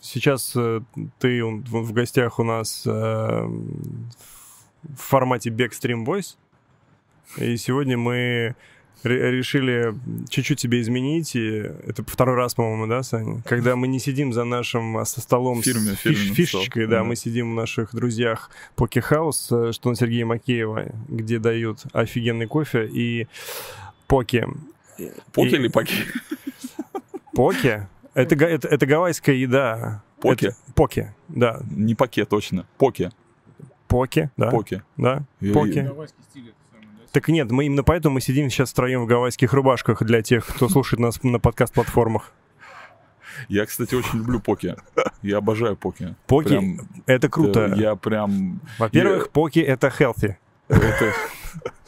сейчас э, ты в в гостях у нас э, в формате Backstream Boys, и сегодня мы ре- решили чуть-чуть тебе изменить, и это второй раз, по-моему, да, Саня? Когда мы не сидим за нашим а, со столом Фирме- с фиш- фишечкой, стол, да, да. мы сидим у наших друзьях Поки Хаус, э, что на Сергея Макеева, где дают офигенный кофе, и Поки. Поки И- или паки? Поки? Это, это, это гавайская еда. Поки? Это- поки, да. Не паке, точно. Поки. Поки, да. Поки. Да, Я- поки. Гавайский стиль это самое, да? Так нет, мы именно поэтому мы сидим сейчас втроем в гавайских рубашках для тех, кто слушает нас на подкаст-платформах. Я, кстати, очень люблю поки. Я обожаю поки. Поки Прям, это круто. э, Я прям... Во-первых, поки это healthy. Это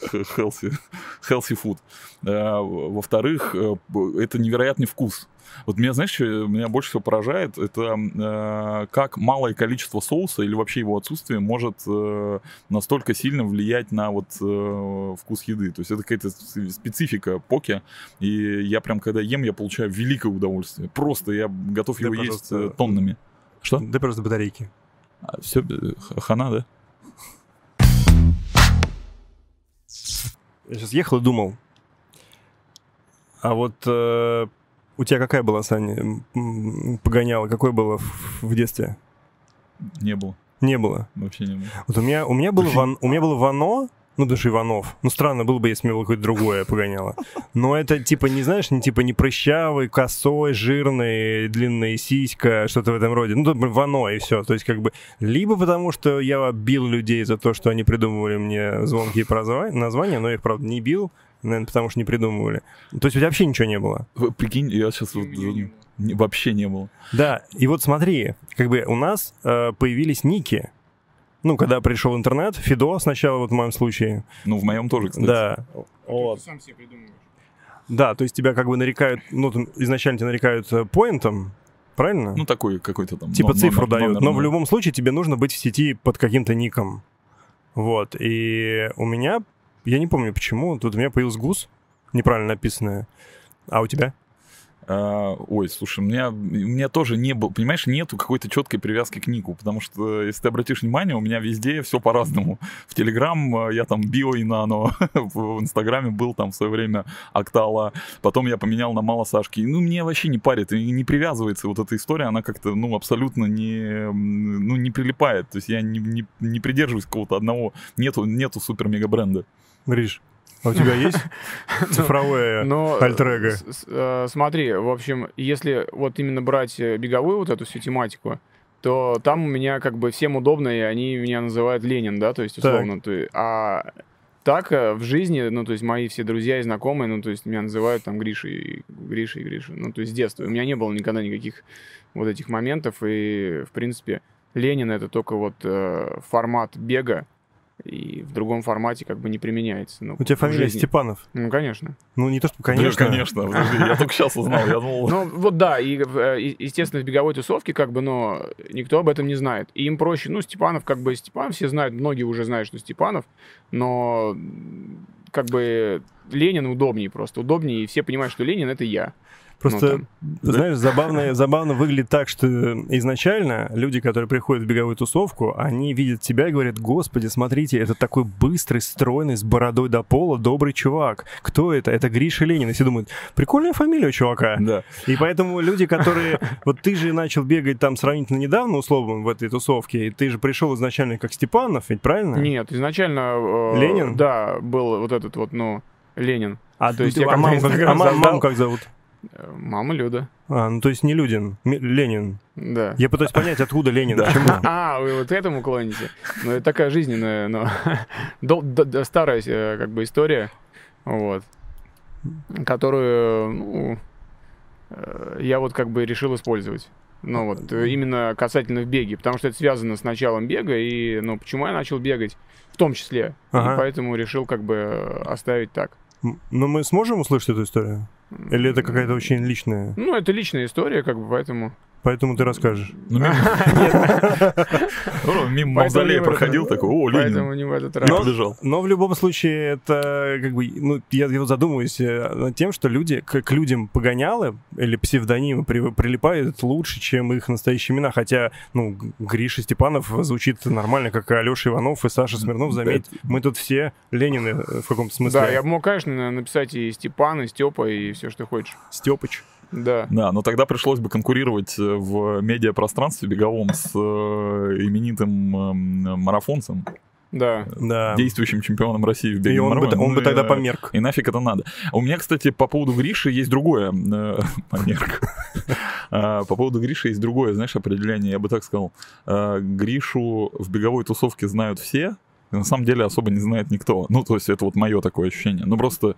healthy, healthy food. А, Во-вторых, э, это невероятный вкус. Вот меня, знаешь, что меня больше всего поражает, это э, как малое количество соуса или вообще его отсутствие может э, настолько сильно влиять на вот э, вкус еды. То есть это какая-то с- специфика поки, и я прям, когда ем, я получаю великое удовольствие. Просто я готов Да, его есть пожалуйста. э, тоннами. Что? Да просто батарейки. Все, хана, да? Я сейчас ехал и думал. А вот э, у тебя какая была, Саня, погоняла? Какой было в, в детстве? Не было. Не было. Вообще не было. Вот у меня, у меня было ван, у меня было Вано, ну даже Иванов. Ну странно было бы, если у меня было какое-то другое погоняло. Но это типа не знаешь, не типа не прыщавый, косой, жирный, длинная сиська, что-то в этом роде. Ну тут Вано и все. То есть как бы либо потому, что я бил людей за то, что они придумывали мне звонкие прозва- названия, но я их правда не бил, наверное, потому что не придумывали. То есть у тебя вообще ничего не было. Прикинь, я сейчас вот, вообще не было. Да, и вот смотри, как бы у нас э, появились ники. Ну, когда пришел интернет, Фидо сначала, вот в моем случае, Ну, в моем тоже, кстати. Да. Есть Ты сам себе придумываешь. Да, то есть тебя как бы нарекают, ну, там изначально тебя нарекают э, поинтом, правильно? Ну, такой какой-то там. типа но- цифру номер- дают, номер, но в любом случае тебе нужно быть в сети под каким-то ником. Вот, и у меня, я не помню почему, тут у меня появился гус, неправильно написанное. А у тебя? а, ой, слушай, у меня, у меня тоже не было, понимаешь, нету какой-то четкой привязки к нику, потому что, если ты обратишь внимание, у меня везде все по-разному. В Телеграм э, я там био и нано, в Инстаграме был там в свое время Октала, потом я поменял на Мало Сашки. Ну, мне вообще не парит, не привязывается вот эта история, она как-то, ну, абсолютно не, ну, не прилипает. То есть я не, не, не придерживаюсь какого-то одного, нету, нету супер-мега-бренда. Гриш, а у тебя есть цифровое Но, с- с- э, смотри, в общем, если вот именно брать э, беговую вот эту всю тематику, то там у меня как бы всем удобно, и они меня называют Ленин, да, то есть условно. А так э, в жизни, ну, то есть мои все друзья и знакомые, ну, то есть меня называют там Гришей, Гришей, Гришей, ну, то есть с детства. У меня не было никогда никаких вот этих моментов, и, в принципе, Ленин — это только вот э, формат бега, и в другом формате как бы не применяется. Ну, У тебя фамилия жизни. Степанов. Ну, конечно. Ну, не то, что, конечно. Да, конечно, подожди, я только сейчас узнал, я думал... Ну, вот да, и, э, и, естественно, в беговой тусовке, как бы, но никто об этом не знает. И им проще, ну, Степанов, как бы, Степанов все знают, многие уже знают, что Степанов, но, как бы, Ленин удобнее просто, удобнее, и все понимают, что Ленин — это я. Просто, Ну, знаешь, забавно, забавно выглядит так, что изначально люди, которые приходят в беговую тусовку, они видят тебя и говорят, господи, смотрите, это такой быстрый, стройный, с бородой до пола, добрый чувак. Кто это? Это Гриша Ленин. И все думают, прикольная фамилия у чувака. Да. И поэтому люди, которые... Вот ты же начал бегать там сравнительно недавно, условно, в этой тусовке, и ты же пришел изначально как Степанов, ведь правильно? Нет, изначально... э, Ленин? Да, был вот этот вот, ну, Ленин. А, То есть я а маму как, а маму как зовут? Мама Люда, А, ну то есть не Людин, Ленин. да. Я пытаюсь понять, откуда Ленин, почему. А, вы вот к этому клоните? Ну, это такая жизненная, но старая э, как бы история, вот, которую, ну, э, я вот как бы решил использовать. Ну вот, э, именно касательно в беге, потому что это связано с началом бега, и, ну, почему я начал бегать, в том числе, Ага. и поэтому решил как бы э, оставить так. Но мы сможем услышать эту историю? Или это какая-то очень личная? Ну, это личная история, как бы, поэтому... поэтому ты расскажешь. Ну, мимо, мавзолея проходил такой, о, Поэтому Ленин, не в этот раз. побежал. Но в любом случае это как бы, ну, я, задумываюсь э, над тем, что люди, к, людям погонялы или псевдонимы при- прилипают лучше, чем их настоящие имена, хотя, ну, Гриша Степанов звучит нормально, как и Алеша Иванов и Саша Смирнов, заметь, мы тут все Ленины в каком-то смысле. Да, я бы мог, конечно, на- написать и Степан, и Степа, и все, что хочешь. Степыч. Да. Да, но тогда пришлось бы конкурировать э, в медиапространстве беговом с э, именитым эм, марафонцем, Да. Да. действующим чемпионом России в И беге на он бы, он бы Ну, тогда э, померк. И нафиг это надо. У меня, кстати, по поводу Гриши есть другое. э, Померк. По поводу Гриши есть другое, знаешь, определение. Я бы так сказал. Гришу в беговой тусовке знают все, на самом деле особо не знает никто. Ну, то есть это вот мое такое ощущение. Ну, просто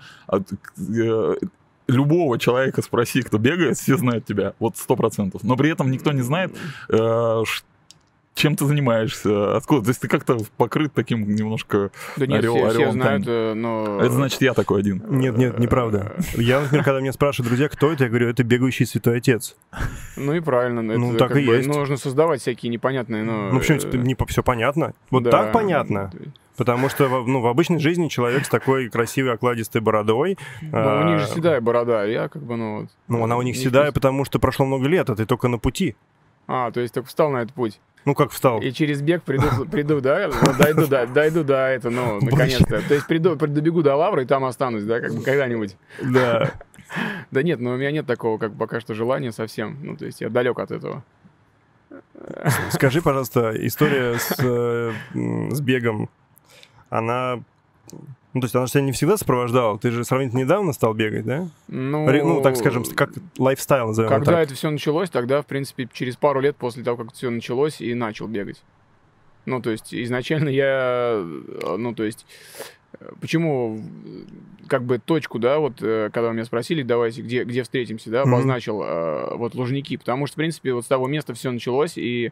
любого человека спроси, кто бегает, все знают тебя. Вот сто процентов. Но при этом никто не знает, э, ш- чем ты занимаешься, откуда. То есть ты как-то покрыт таким немножко... Да нет, Орел- все, все орелом знают, э, но... Это значит, я такой один. Нет, нет, неправда. Я, например, когда меня спрашивают друзья, кто это, я говорю, это бегающий святой отец. Ну и правильно. Ну, это так и бы есть. Нужно создавать всякие непонятные, но... Ну, почему э, не все понятно? Вот да. так понятно. Потому что в- ну, в обычной жизни человек с такой красивой окладистой бородой, Ну, а, у них же седая борода, я как бы, ну... вот, ну, она у них седая, потому что прошло много лет, а ты только на пути. А, то есть только встал на этот путь. Ну, как встал? И через бег приду, приду да, ну, дойду, до, дойду до это, ну, наконец-то. То есть приду, добегу до Лавры и там останусь, да, как бы когда-нибудь. Да. Да нет, ну у меня нет такого, как пока что желания совсем. Ну, то есть я далек от этого. Скажи, пожалуйста, история с, э, с бегом, она... Ну, то есть она же тебя не всегда сопровождала. Ты же сравнительно недавно стал бегать, да? Ну, Ре- Ну, так скажем, как лайфстайл назовем его Когда так. это все началось, тогда, в принципе, через пару лет после того, как все началось, и начал бегать. Ну, то есть, изначально я, э, ну, то есть, э, почему, как бы, точку, да, вот, э, когда меня спросили, давайте, где, где встретимся, да, обозначил, э, вот, Лужники, потому что, в принципе, вот с того места все началось, и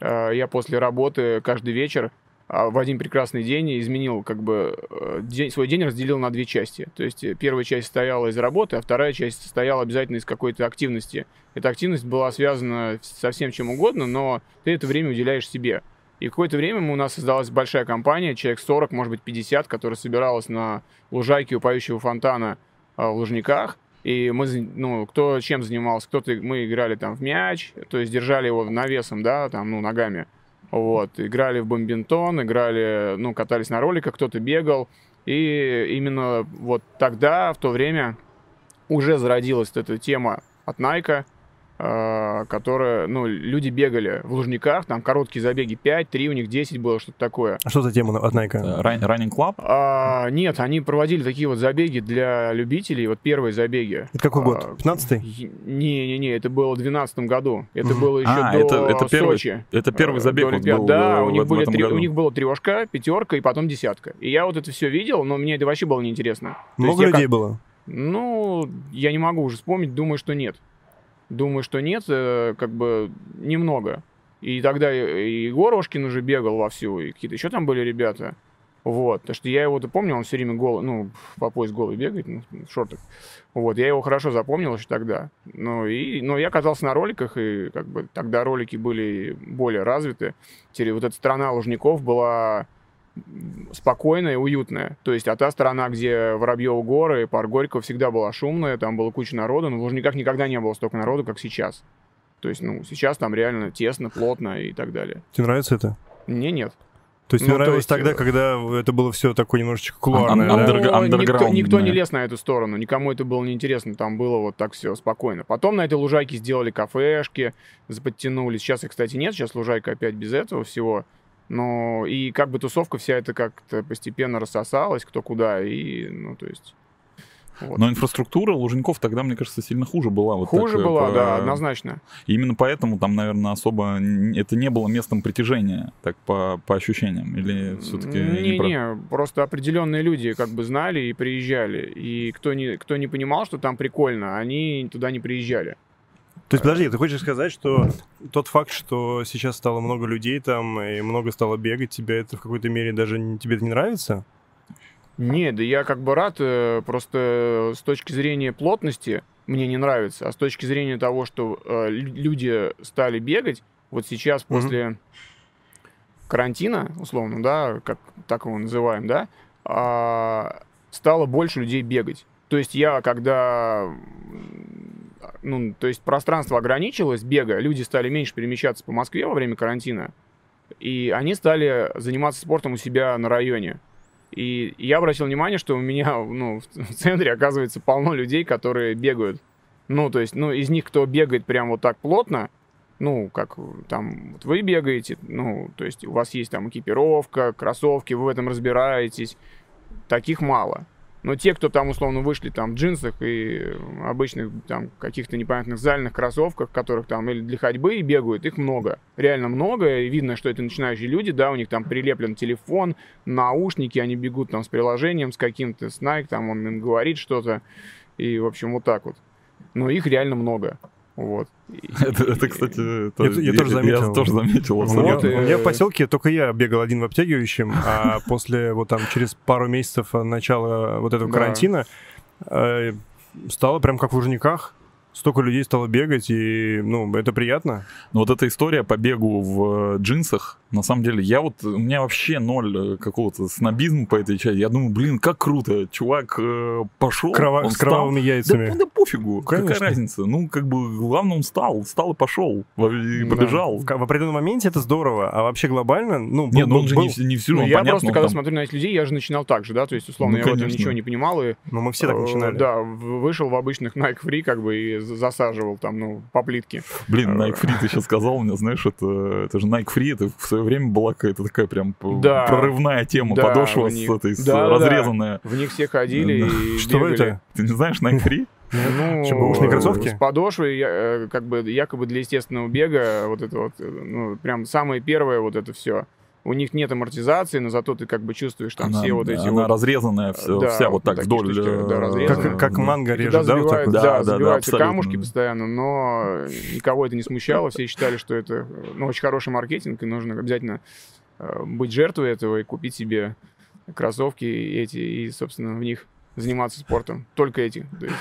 я после работы каждый вечер в один прекрасный день изменил, как бы, э, день, свой день разделил на две части. То есть э, первая часть состояла из работы, а вторая часть состояла обязательно из какой-то активности. Эта активность была связана со всем чем угодно, но ты это время уделяешь себе. И какое-то время у нас создалась большая компания, человек 40, может быть 50, которая собиралась на лужайке у поющего фонтана а, в Лужниках. И мы, ну, кто чем занимался, кто-то, мы играли там в мяч, то есть держали его навесом, да, там, ну, ногами. Вот, играли в бомбинтон, играли, ну, катались на роликах, кто-то бегал. И именно вот тогда, в то время, уже зародилась эта тема от Найка, э, которая, ну, люди бегали в Лужниках, там короткие забеги 5, 3, у них 10 было, что-то такое. А что за тема Run- Running Club? А, нет, они проводили такие вот забеги для любителей, вот первые забеги. Это какой год? А, 15-й? Не-не-не, это было в 2012 году. Это было еще А, до это- это первый- Сочи. Это первый Э, забег вот был Да, э, у них, были три- году. у них было трешка, пятерка и потом десятка. И я вот это все видел, но мне это вообще было неинтересно. Много людей как- было? Ну, я не могу уже вспомнить, думаю, что нет. Думаю, что нет, э, как бы немного. И тогда и и Егор Ошкин уже бегал вовсю, и какие-то еще там были ребята. Вот, потому что я его-то помню, он все время голый, ну, по пояс голый бегает, ну, в шортах. Вот, я его хорошо запомнил еще тогда. Ну, и, но я катался на роликах, и как бы тогда ролики были более развиты. Теперь вот эта страна Лужников была спокойная и уютная. То есть, а та сторона, где Воробьевы горы и парк Горького всегда была шумная, там было куча народу, но в Лужниках никогда не было столько народу, как сейчас. То есть, ну, сейчас там реально тесно, плотно и так далее. Тебе нравится это? Мне нет. То есть Ну, нравилось есть, тогда, э, когда это было все такое немножечко кулуарное, ан- да? андер- Ну, никто, никто не лез на эту сторону, никому это было неинтересно, там было вот так все спокойно. Потом на этой лужайке сделали кафешки, подтянули. Сейчас, их, кстати, нет, сейчас лужайка опять без этого всего. Но и как бы тусовка вся это как-то постепенно рассосалась, кто куда, и, ну, то есть... вот. Но инфраструктура Лужников тогда, мне кажется, сильно хуже была. Вот Хуже так, э, была, по- да, однозначно. И Именно поэтому там, наверное, особо это не было местом притяжения, так по, по ощущениям. Или все-таки не, про- Не-не, просто определенные люди как бы знали и приезжали. И кто не, кто не понимал, что там прикольно, они туда не приезжали. То есть, подожди, ты хочешь сказать, что тот факт, что сейчас стало много людей там и много стало бегать, тебе это в какой-то мере даже тебе это не нравится? Не, да я как бы рад, э, просто с точки зрения плотности, мне не нравится, а с точки зрения того, что э, лю- люди стали бегать, вот сейчас Мгм. после карантина, условно, да, как так его называем, да, а, стало больше людей бегать. То есть я, когда, ну, то есть пространство ограничилось бега, люди стали меньше перемещаться по Москве во время карантина, и они стали заниматься спортом у себя на районе. И я обратил внимание, что у меня, ну, в центре, оказывается, полно людей, которые бегают. Ну, то есть, ну, из них, кто бегает прям вот так плотно, ну, как там вот вы бегаете, ну, то есть у вас есть там экипировка, кроссовки, вы в этом разбираетесь, таких мало. Но те, кто там условно вышли там в джинсах и обычных там каких-то непонятных зальных кроссовках, которых там или для ходьбы и бегают, их много. Реально много. И видно, что это начинающие люди, да, у них там прилеплен телефон, наушники, они бегут там с приложением, с каким-то, с Nike, там он им говорит что-то. И, в общем, вот так вот. Но их реально много. Вот. Это, это, кстати, это- Я- я тоже заметил. Я тоже заметил. У абсолютно. меня, Вот, у меня в поселке только я бегал один в обтягивающем, а после вот там через пару месяцев начала вот этого карантина э, стало прям как в Лужниках. Столько людей стало бегать, и, ну, это приятно. Но вот эта история по бегу в э, джинсах, на самом деле, я вот, у меня вообще ноль э, какого-то снобизма по этой части. Я думаю, блин, как круто, чувак э, пошел, Крова- он с встал. кровавыми Да, яйцами. да пофигу, Конечно. какая разница. Ну, как бы, главное, он встал, встал и пошел, и Да. побежал. В, в определенном моменте это здорово, а вообще глобально, ну, Нет, был- ну он же был- не, не всю, Ну, ну, я понятно, просто, когда там- смотрю на этих людей, я же начинал так же, да, то есть, условно, Ну, я в этом ничего не понимал, и ну, мы все так Э, начинали. Да, вышел в обычных Nike Free, как бы, и засаживал там, ну, по плитке. Блин, Э, Nike Free ты сейчас сказал мне, знаешь, это, это же Nike Free, это в свое время была какая-то такая прям п- Да. прорывная тема, Да, подошва с этой, с Да, да, да. разрезанная. В них все ходили Да. и Что бегали. это? Ты не знаешь Nike Free? Ну, Что, бэушные кроссовки? С подошвой, я, э, как бы, якобы для естественного бега, вот это вот, э, ну, прям самое первое вот это все. У них нет амортизации, но зато ты как бы чувствуешь там она, все вот эти она вот... разрезанная, все, Да, вся вот так вдоль. штучки, э, да, разрезанная. Как, как да. манго режет, да, вот так? Да, да, да, да, забиваются абсолютно, камушки да. постоянно, но никого это не смущало, все считали, что это ну, очень хороший маркетинг, и нужно обязательно э, быть жертвой этого и купить себе кроссовки эти, и, собственно, в них заниматься спортом. Только эти. То есть,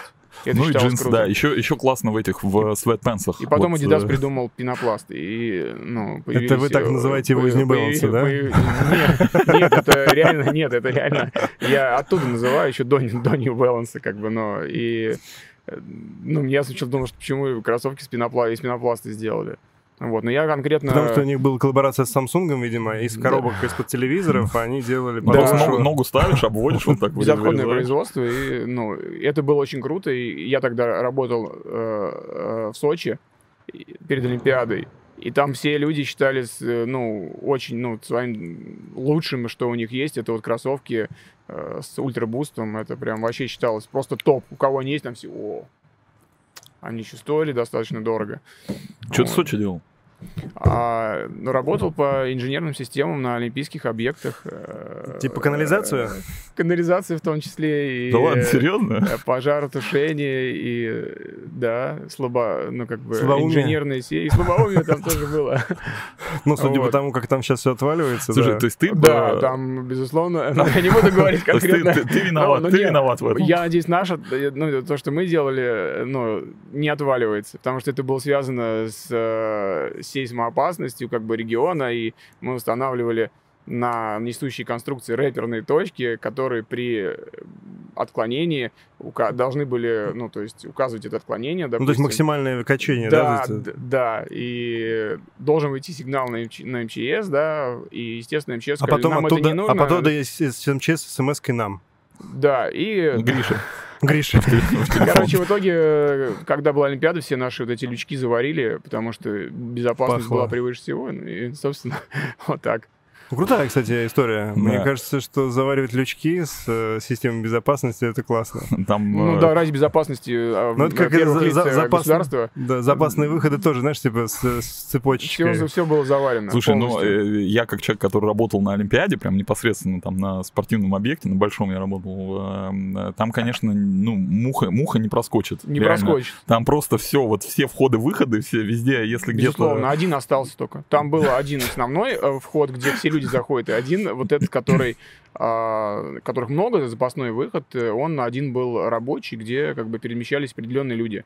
это Ну и джинсы, круто. да, еще, еще классно в этих, в светпенсах. И потом Вот, Adidas э, придумал пенопласт. И, ну, Это вы так э, называете его из New Balance, да? Нет, нет, это реально, нет, это реально. Я оттуда называю еще до, до New Balance, как бы, но и... э, Ну, я сначала думал, что почему кроссовки с пенопла... из пенопласта сделали. Вот, но я конкретно... Потому что у них была коллаборация с Samsung, видимо, из Да. коробок из-под телевизоров они делали Да. Просто ногу, ногу ставишь, обводишь вот так. безотходное производство, и, ну, это было очень круто, и я тогда работал э, э, в Сочи перед Олимпиадой, и там все люди считали, с, э, ну, очень, ну, своим лучшим, что у них есть, это вот кроссовки э, с ультрабустом, это прям вообще считалось просто топ, у кого они есть, там все, о, они еще стоили достаточно дорого. Что ты Вот. в Сочи делал? А, ну, работал по инженерным системам на олимпийских объектах. э, Типа канализацию? э, Канализацию в том числе. И, Да ладно, серьезно? э, Пожаротушение и, да, слабо, ну, как бы, Слабоумие. инженерные сети. И слабоумие там тоже было. Ну, судя по тому, как там сейчас все отваливается, Слушай, да. то есть ты... Да, бы- там, безусловно, я не буду говорить конкретно. ты- виноват, ты виноват в этом. Я надеюсь, наше, ну, то, что мы делали, ну, не отваливается, потому что это было связано с сейсмоопасностью как бы региона, и мы устанавливали на несущей конструкции рэперные точки, которые при отклонении ука- должны были, ну, то есть указывать это отклонение, Ну, то есть максимальное качение, да? Да, да, и должен выйти сигнал на, МЧ на МЧС, да, и, естественно, МЧС А сказали, потом нам это оттуда, не нужно. а потом есть с МЧС смс-кой нам. Да, и Гриша. Гриша. Короче, в итоге, э, когда была Олимпиада, все наши вот эти лючки заварили, потому что безопасность Пахло. была превыше всего. ну И, собственно, вот так. Ну, Крутая, кстати, история. Мне Да. кажется, что заваривать лючки с э, системой безопасности это классно. Там, Ну э, да, ради безопасности а, Ну, это как за- за- э, запас- государства Да, запасные выходы тоже, знаешь, типа с, с цепочечкой. все, все было заварено. Слушай, ну полностью. э, я как человек, который работал на Олимпиаде, прям непосредственно там на спортивном объекте, на большом я работал, э, э, там, конечно, ну, муха, муха не проскочит. не реально. проскочит. Там просто все, вот все входы-выходы, все везде, если где-то... Безусловно, один остался только. Там был один основной э, вход, где все люди люди заходят. И один, вот этот, который, а, которых много, запасной выход, э, он один был рабочий, где как бы перемещались определенные люди.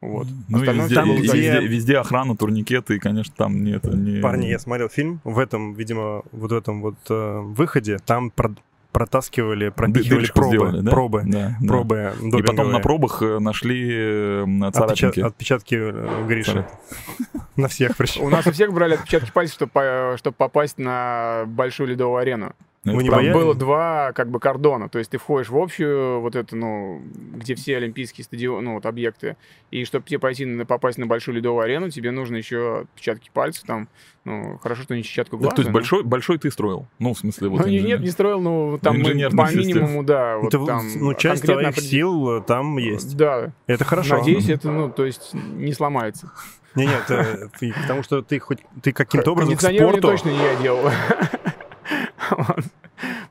Вот. Ну и везде, там, и- и где- везде, везде охрана, турникеты, и, конечно, там не это не... Парни, я смотрел фильм, в этом, видимо, вот в этом вот э, выходе, там про- протаскивали, пропихивали пробы, сделали, да? пробы, Да, да. пробы И потом допинговые. на пробах э, нашли э, царапинки. отпечатки э, Гриши. Царапинки. На всех причем. У нас у всех брали отпечатки пальцев, чтобы, чтобы попасть на большую ледовую арену. Вы это не боялись? было два как бы кордона, то есть ты входишь в общую вот эту, ну, где все олимпийские стадионы, ну, вот объекты, и чтобы тебе пойти на, попасть на большую ледовую арену, тебе нужно еще отпечатки пальцев, там, ну, хорошо, что не Да, глаза. то есть но- большой, большой ты строил? Ну, в смысле, вот Ну, не- инженер. нет, не строил, ну, там по система. минимуму, да, вот Это, там ну, часть твоих определ- сил э, там есть. Да, Это хорошо. надеюсь, это, ну, то есть не сломается. Не, нет, э, потому что ты хоть ты каким-то образом к спорту, точно не я делал.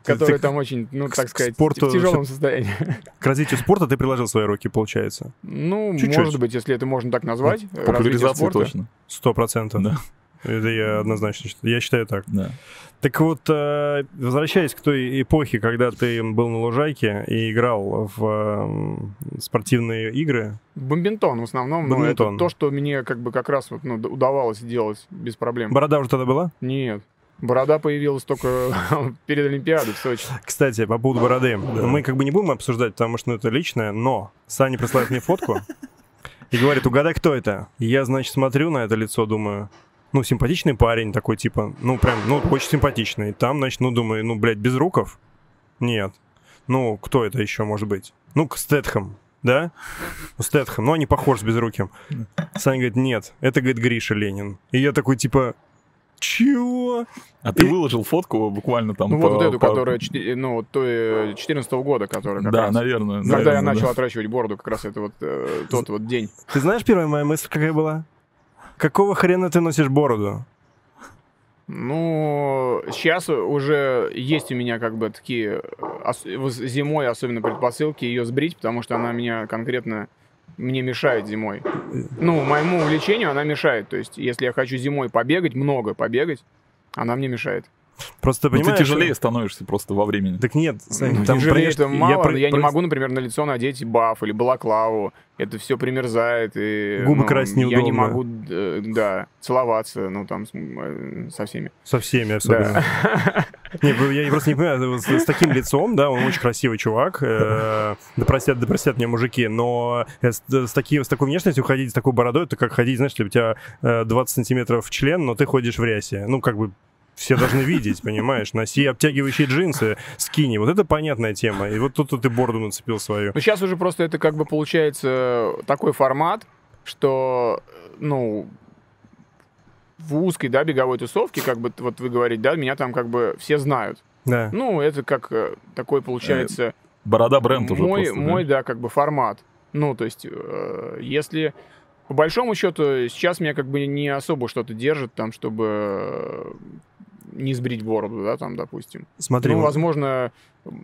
Который там очень, ну, так сказать, в тяжелом состоянии. к развитию спорта ты приложил свои руки, получается. Ну, может быть, если это можно так назвать. развитие Популяризация спорта. точно. Сто процентов. Да. Это я однозначно считаю. Я считаю так. Да. Так вот, э, возвращаясь к той эпохе, когда ты был на лужайке и играл в э, спортивные игры, Бомбинтон в основном, но это Бадминтон. то, что мне как бы как раз вот, ну, удавалось делать без проблем. борода уже тогда была? Нет. Борода появилась только перед Олимпиадой в Сочи. Кстати, по поводу бороды. Мы как бы не будем обсуждать, потому что ну, это личное, но Саня присылает мне фотку и говорит, угадай, кто это. И я, значит, смотрю на это лицо, думаю, ну, симпатичный парень такой, типа, ну, прям, ну, очень симпатичный. Там, значит, ну, думаю, ну, блядь, без руков? Нет. Ну, кто это еще может быть? Ну, Стэтхэм, да? Стэтхэм, ну, они похожи с безруким. Саня говорит, нет, это, говорит, Гриша Ленин. И я такой, типа, чего? А ты И- выложил фотку буквально там Ну, по- вот эту, по- которая, четы- ну, вот той 14 года, которая как Да, раз... наверное. Когда я начал да. отращивать бороду, как раз это вот э, тот вот день. Ты знаешь, первая моя мысль какая была? Какого хрена ты носишь бороду? Ну, сейчас уже есть у меня как бы такие э, зимой, особенно предпосылки ее сбрить, потому что она меня конкретно мне мешает зимой. Ну, моему увлечению она мешает. То есть, если я хочу зимой побегать, много побегать, она мне мешает. Просто Ну, ты понимаешь... тяжелее становишься просто во времени. Так нет, Сань, Ну, там Тяжелее, что мало, я я не про- могу, например, на лицо надеть баф или балаклаву. Это все примерзает. И, Губы ну, красить Я не неудобно. могу, э, да, целоваться, ну, там, э, со всеми. Со всеми особенно. Да. Не, я просто не понимаю, с, с таким лицом, да, он очень красивый чувак, э, да простят, да простят меня мужики, но э, с, с, таки- с такой внешностью ходить, с такой бородой, это как ходить, знаешь, ли, у тебя э, 20 сантиметров член, но ты ходишь в рясе. Ну, как бы все должны видеть, понимаешь? Носи обтягивающие джинсы, скини. Вот это понятная тема. И вот тут ты бороду нацепил свою. Ну, сейчас уже просто это как бы получается такой формат, что, ну, в узкой, да, беговой тусовке, как бы, вот вы говорите, да, меня там как бы все знают. Да. Ну, это как э, такой получается Борода бренд уже мой, просто, да. мой, да, как бы формат. Ну, то есть, э, если по большому счету сейчас меня как бы не особо что-то держит там, чтобы э, не сбрить бороду, да, там, допустим. Смотри, ну, вот- возможно,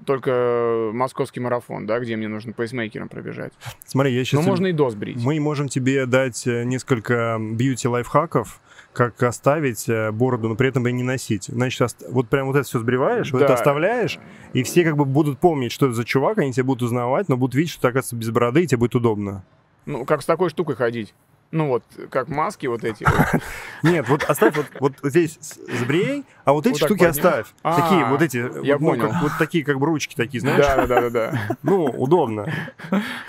только московский марафон, да, где мне нужно пейсмейкером пробежать. смотри, я Но сейчас... можно и до сбрить. Мы можем тебе дать э, несколько бьюти-лайфхаков, как оставить э, бороду, но при этом и не носить. Значит, вот прям вот это все сбриваешь, вот Да. это оставляешь, и все как бы будут помнить, что это за чувак, они тебя будут узнавать, но будут видеть, что ты, оказывается, без бороды, и тебе будет удобно. Ну, как с такой штукой ходить. Ну, вот, как маски вот эти. Нет, вот оставь вот, здесь с- сбрей, а вот эти Вот штуки оставь. А, такие, вот эти, я вот, ну, понял. как- вот такие, как бы ручки такие, знаешь? Да, да, да, да, да. Ну, удобно.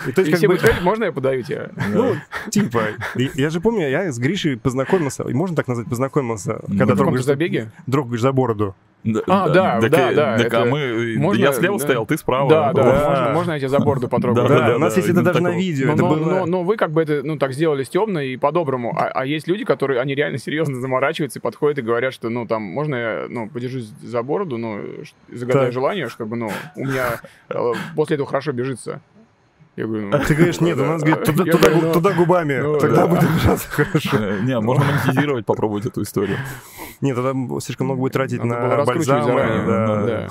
И то есть, И как все бы, можно я подаю тебя? ну, типа, я же помню, я с Гришей познакомился, и можно так назвать, познакомился, Ну, когда На трогаешь забеге? трогаешь за бороду. Да, А, да, да, и- да, так, а это мы... можно, я слева да. стоял, ты справа. Да, да, Да. Можно, можно я тебя за бороду потрогаю? Да, Да, да, у нас да, есть это даже на такого. видео. Но, это но- было... но- но вы как бы это, ну, так сделали стрёмно и по-доброму. А, а есть люди, которые, они реально серьезно заморачиваются и подходят и говорят, что, ну, там, можно я, ну, подержусь за бороду, ну, ш- загадаю Так. желание, чтобы, ну, у меня э, после этого хорошо бежится. Я говорю, ну... А ты говоришь, нет, у нас, говорит, туда, туда, говорю, ну, туда губами, ну, тогда да. будет держаться хорошо. Э, Не, можно монетизировать, попробовать эту историю. Нет, тогда слишком много будет тратить на бальзамы. заранее, да. да.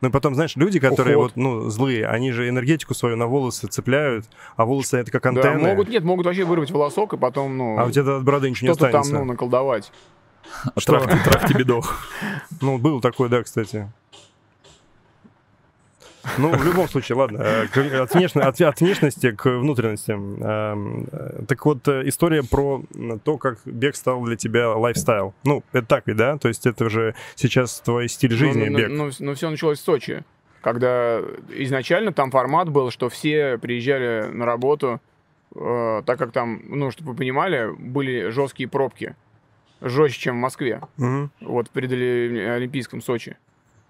Ну и потом, знаешь, люди, которые Уход. вот, ну, злые, они же энергетику свою на волосы цепляют, а волосы это как Да, антенны. могут, нет, могут вообще вырвать волосок и потом, ну, А у тебя от бороды ничего не что-то там, останется. ну, наколдовать. Что? Трах, трах тебе дох. Ну, был такой, да, кстати. Ну, в любом случае, ладно. э, От, внешне- от- от внешности к внутренностям. Эм, э, Так вот, э, история про то, как бег стал для тебя лайфстайл. Ну, это так ведь, да? То есть это же сейчас твой стиль жизни, ну, бег. Ну, ну, все началось в Сочи, когда изначально там формат был, что все приезжали на работу, э, так как там, ну, чтобы вы понимали, были жесткие пробки. Жестче, чем в Москве. Мгм. вот перед Оли- Олимпийском Сочи.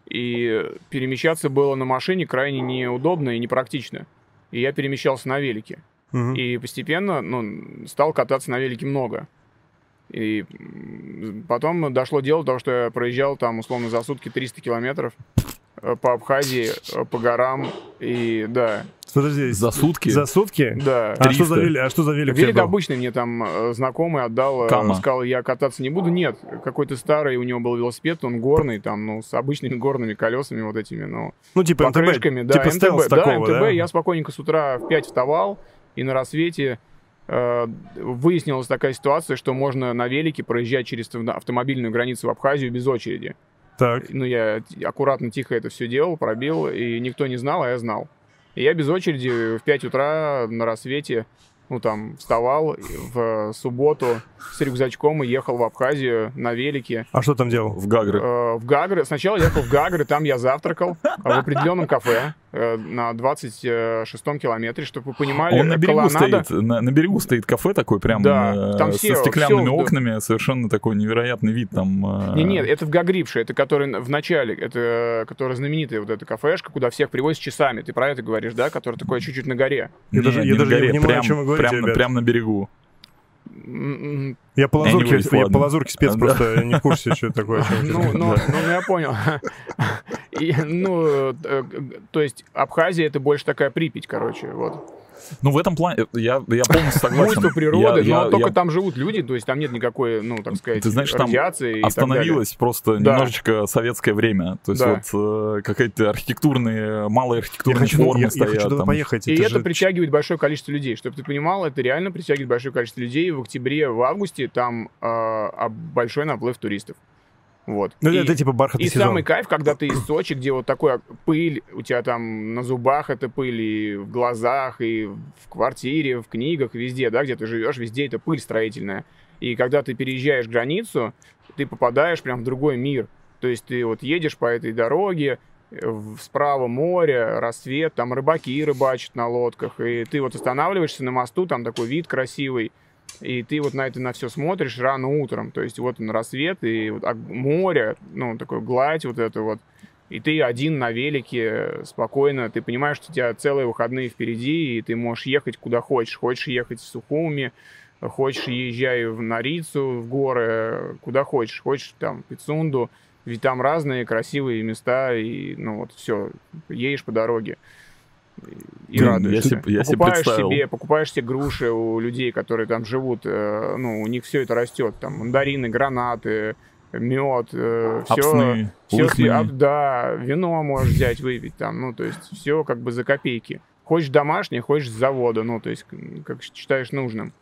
И перемещаться было на машине крайне неудобно и непрактично. И я перемещался на велике. Мгм. И постепенно ну, стал кататься на велике много. И потом дошло дело до того, что я проезжал там условно за сутки 300 километров по Абхазии, э, по горам. И да, Подожди, За сутки? За сутки? да. А что, за 300? велик, а что за велик? Велик обычный мне там э, знакомый отдал, э, Кама. сказал, я кататься не буду. Нет, какой-то старый у него был велосипед, он горный, там, ну, с обычными горными колесами вот этими, ну, Ну, типа МТБ. покрышками. Да, Типа МТБ, такого, да, МТБ. да? Я спокойненько с утра в 5 вставал, и на рассвете э, выяснилась такая ситуация, что можно на велике проезжать через авто- автомобильную границу в Абхазию без очереди. Так. Ну, я аккуратно, тихо это все делал, пробил, и никто не знал, а я знал. И я без очереди в 5 утра на рассвете, ну, там, вставал в субботу с рюкзачком и ехал в Абхазию на велике. А что там делал? В Гагры. Э, в Гагры. Сначала ехал в Гагры, там я завтракал в определенном кафе на 26-м километре, чтобы вы понимали, Он на берегу колоннада- стоит, на, на берегу стоит кафе такой прям Да, э, там со все- стеклянными все, окнами, совершенно такой невероятный вид там. э, Не, нет, это в Гагрипше, это который в начале, это которая знаменитая вот эта кафешка, куда всех привозят часами. Ты про это говоришь, да? Которая такое чуть-чуть на горе. Я не, даже- я не на даже не горе, понимаю, о прям, чем вы говорите, прям, прям на берегу. М, м, Я по лазурке, я ладно. по лазурке спец Да. просто не в курсе, что такое. Ну, ну, говорите. ну, я понял. И, ну, э, то есть Абхазия это больше такая Припять, короче, вот. Ну, в этом плане я, я полностью согласен. Буйство природы, Я- но я- только я- там живут люди, то есть там нет никакой, ну, так сказать, Ты знаешь, там. Остановилось просто Да. немножечко советское время. То есть Да. вот э, какие-то архитектурные, малые Я архитектурные хочу, формы я, я стоят. хочу туда там. поехать. И это же- притягивает большое количество людей. Чтобы ты понимал, это реально притягивает большое количество людей. В октябре, в августе там э, а, большой наплыв туристов. Вот. Ну, и, это типа бархатный и сезон. самый кайф, когда ты из Сочи, где вот такой пыль, у тебя там на зубах это пыль, и в глазах, и в квартире, в книгах, везде, да, где ты живешь, везде это пыль строительная. И когда ты переезжаешь границу, ты попадаешь прям в другой мир. То есть ты вот едешь по этой дороге, э, справа море, рассвет, там рыбаки рыбачат на лодках, и ты вот останавливаешься на мосту, там такой вид красивый, и ты вот на это на все смотришь рано утром, то есть вот он рассвет, и вот море, ну, такой гладь вот это вот, и ты один на велике спокойно, ты понимаешь, что у тебя целые выходные впереди, и ты можешь ехать куда хочешь. Хочешь ехать в Сухуми, хочешь езжай в Нарицу, в горы, куда хочешь. Хочешь там Пицунду, ведь там разные красивые места, и ну вот все, едешь по дороге. И, радуешься. я себе- я себе покупаешь представил. себе, покупаешь себе груши у людей, которые там живут, э, ну, у них все это растет, там мандарины, гранаты, мед, все, Апсны, все, лысные. да, вино можешь взять, выпить там, ну, то есть все как бы за копейки. Хочешь домашнее, хочешь с завода, ну, то есть как считаешь нужным.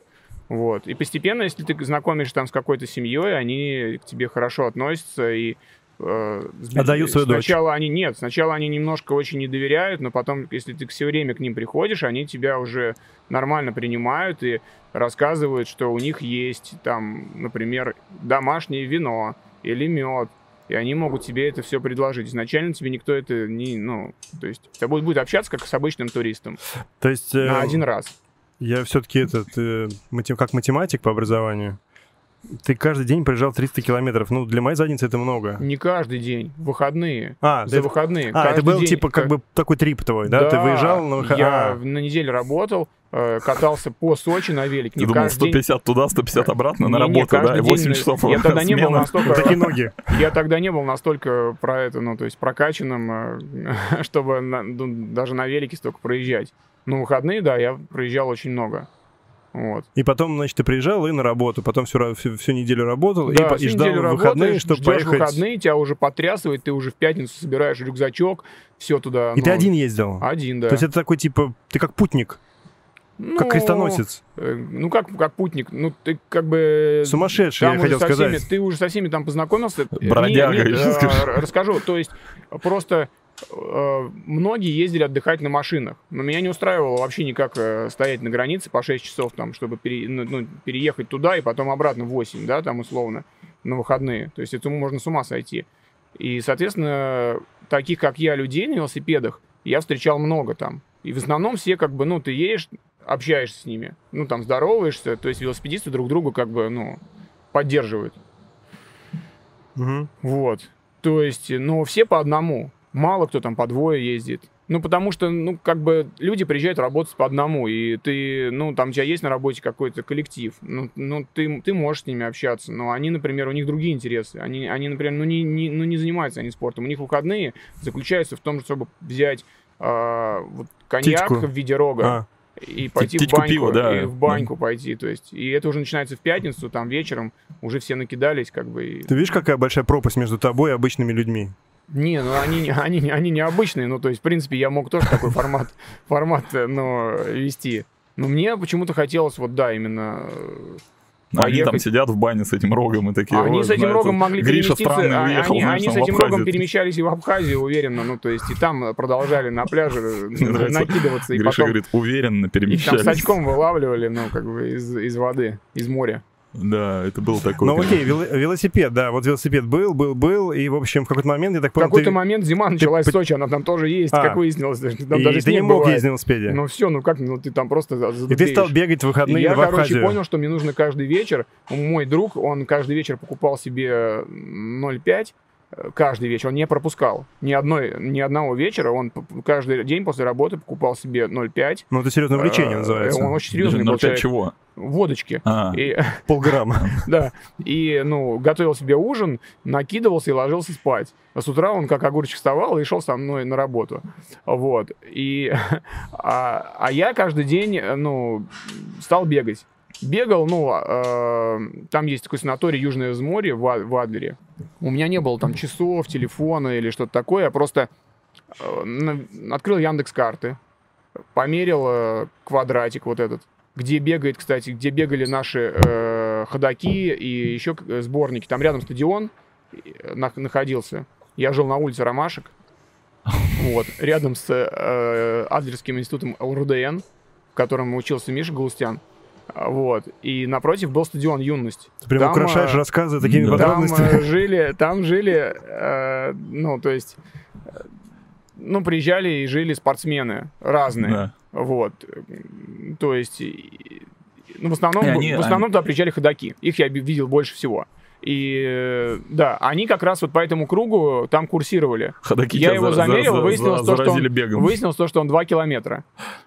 Вот. И постепенно, если ты знакомишься там с какой-то семьей, они к тебе хорошо относятся и э, Отдают свою дочь. Сначала они нет, сначала они немножко очень не доверяют, но потом, если ты все время к ним приходишь, они тебя уже нормально принимают и рассказывают, что у них есть там, например, домашнее вино или мед, и они могут тебе это все предложить. Изначально тебе никто это не, ну, то есть, с тобой будет общаться как с обычным туристом То есть э, на один раз. я все-таки этот, э, как математик по образованию, ты каждый день проезжал 300 километров. Ну, для моей задницы это много. Не каждый день, в выходные. А, За это, выходные. а, это Каждый был день, типа как бы такой трип твой, да? Ты выезжал на выходные. Я на неделю работал, э, катался по Сочи на велике. Ты Не думал, каждый день. 150 туда, 150 обратно на работу, да? каждый И 8 день, часов Я тогда не был смена. настолько... Такие ноги. Я тогда не был настолько про это, ну, то есть прокачанным, э, чтобы на- ну, даже на велике столько проезжать. Но выходные, да, я проезжал очень много. Вот. И потом, значит, ты приезжал и на работу. Потом всю, всю, всю неделю работал и Да, и, всю ждал неделю выходные, работаешь, чтобы ждешь поехать. выходные, тебя уже потрясывает, ты уже в пятницу собираешь рюкзачок, все туда. И ты ну, один ездил. Один, да. То есть это такой типа, ты как путник. Ну, Как крестоносец. э, Ну, как, как путник. Ну, ты как бы... Сумасшедший, я хотел со всеми- сказать. ты уже со всеми там познакомился. Бродяга, Нет, нет, я сейчас э, скажу. расскажу. То есть просто многие ездили отдыхать на машинах. Но меня не устраивало вообще никак э, стоять на границе по 6 часов, там, чтобы пере- ну, ну, переехать туда и потом обратно в 8, да, там условно, на выходные. То есть этому можно с ума сойти. И, соответственно, таких, как я, людей на велосипедах я встречал много там. И в основном все как бы, ну, ты едешь, общаешься с ними, ну, там, здороваешься, то есть велосипедисты друг друга как бы, ну, поддерживают. Мгм. Вот. То есть, ну, все по одному. Мало кто там по двое ездит. Ну, потому что, ну, как бы люди приезжают работать по одному, и ты, ну, там у тебя есть на работе какой-то коллектив, ну, ну ты, ты можешь с ними общаться, но они, например, у них другие интересы, они, они например, ну не, не, ну, не занимаются они спортом, у них выходные заключаются в том, чтобы взять а, вот, коньяк Титьку. в виде рога, А, и пойти в птичку баньку, пива, да. и в баньку пойти, то есть, и это уже начинается в пятницу, там вечером уже все накидались, как бы, и- ты видишь, какая большая пропасть между тобой и обычными людьми? Не, ну они, не- они, они необычные, ну то есть, в принципе, я мог тоже такой формат, формат, ну, вести. Но мне почему-то хотелось, вот да, именно... э, Они там поехать. сидят в бане с этим рогом и такие... Они «Ой, с этим рогом могли Гриша странный а- уехал, они, знаешь, они там с этим рогом Абхазию». перемещались и в Абхазию, уверенно, ну то есть, и там продолжали на пляже э, накидываться, и Гриша потом говорит, уверенно их там перемещались. с очком вылавливали, ну, как бы из, из воды, из моря. Да, это был такой... Ну окей, вел- велосипед, да, вот велосипед был, был, был, и, в общем, в какой-то момент, я так В понял, какой-то ты, момент зима началась в по- Сочи, она там тоже есть, А. как выяснилось. Там и даже ты не мог бывает. ездить на велосипеде. Ну все, ну как, ну ты там просто за- и ты стал бегать в И выходные я, в короче, понял, что мне нужно каждый вечер. Мой друг, он каждый вечер покупал себе 0,5 э, каждый вечер. Он не пропускал ни, одной, ни одного вечера. Он каждый день после работы покупал себе 0,5. Ну, это серьезное увлечение Э, называется. Он очень серьезный был 0,5 человек. чего? Водочки. А, И, Полграмма. да, и, ну, готовил себе ужин, накидывался и ложился спать. А с утра он как огурчик вставал и шел со мной на работу. Вот. И, а, а я каждый день, э, ну, стал бегать. Бегал, ну, э, там есть такой санаторий Южное Взморье в, А- в Адлере. У меня не было там часов, телефона или что-то такое. Я просто э, на- открыл Яндекс карты, померил э, квадратик вот этот, где бегает, кстати, где бегали наши э, ходаки и еще э, сборники. Там рядом стадион э, на- находился. Я жил на улице Ромашек. Вот, рядом с э, Адлерским институтом ЛРУДН, в котором учился Миша Галустян. А, Вот. И напротив был стадион Юность. Ты прям Там, украшаешь э, рассказы такими да. Там подробностями. э, жили, там жили, э, ну, то есть, э, ну, приезжали и жили спортсмены разные. да. Вот. То есть, ну, в основном, И они- в основном туда приезжали ходаки. Их я видел больше всего. И да, они как раз вот по этому кругу там курсировали. Ходаки Я его за- за- замерил, за- выяснилось за- то, что он- бегом. Выяснилось то, что он 2 километра.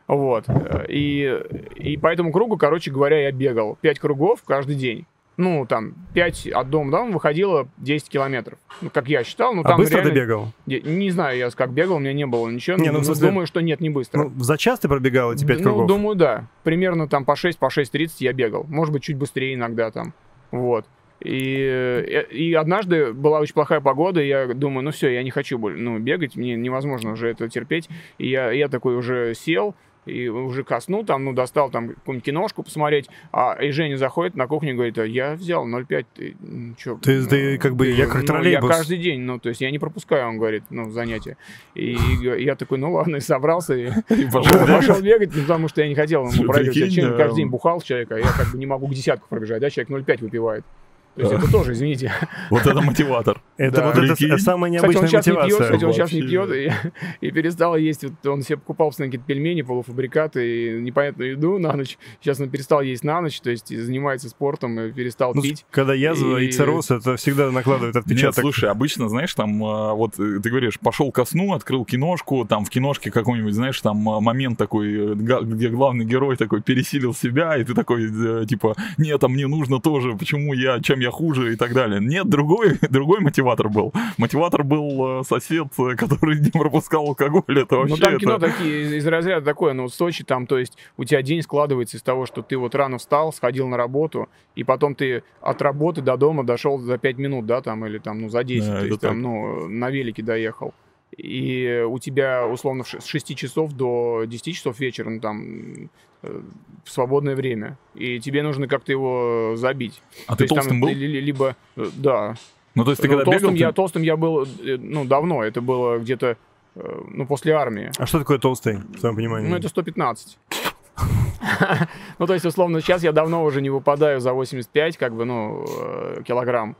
Вот. И, и по этому кругу, короче говоря, я бегал 5 кругов каждый день. Ну, там, 5 от дома до дома выходило 10 километров. Ну, как я считал, ну, А там быстро реально... ты бегал? Я Не знаю я как бегал, у меня не было ничего. Не, ну, в смысле- думаю, что нет, не быстро. Ну, за час ты пробегал эти пять ну, кругов? думаю, да. Примерно там по 6, по 6.30 я бегал. Может быть, чуть быстрее иногда там. Вот. И, э, и однажды была очень плохая погода, и я думаю, ну все, я не хочу ну, бегать, мне невозможно уже это терпеть. И я, я такой уже сел, и уже ко сну там, ну, достал там какую-нибудь киношку посмотреть, а и Женя заходит на кухню и говорит, а я взял 0,5, ты м, чё? Ты- ты как бы, я как ну, троллейбус. Я каждый день, ну, то есть я не пропускаю, он говорит, ну, занятия. И, я такой, ну ладно, и собрался, и И пошел пошел бегать, ну, потому что я не хотел ему проигрывать. Я да. каждый день бухал человека, я как бы не могу к десятку пробежать, да, человек 0,5 выпивает. То есть это тоже, извините. Вот это мотиватор. Это вот это самая Кстати, он необычная сейчас не пьет, мотивация. кстати, он сейчас не пьет и, перестал есть. Вот он себе покупал постоянно какие-то пельмени, полуфабрикаты и непонятную еду на ночь. Сейчас он перестал есть на ночь, то есть занимается спортом и перестал Ну, пить. когда язва и цирроз, это всегда накладывает отпечаток. слушай, обычно, знаешь, там, а, вот э, ты говоришь, пошел ко сну, открыл киношку, там в киношке какой-нибудь, знаешь, там а, момент такой, э, где главный герой такой пересилил себя, и ты такой, э, типа, нет, а мне нужно тоже, почему я, чем я хуже и так далее. Нет, другой, другой мотиватор был. Мотиватор был э, сосед, э, который не пропускал алкоголь, это вообще... Ну, там это- кино такие из, разряда такое, ну, в Сочи там, то есть у тебя день складывается из того, что ты вот рано встал, сходил на работу, и потом ты от работы до дома дошел за 5 минут, да, там, или там, ну, за 10, Да, то есть так. там, ну, на велике доехал. И у тебя, условно, с 6 часов до 10 часов вечера, ну, там, э, в свободное время, и тебе нужно как-то его забить. А ты есть там толстым был? ты ли- либо, э, да. Ну, то есть ты Ну, когда толстым, бегал, я, ты- толстым я был, э, ну, давно, это было где-то, ну, после армии. А что такое толстый, в твоем понимании? Ну, это 115. Ну, то есть, условно, сейчас я давно уже не выпадаю за 85, как бы, ну, килограмм.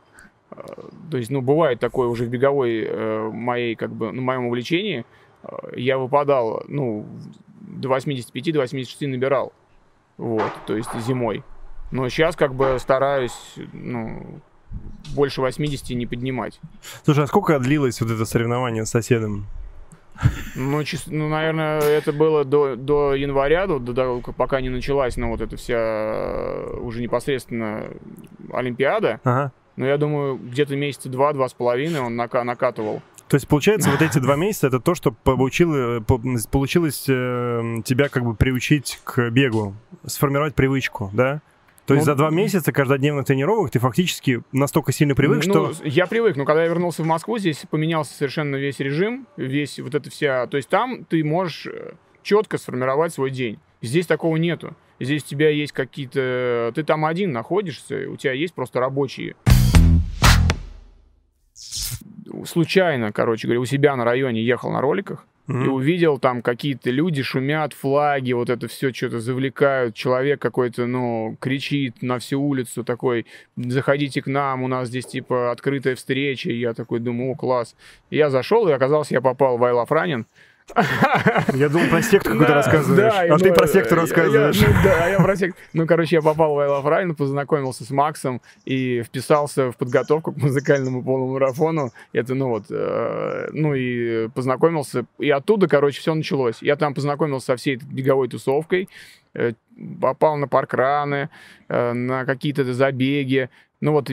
То есть, ну, бывает такое уже в беговой э, моей, как бы, ну, моем увлечении. э, Я выпадал, ну, до 85, до 86 набирал. Вот, то есть зимой. Но сейчас, как бы, стараюсь, ну, больше 80 не поднимать. Слушай, а сколько длилось вот это соревнование с соседом? Ну, чис- ну, наверное, это было до, до января, до, до пока не началась, ну, вот эта вся э, уже непосредственно Олимпиада. Ага. Но я думаю, где-то месяца два, два с половиной он нака- накатывал. То есть, получается, вот эти два месяца это то, что получило, по- получилось э, тебя как бы приучить к бегу, сформировать привычку, да? То есть Ну, за два месяца каждодневных тренировок ты фактически настолько сильно привык, ну, что... я привык, но когда я вернулся в Москву, здесь поменялся совершенно весь режим, весь вот эта вся... То есть там ты можешь четко сформировать свой день. Здесь такого нету. Здесь у тебя есть какие-то... Ты там один находишься, у тебя есть просто рабочие. Случайно, короче говоря, у себя на районе ехал на роликах, и Мгм. увидел там какие-то люди шумят, флаги, вот это все что-то завлекают. Человек какой-то, ну, кричит на всю улицу такой, заходите к нам, у нас здесь типа открытая встреча. И я такой думаю, о, класс. И я зашел, и оказалось, я попал в Love Running. Я думал, про сектор какой-то Да, рассказываешь. а ты ну, про сектор я- рассказываешь. ну, да, я про сектор. Ну, короче, я попал в I Love познакомился с Максом и вписался в подготовку к музыкальному полумарафону. Это, ну вот, э, ну и познакомился. И оттуда, короче, все началось. Я там познакомился со всей этой беговой тусовкой, э, попал на паркраны, э, на какие-то забеги. Ну вот,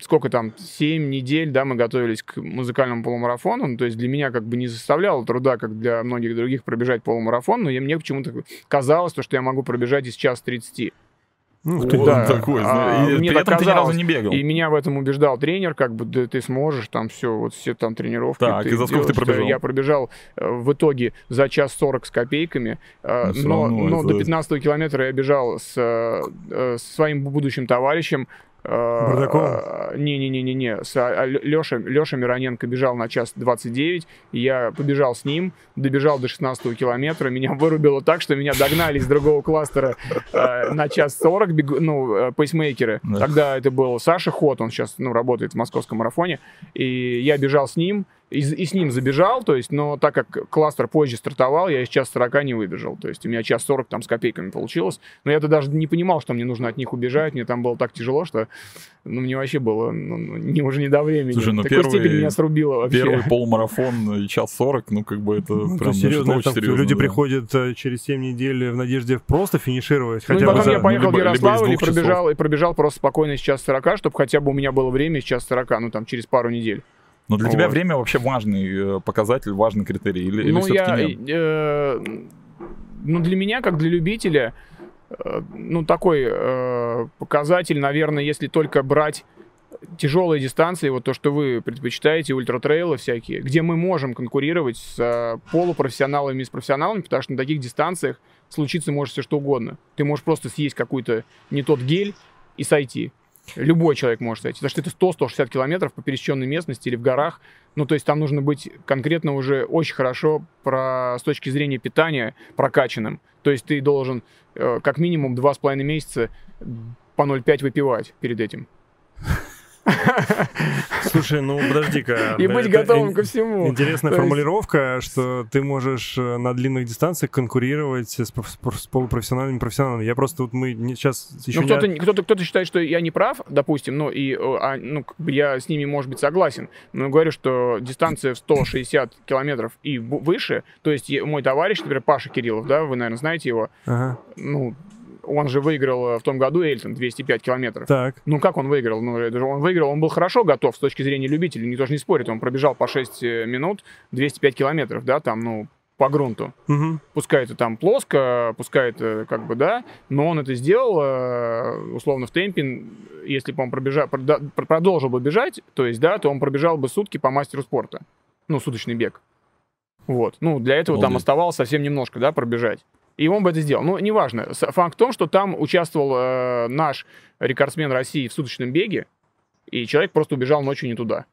сколько там, 7 недель, да, мы готовились к музыкальному полумарафону. Ну, то есть для меня как бы не составляло труда, как для многих других, пробежать полумарафон, но я, мне почему-то казалось, то, что я могу пробежать из час 30. Ух ты. Он да. такой, А, и мне при этом ты ни разу не бегал. И меня в этом убеждал тренер, как бы, да ты сможешь, там все, вот все там тренировки. Так, и за сколько ты пробежал? Я пробежал э, в итоге за час 40 с копейками, э, Ну, но, равно но это- до 15 километра я бежал с, э, э, своим будущим товарищем. Бардаковым? э, Не-не-не-не-не, с Леша, Леша Мироненко бежал на час 29, и я побежал с ним, добежал до 16 километра, меня вырубило так, что меня догнали из другого кластера э, на час 40, бегу- ну, э, пейсмейкеры. Да. Тогда это был Саша Ход, он сейчас ну, работает в московском марафоне, и я бежал с ним, и, с- и с ним забежал, то есть, но так как кластер позже стартовал, я из час 40 не выбежал, то есть у меня час 40 там с копейками получилось, но я-то даже не понимал, что мне нужно от них убежать, мне там было так тяжело, что ну, мне вообще было ну, ну, не, уже не до времени. Слушай, ну, В такой первый- степени меня срубило вообще. Первый полумарафон и час 40, ну, как бы это Ну, прям ну, серьезно, очень серьезно. люди да. приходят э, через 7 недель в надежде просто финишировать. Ну, и Хотя бы потом за- я поехал либо- в либо из Ярославль и часов. пробежал, и пробежал просто спокойно сейчас 40, чтобы хотя бы у меня было время сейчас 40, ну там через пару недель. Но для тебя Вот. время вообще важный э, показатель, важный критерий? Или, или ну, всё-таки я, нет? э, ну, для меня, как для любителя, э, ну, такой э, показатель, наверное, если только брать тяжелые дистанции, вот то, что вы предпочитаете, ультратрейлы всякие, где мы можем конкурировать с э, полупрофессионалами и с профессионалами, потому что на таких дистанциях случиться может все что угодно. Ты можешь просто съесть какой-то не тот гель и сойти. Любой человек может сойти. Потому что это 100-160 километров по пересеченной местности или в горах. Ну, то есть там нужно быть конкретно уже очень хорошо про, с точки зрения питания прокачанным. То есть ты должен э, как минимум 2,5 месяца по 0,5 выпивать перед этим. Слушай, ну подожди-ка. И быть готовым ко всему. Интересная То есть- формулировка, что ты можешь э, на длинных дистанциях конкурировать с, с проф- с полупрофессиональными профессионалами. Я просто вот мы не, сейчас еще Ну, не... кто-то, считает, что я не прав, допустим, ну, и, а, ну, я с ними, может быть, согласен, но говорю, что дистанция в 160 километров и выше, то есть мой товарищ, например, Паша Кириллов, да, вы, наверное, знаете его, Ага. ну, он же выиграл э, в том году Эльтон 205 километров. Так. Ну, как он выиграл? Ну, это же он выиграл, он был хорошо готов с точки зрения любителей, никто же не спорит, он пробежал по 6 минут 205 километров, да, там, ну, по грунту. Мгм. Пускай это там плоско, пускай это как бы, да, но он это сделал, э, условно, в темпе, если бы он пробежал, продолжил бы бежать, то есть, да, то он пробежал бы сутки по мастеру спорта. Ну, суточный бег. Вот. Ну, для этого там Обалдеть. оставалось совсем немножко, да, пробежать. И он бы это сделал. Ну, неважно. Факт в том, что там участвовал э, наш рекордсмен России в суточном беге, и человек просто убежал ночью не туда.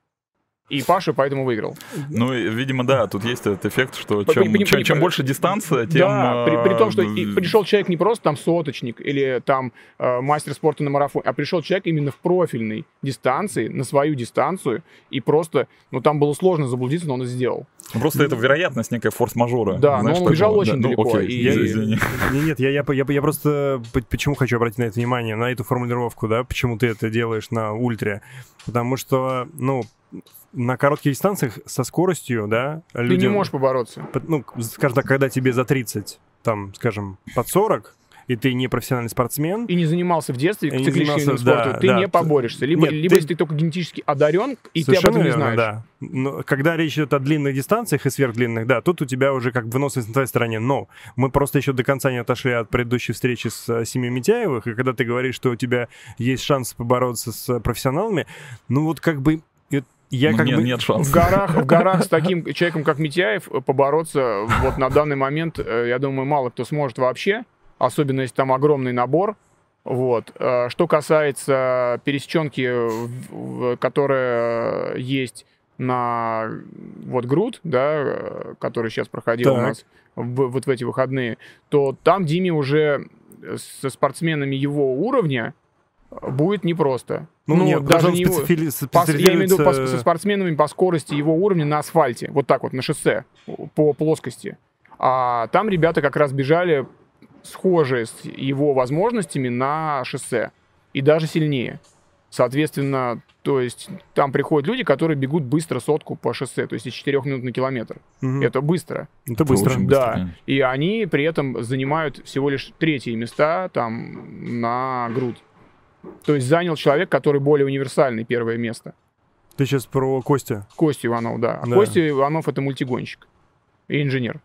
И Паша поэтому выиграл. Ну, и, видимо, да, тут есть этот эффект, что чем, пони- чем, пони- чем больше дистанция, тем... да, при, при том, что и э, пришел человек не просто там соточник или там э, мастер спорта на марафоне, а пришел человек именно в профильной дистанции, на свою дистанцию, и просто, ну там было сложно заблудиться, но он это сделал. ну, Просто это вероятность некая форс-мажора. Да, но Знаешь, он убежал такого. очень Да, ну, далеко, окей, и- я- извини. Не, Нет, я, я, я, я просто почему хочу обратить на это внимание, на эту формулировку, да, почему ты это делаешь на ультре. Потому что, ну, на коротких дистанциях со скоростью, да, Ты люди... не можешь побороться. Ну, скажем так, когда тебе за 30, там, скажем, под 40, и ты не профессиональный спортсмен, И не занимался в детстве И не да, ты да. не поборешься. Либо, Нет, либо ты- если ты только генетически одарен, и ты об Совершенно этом не знаешь. да. Но когда речь идет о длинных дистанциях и сверхдлинных, да, тут у тебя уже как бы выносливость на твоей стороне. Но мы просто еще до конца не отошли от предыдущей встречи с э, Семью Митяевых, и когда ты говоришь, что у тебя есть шанс побороться с профессионалами, ну вот как бы э, я Ну, как нет, бы... нет В шансов. горах, в горах с таким человеком, как Митяев, э, побороться вот на данный момент, э, я думаю, мало кто сможет вообще, особенно если там огромный набор. Вот. Э, Что касается пересеченки, в- в- которая есть на вот груд, да, который сейчас проходил у Так. нас в- вот в эти выходные, то там Диме уже со спортсменами его уровня будет непросто. Ну, нет, даже он не его- специфили- по- я имею в виду по- со спортсменами по скорости его уровня на асфальте, вот так вот, на шоссе, по плоскости. А там ребята как раз бежали схожие с его возможностями на шоссе. И даже сильнее. Соответственно, то есть там приходят люди, которые бегут быстро сотку по шоссе, то есть из 4 минут на километр. Мгм. Это быстро. Это быстро. очень Да. конечно. И они при этом занимают всего лишь третьи места там на грудь. То есть занял человек, который более универсальный первое место. Ты сейчас про Костя. Костя Иванов, да. А Да. Костя Иванов это мультигонщик и инженер.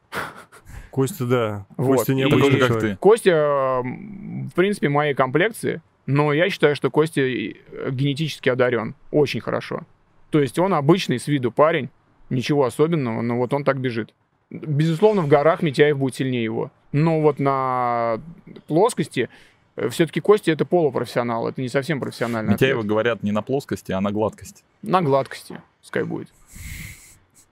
Костя, да. Вот. Костя И- необычный Такой же, как ты. Костя, в принципе, моей комплекции, но я считаю, что Костя э, генетически одарен очень хорошо. То есть он обычный с виду парень, ничего особенного, но вот он так бежит. Безусловно, в горах Митяев будет сильнее его. Но вот на плоскости все-таки Костя это полупрофессионал, это не совсем профессиональный Митяева атлет. говорят не на плоскости, а на гладкости. На гладкости пускай будет.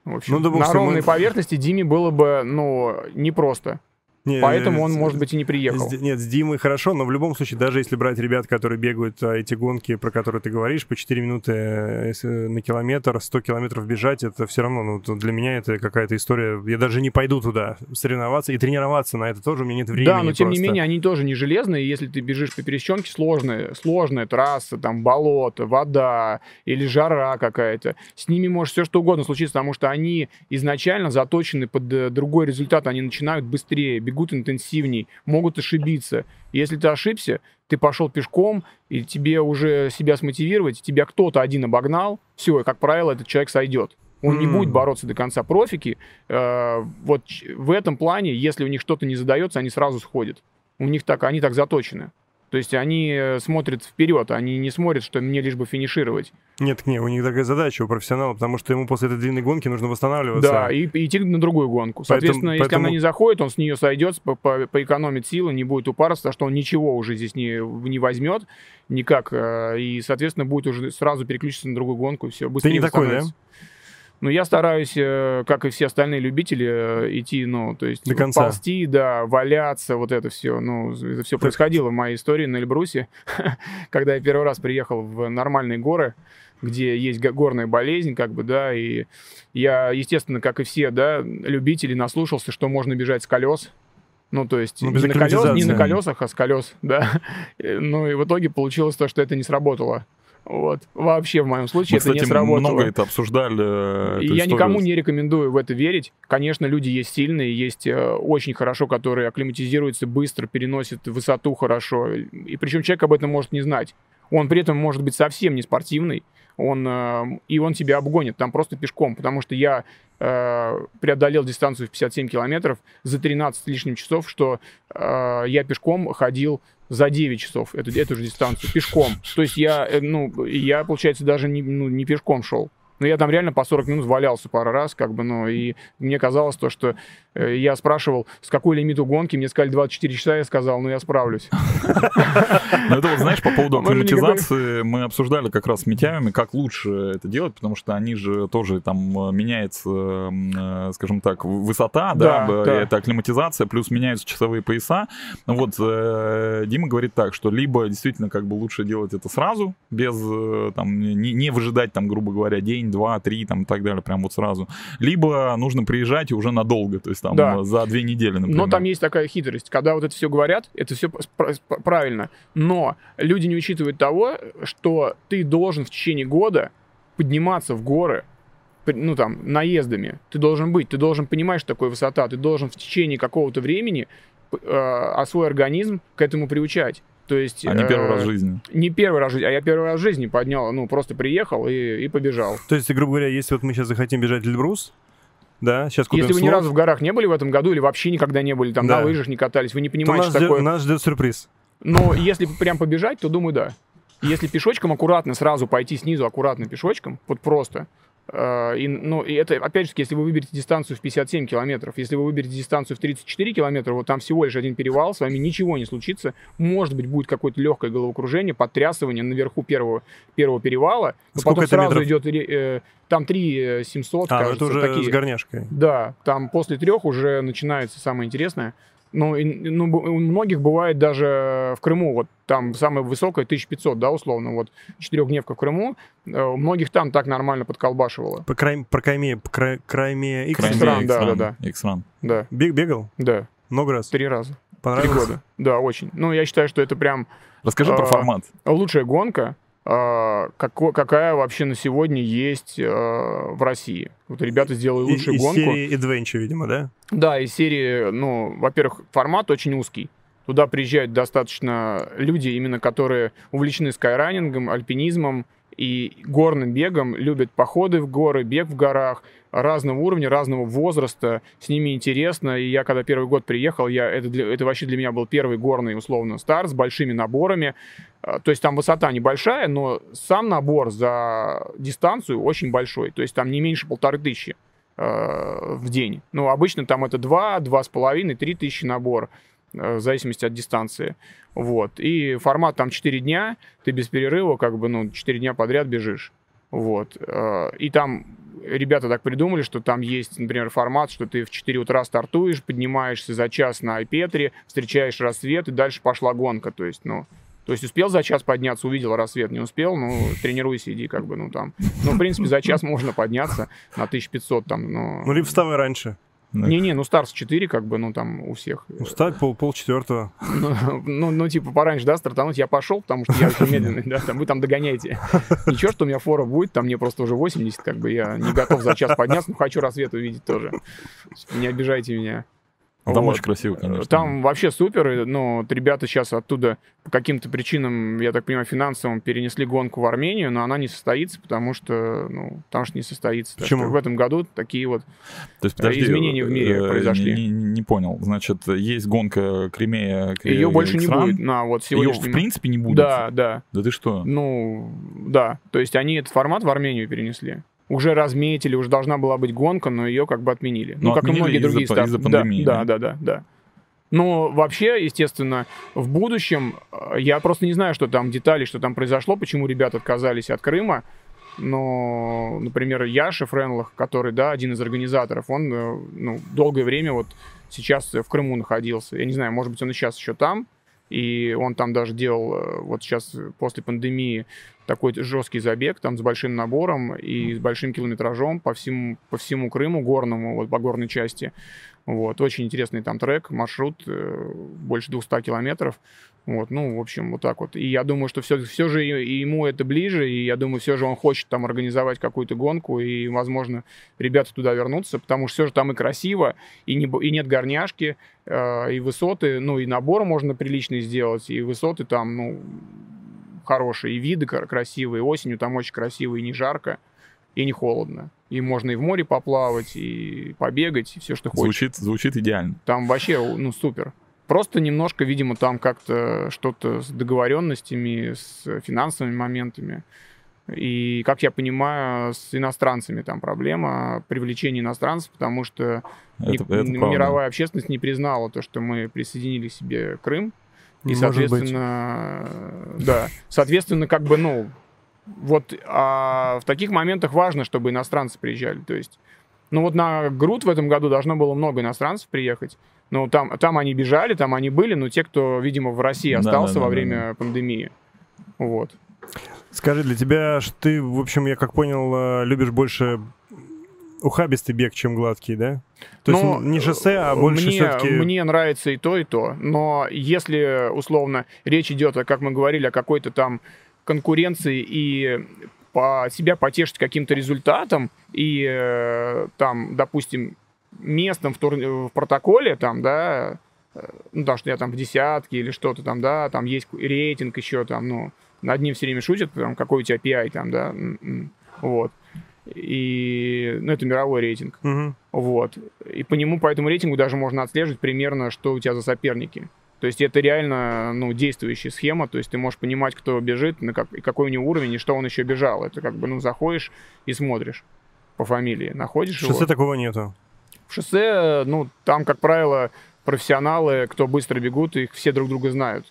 В общем, Ну, да на ровной он- поверхности Диме было бы, ну, непросто. Не, Поэтому он, может быть, и не приехал. С Нет, с Димой хорошо, но в любом случае, даже если брать ребят, которые бегают а, эти гонки, про которые ты говоришь, по 4 минуты э, если на километр, 100 километров бежать, это все равно, ну, для меня это какая-то история. Я даже не пойду туда соревноваться и тренироваться на это тоже, у меня нет времени Да, но тем не просто. менее, они тоже не железные. Если ты бежишь по пересеченке, сложная, сложная трасса, там болото, вода или жара какая-то. С ними может все что угодно случиться, потому что они изначально заточены под э, другой результат. Они начинают быстрее, бегут интенсивней, могут ошибиться. Если ты ошибся, ты пошел пешком, и тебе уже себя смотивировать, тебя кто-то один обогнал, все, и, как правило, этот человек сойдет. Он не М. будет бороться до конца. Профики, э, вот в этом плане, если у них что-то не задается, они сразу сходят. У них так, они так заточены. То есть они э, смотрят вперед, они не смотрят, что мне лишь бы финишировать. Нет, нет, у них такая задача у профессионала, потому что ему после этой длинной гонки нужно восстанавливаться. Да, и, и идти на другую гонку. Соответственно, если поэтому- она не заходит, он с нее сойдет, по- по- поэкономит силы, не будет упарываться, потому что он ничего уже здесь не, не возьмет никак. э, И, соответственно, будет уже сразу переключиться на другую гонку, и все, быстрее не такой, восстановится. Ну, я стараюсь, э, как и все остальные любители, э, идти, ну, то есть До конца. ползти, да, валяться, вот это все. Ну, это все происходило в моей истории на Эльбрусе, когда я первый раз приехал в нормальные горы, где есть го- горная болезнь, как бы, да, и я, естественно, как и все, да, любители, наслушался, что можно бежать с колес, ну, то есть Ну, не, на колес, не на колесах, а с колес, да. Э, Ну, и в итоге получилось то, что это не сработало. Вот. Вообще в моем случае Мы, это не кстати, сработало. много это обсуждали. э, И эту я историю. никому не рекомендую в это верить. Конечно, люди есть сильные, есть э, очень хорошо, которые акклиматизируются быстро, переносят высоту хорошо. И причем человек об этом может не знать. Он при этом может быть совсем не спортивный, он, э, и он тебя обгонит там просто пешком, потому что я э, преодолел дистанцию в 57 километров за 13 с лишним часов, что э, я пешком ходил за 9 часов эту, эту же дистанцию, пешком. То есть я, э, ну, я, получается, даже не, ну, не пешком шел. Но я там реально по 40 минут валялся пару раз, как бы, ну, и мне казалось то, что э, я спрашивал, с какой лимиту гонки, мне сказали 24 часа, я сказал, ну, я справлюсь. Ну, это вот, знаешь, по поводу акклиматизации мы обсуждали как раз с Митяевыми, как лучше это делать, потому что они же тоже там э, меняется, э, скажем так, высота, да, это акклиматизация, плюс меняются часовые пояса. Ну Вот э, Дима говорит так, что либо действительно как бы лучше делать это сразу, без там не, не выжидать там, грубо говоря, день, два, три там и так далее, прям вот сразу. Либо нужно приезжать уже надолго, то есть там Да. за две недели, например. Но там есть такая хитрость. Когда вот это все говорят, это все правильно. Но люди не учитывают того, что ты должен в течение года подниматься в горы, ну там, наездами. Ты должен быть, ты должен понимать, что такое высота. Ты должен в течение какого-то времени э, а свой организм к этому приучать. То есть... А не первый э, раз в жизни. Не первый раз в жизни, а я первый раз в жизни поднял, ну, просто приехал и, и побежал. То есть, грубо говоря, если вот мы сейчас захотим бежать Эльбрус, да, сейчас купим Если вы ни разу в горах не были в этом году или вообще никогда не были, там Да. на лыжах не катались, вы не понимаете, что ждет, такое... нас ждет сюрприз. Но если прям побежать, то думаю, да. Если пешочком аккуратно сразу пойти снизу аккуратно пешочком, вот просто. Э, и, ну, и это, опять же, если вы выберете дистанцию в 57 километров, если вы выберете дистанцию в 34 километра, вот там всего лишь один перевал, с вами ничего не случится. Может быть, будет какое-то легкое головокружение, подтрясывание наверху первого, первого перевала, но Сколько потом сразу метров? идет, э, там 3 700, А, ну кажется, это уже такие. с горняшкой. Да, там после трех уже начинается самое интересное. Ну, и, ну, у многих бывает даже в Крыму, вот там самое высокое 1500, да, условно, вот четырехдневка в Крыму, э, у многих там так нормально подколбашивало. По край, про крайме, по край, крайме X Крайме. X-Run, да, да, да. X-Run. Да, Бег, бегал? да, Много раз? три раза, три Понравилось? года. Да, очень. Ну, я считаю, что это прям Расскажи про А, формат. лучшая гонка, а, како- какая вообще на сегодня есть э, в России. Вот ребята сделали лучшую из гонку. серии Adventure, видимо, да? Да, из серии, ну, во-первых, формат очень узкий. Туда приезжают достаточно люди, именно которые увлечены скайранингом, альпинизмом и горным бегом, любят походы в горы, бег в горах, разного уровня, разного возраста, с ними интересно. И я когда первый год приехал, я, это, для- это вообще для меня был первый горный, условно, старт с большими наборами. А, То есть там высота небольшая, но сам набор за дистанцию очень большой. То есть там не меньше полторы тысячи э, в день. Ну, обычно там это 2, 2,5, 3 тысячи набор, э, в зависимости от дистанции. Вот. И формат там 4 дня, ты без перерыва как бы, ну, 4 дня подряд бежишь. Вот. И там ребята так придумали, что там есть, например, формат, что ты в 4 утра стартуешь, поднимаешься за час на Айпетре, встречаешь рассвет, и дальше пошла гонка. То есть, ну, то есть успел за час подняться, увидел рассвет, не успел, ну, тренируйся, иди, как бы, ну, там. Ну, в принципе, за час можно подняться на 1500, там, но... Ну, либо вставай раньше. Не-не, ну, Старс 4, как бы, ну, там, у всех. Ну, встать пол, пол четвертого. Ну, ну, ну, типа, пораньше, да, стартануть, я пошел, потому что я очень медленный, да, там, вы там догоняете. Ничего, что у меня фора будет, там мне просто уже 80, как бы, я не готов за час подняться, но хочу рассвет увидеть тоже. Не обижайте меня. Там Вот. очень красиво, конечно. Там вообще супер, ну, вот ребята сейчас оттуда по каким-то причинам, я так понимаю, финансовым перенесли гонку в Армению, но она не состоится, потому что, ну, потому что не состоится. Так Почему? что в этом году такие вот То есть, подожди, изменения в мире э, произошли. Не, не- не понял. Значит, есть гонка Кремея. ее больше не будет на вот Ее сегодняшнем... в принципе не будет. Да, да. Да ты что? Ну, да. То есть они этот формат в Армению перенесли. Уже разметили, уже должна была быть гонка, но ее как бы отменили. Ну, ну, как и многие другие старты. из-за пандемии, Да, да? да, да, да, да. Но вообще, естественно, в будущем, э, я просто не знаю, что там детали, что там произошло, почему ребята отказались от Крыма. Но, например, Яша Френлах, который, да, один из организаторов, он э, ну, долгое время вот сейчас в Крыму находился. Я не знаю, может быть, он и сейчас еще там, и он там даже делал э, вот сейчас э, после пандемии такой жесткий забег там с большим набором и с большим километражом по всему, по всему Крыму горному, вот по горной части. Вот, очень интересный там трек, маршрут, э, больше 200 километров. Вот, ну, в общем, вот так вот. И я думаю, что все, все же ему это ближе, и я думаю, все же он хочет там организовать какую-то гонку, и, возможно, ребята туда вернутся, потому что все же там и красиво, и, не, и нет горняшки, э, и высоты, ну, и набор можно приличный сделать, и высоты там, ну, хорошие, и виды кра- красивые, осенью там очень красиво, и не жарко, и не холодно. И можно и в море поплавать, и побегать, и все, что хочешь. Звучит, звучит идеально. Там вообще, ну, супер. Просто немножко, видимо, там как-то что-то с договоренностями, с финансовыми моментами. И, как я понимаю, с иностранцами там проблема, привлечение иностранцев, потому что Это, ни- это правда. мировая общественность не признала то, что мы присоединили себе Крым. И, Может быть. соответственно, да, соответственно, как бы, ну, вот а в таких моментах важно, чтобы иностранцы приезжали. То есть, ну вот на Груд в этом году должно было много иностранцев приехать. Ну, там, там они бежали, там они были, но те, кто, видимо, в России Да, остался да, да, во да, время пандемии. Вот. Скажи, для тебя, что ты, в общем, я как понял, э, любишь больше ухабистый бег, чем гладкий, да? То есть Ну, не шоссе, а больше мне, все-таки... Мне нравится и то, и то. Но если, условно, речь идет, как мы говорили, о какой-то там конкуренции и по себя потешить каким-то результатом и э, там, допустим, местом в, тур- в протоколе, там, да, э, ну, потому что я там в десятке или что-то там, да, там есть рейтинг еще там, ну, над ним все время шутят, там, какой у тебя PI там, да, м-м, вот. И, ну, это мировой рейтинг. Мгм. Вот. И по нему, по этому рейтингу даже можно отслеживать примерно, что у тебя за соперники. То есть это реально ну, действующая схема, то есть ты можешь понимать, кто бежит, на как, какой у него уровень, и что он еще бежал. Это как бы, ну, заходишь и смотришь по фамилии, находишь В шоссе его. такого нету. В шоссе, ну, там, как правило, профессионалы, кто быстро бегут, их все друг друга знают.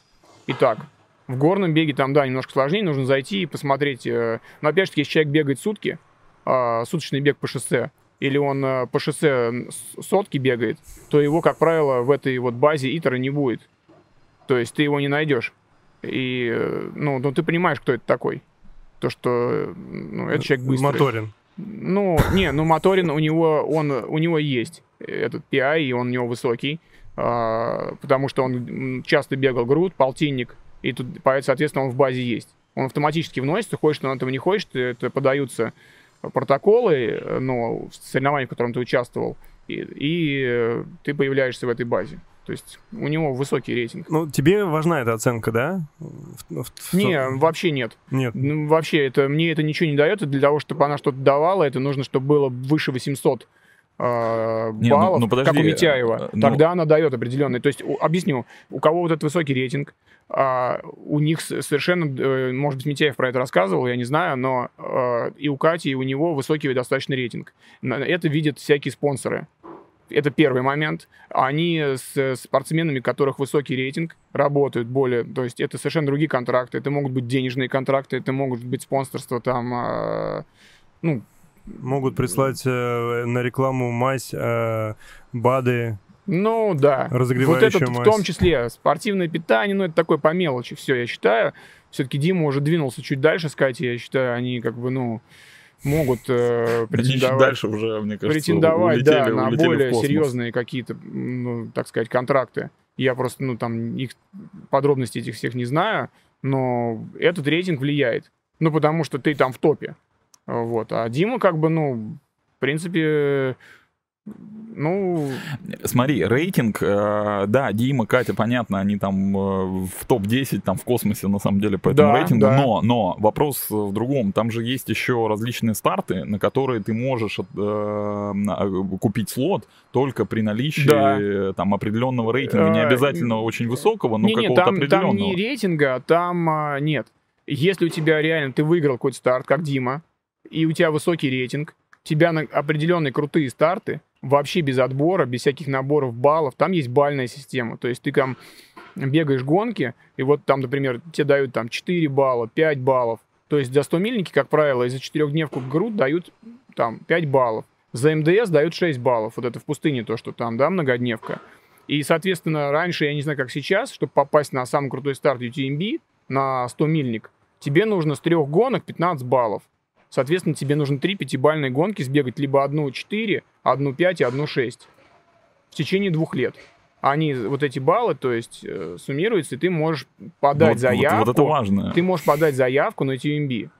Итак, в горном беге там, да, немножко сложнее, нужно зайти и посмотреть. э, Но опять же, таки, если человек бегает сутки, а, суточный бег по шоссе, или он э, по шоссе сотки бегает, то его, как правило, в этой вот базе итера не будет. То есть ты его не найдешь. И, э, ну, ну, ты понимаешь, кто это такой. То, что, э, ну, это человек быстрый. Моторин. Ну, не, ну Моторин у него, он, у него есть этот PI, и он у него высокий, а, потому что он часто бегал груд, полтинник, и тут, поэтому, соответственно, он в базе есть. Он автоматически вносится, хочешь ты на этого не хочешь, это подаются протоколы, э, ну, в соревновании, в котором ты участвовал, и, и, э, ты появляешься в этой базе. То есть у него высокий рейтинг. Ну, тебе важна эта оценка, да? В- в- в- Не, вообще нет. Нет. Ну, вообще, это, мне это ничего не дает, и для того, чтобы она что-то давала, это нужно, чтобы было выше 800 э, Не, ну- баллов, ну, подожди, как у Митяева. э, ну- Тогда она дает определенный. То есть, у- объясню, у кого вот этот высокий рейтинг, а, у них совершенно, э, может быть, Митяев про это рассказывал, я не знаю, но э, и у Кати, и у него высокий достаточно рейтинг. Это видят всякие спонсоры. Это первый момент. Они с спортсменами, у которых высокий рейтинг, работают более... То есть это совершенно другие контракты. Это могут быть денежные контракты, это могут быть спонсорство там... а, ну, Могут прислать э, на рекламу мазь, э, БАДы. ну да. Вот Разогревающую это в том числе спортивное питание, ну это такое по мелочи все, я считаю. Все-таки Дима уже двинулся чуть дальше с Катей, я считаю, они как бы, ну, могут э, претендовать. дальше уже, мне кажется, претендовать, улетели, да, на улетели более серьезные какие-то, ну, так сказать, контракты. Я просто, ну, там, их подробностей этих всех не знаю, но этот рейтинг влияет. Ну, потому что ты там в топе. Вот. А Дима, как бы, ну, в принципе, ну, Смотри, рейтинг, э, да, Дима, Катя, понятно, они там э, в топ-10, там в космосе, на самом деле, по этому Да, рейтингу, да. но, но вопрос в другом, там же есть еще различные старты, на которые ты можешь э, купить слот только при наличии Да. э, там определенного рейтинга, не Э, обязательно очень высокого, но какого-то там, там определенного. не рейтинга, там а, нет. Если у тебя реально ты выиграл какой-то старт, как Дима, и у тебя высокий рейтинг, у тебя на определенные крутые старты, вообще без отбора, без всяких наборов баллов, там есть бальная система. То есть ты там бегаешь гонки, и вот там, например, тебе дают там 4 балла, 5 баллов. То есть за 100 мильники, как правило, и за четырехдневку в груд дают там 5 баллов. За МДС дают 6 баллов. Вот это в пустыне то, что там, да, многодневка. И, соответственно, раньше, я не знаю, как сейчас, чтобы попасть на самый крутой старт UTMB, на 100 мильник, тебе нужно с трех гонок 15 баллов. Соответственно, тебе нужно три пятибальные гонки сбегать, либо одну 4, одну 5 и одну 6 в течение двух лет. Они, вот эти баллы, то есть, э, суммируются, и ты можешь подать вот, вот- заявку. вот это важно. Ты можешь подать заявку на UTMB.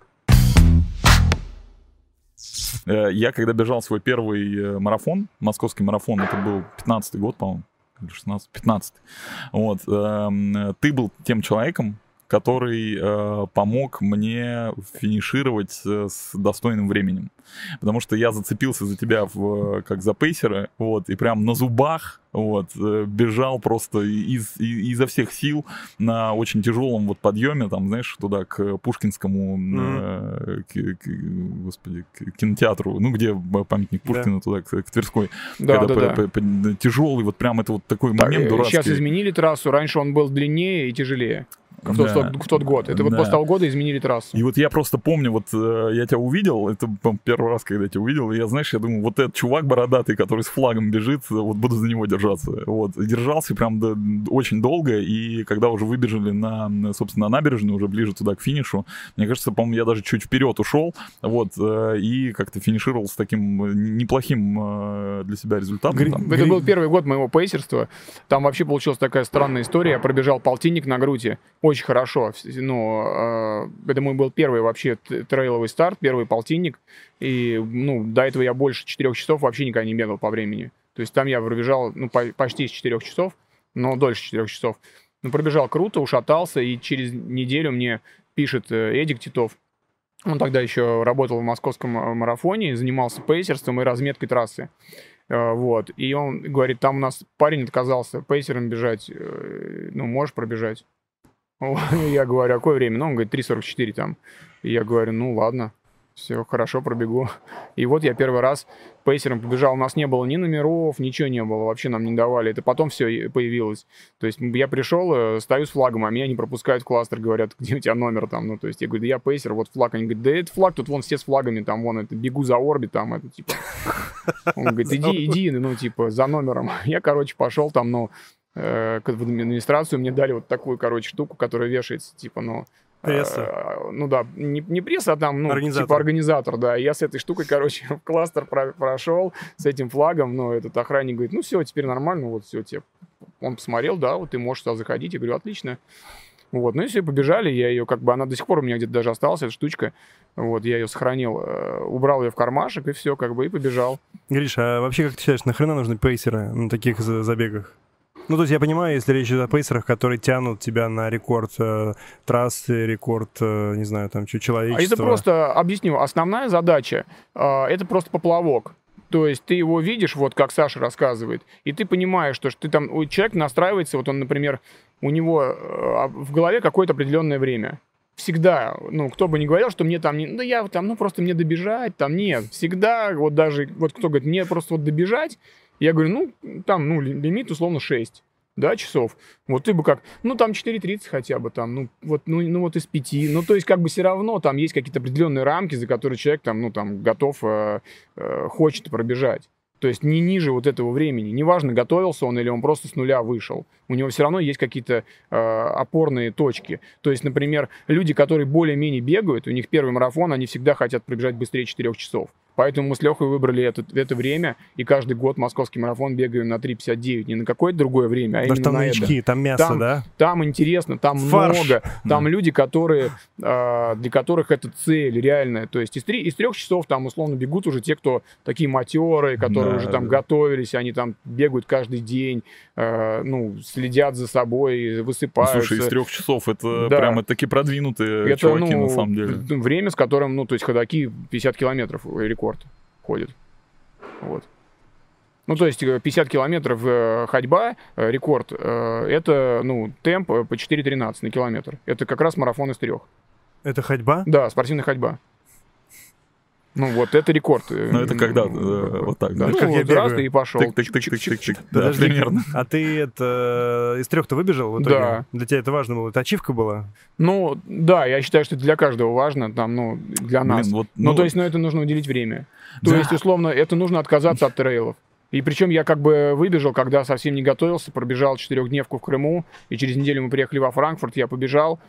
Э, Я когда бежал свой первый э, марафон, московский марафон, это был 15-й год, по-моему, или 16 15 Вот. эм, э, Ты был тем человеком, который э, помог мне финишировать э, с достойным временем. Потому что я зацепился за тебя в, как за пейсера, вот, и прям на зубах вот, э, бежал просто из, из, изо всех сил на очень тяжелом вот подъеме, там, знаешь, туда к Пушкинскому, mm-hmm. к, к, господи, к кинотеатру, ну, где памятник Пушкина, да. туда, к, к Тверской. Да, когда да, по, да. По, по, тяжелый, вот прям это вот такой так, момент дурацкий. Сейчас изменили трассу, раньше он был длиннее и тяжелее в, тот, да. в тот год. Это да. вот после того года изменили трассу. И вот я просто помню, вот э, я тебя увидел, это первый раз, когда я тебя увидел, и я, знаешь, я думаю, вот этот чувак бородатый, который с флагом бежит, вот буду за него держаться. Вот, и держался прям до, очень долго, и когда уже выбежали на, собственно, на набережную, уже ближе туда к финишу, мне кажется, по-моему, я даже чуть вперед ушел, вот, э, и как-то финишировал с таким э, неплохим э, для себя результатом. Гри- там. Это был первый год моего пейсерства, там вообще получилась такая странная история, я пробежал полтинник на груди, очень хорошо. Ну, э, это мой был первый вообще трейловый старт, первый полтинник. И, ну, до этого я больше четырех часов вообще никогда не бегал по времени. То есть там я пробежал, ну, по, почти с четырех часов, но дольше четырех часов. Ну, пробежал круто, ушатался, и через неделю мне пишет э, Эдик Титов. Он тогда еще работал в московском марафоне, занимался пейсерством и разметкой трассы. Э, вот. И он говорит, там у нас парень отказался пейсером бежать. Ну, можешь пробежать? Я говорю, а какое время? Ну, он говорит, 3.44 там. Я говорю, ну, ладно, все, хорошо, пробегу. И вот я первый раз пейсером побежал. У нас не было ни номеров, ничего не было, вообще нам не давали. Это потом все появилось. То есть я пришел, э, стою с флагом, а меня не пропускают в кластер, говорят, где у тебя номер там. Ну, то есть я говорю, да я пейсер, вот флаг. Они говорят, да это флаг, тут вон все с флагами, там, вон, это, бегу за орби, там, это, типа. Он говорит, иди, иди, ну, типа, за номером. Я, короче, пошел там, ну, э, в администрацию, мне дали вот такую, короче, штуку, которая вешается, типа, ну... Пресса. Э, ну да, не, не пресса, а там, ну, организатор. типа организатор, да. Я с этой штукой, короче, в кластер про прошел, с этим флагом, но этот охранник говорит, ну все, теперь нормально, вот все, тебе. Он посмотрел, да, вот ты можешь туда заходить. Я говорю, отлично. Вот, ну и все, побежали, я ее, как бы, она до сих пор у меня где-то даже осталась, эта штучка. Вот, я ее сохранил, э, убрал ее в кармашек, и все, как бы, и побежал. Гриша, а вообще, как ты считаешь, нахрена нужны пейсеры на таких забегах? Ну, то есть я понимаю, если речь идет о пейсерах, которые тянут тебя на рекорд э, трассы, рекорд, э, не знаю, там, что человечества. А это просто, объясню, основная задача, э, это просто поплавок. То есть ты его видишь, вот как Саша рассказывает, и ты понимаешь, что, что ты там, человек настраивается, вот он, например, у него э, в голове какое-то определенное время. Всегда, ну, кто бы ни говорил, что мне там, не, да я там, ну, просто мне добежать, там, нет. Всегда, вот даже, вот кто говорит, мне просто вот добежать, я говорю, ну, там, ну, лимит условно 6 да, часов. Вот ты бы как, ну, там 4.30 хотя бы, там, ну, вот, ну, ну, вот из 5. Ну, то есть, как бы все равно там есть какие-то определенные рамки, за которые человек там, ну, там, готов, э, э, хочет пробежать. То есть не ниже вот этого времени. Неважно, готовился он или он просто с нуля вышел. У него все равно есть какие-то э, опорные точки. То есть, например, люди, которые более-менее бегают, у них первый марафон, они всегда хотят пробежать быстрее 4 часов. Поэтому мы с Лехой выбрали это, это время, и каждый год московский марафон бегаем на 3.59, не на какое-то другое время, а Потому именно там на новички, это. там мясо, там, да? Там интересно, там Фарш. много, там люди, которые, э, для которых это цель реальная. То есть из, три, из трех часов там условно бегут уже те, кто такие матеры, которые да, уже там да. готовились, они там бегают каждый день, э, ну, следят за собой, высыпаются. Слушай, из трех часов это да. прямо таки продвинутые это, чуваки ну, на самом деле. Время, с которым, ну, то есть ходаки 50 километров рекорд ходит. Вот. Ну, то есть 50 километров э, ходьба, э, рекорд, э, это, ну, темп по 4.13 на километр. Это как раз марафон из трех. Это ходьба? Да, спортивная ходьба. Ну вот, это рекорд. Ну это когда э, вот так, да? Ну, как я раз и пошел. Тык-тык-тык-тык-тык. Да, примерно. А ты это из трех-то выбежал в итоге? Да. Для тебя это важно было? Это ачивка была? Ну, да, я считаю, что это для каждого важно, там, ну, для нас. Ну, ну, то есть, ну, это нужно уделить время. То есть, условно, это нужно отказаться от трейлов. И причем я как бы выбежал, когда совсем не готовился, пробежал четырехдневку в Крыму, и через неделю мы приехали во Франкфурт, я побежал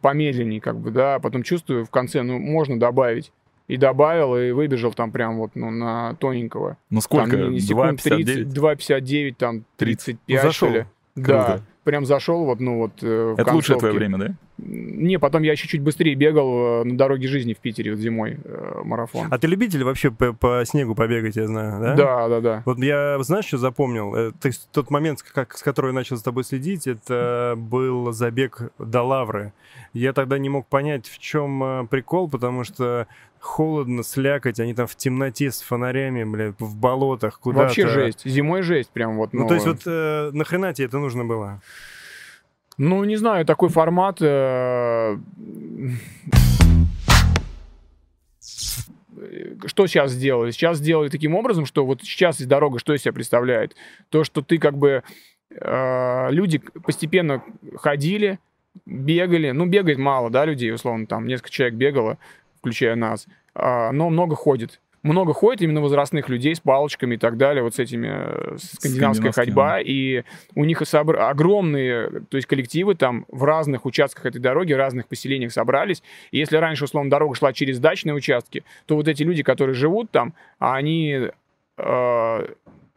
помедленнее, как бы, да, потом чувствую в конце, ну, можно добавить. И добавил, и выбежал там прям вот, ну, на тоненького. Ну сколько? Там, не- секунд 2,59? 2,59, там, 35, Ну, зашел. что ли. Круто. Да, прям зашел вот, ну, вот э, в Это лучшее твое концовке. время, да? Не, потом я еще чуть быстрее бегал э, на дороге жизни в Питере вот зимой э, марафон. А ты любитель вообще по, по снегу побегать, я знаю, да? Да, да, да. Вот я, знаешь, что запомнил? Э, То есть тот момент, с как, с которого я начал с тобой следить, это был забег до Лавры. Я тогда не мог понять, в чем э, прикол, потому что холодно, слякоть, они там в темноте с фонарями, блядь, в болотах, куда-то. Вообще жесть. Зимой жесть прям вот. Ну, то есть вот э, нахрена тебе это нужно было? Ну, не знаю, такой формат... э, Что сейчас сделали? Сейчас сделали таким образом, что вот сейчас из дорога что из себя представляет? То, что ты как бы... э, Люди постепенно ходили, бегали. Ну, бегает мало, да, людей, условно, там несколько человек бегало, включая нас. А, Но много ходит. Много ходит именно возрастных людей с палочками и так далее, вот с этими э, скандинавская ходьба, и у них собр- огромные, то есть коллективы там в разных участках этой дороги, в разных поселениях собрались, и если раньше, условно, дорога шла через дачные участки, то вот эти люди, которые живут там, они э,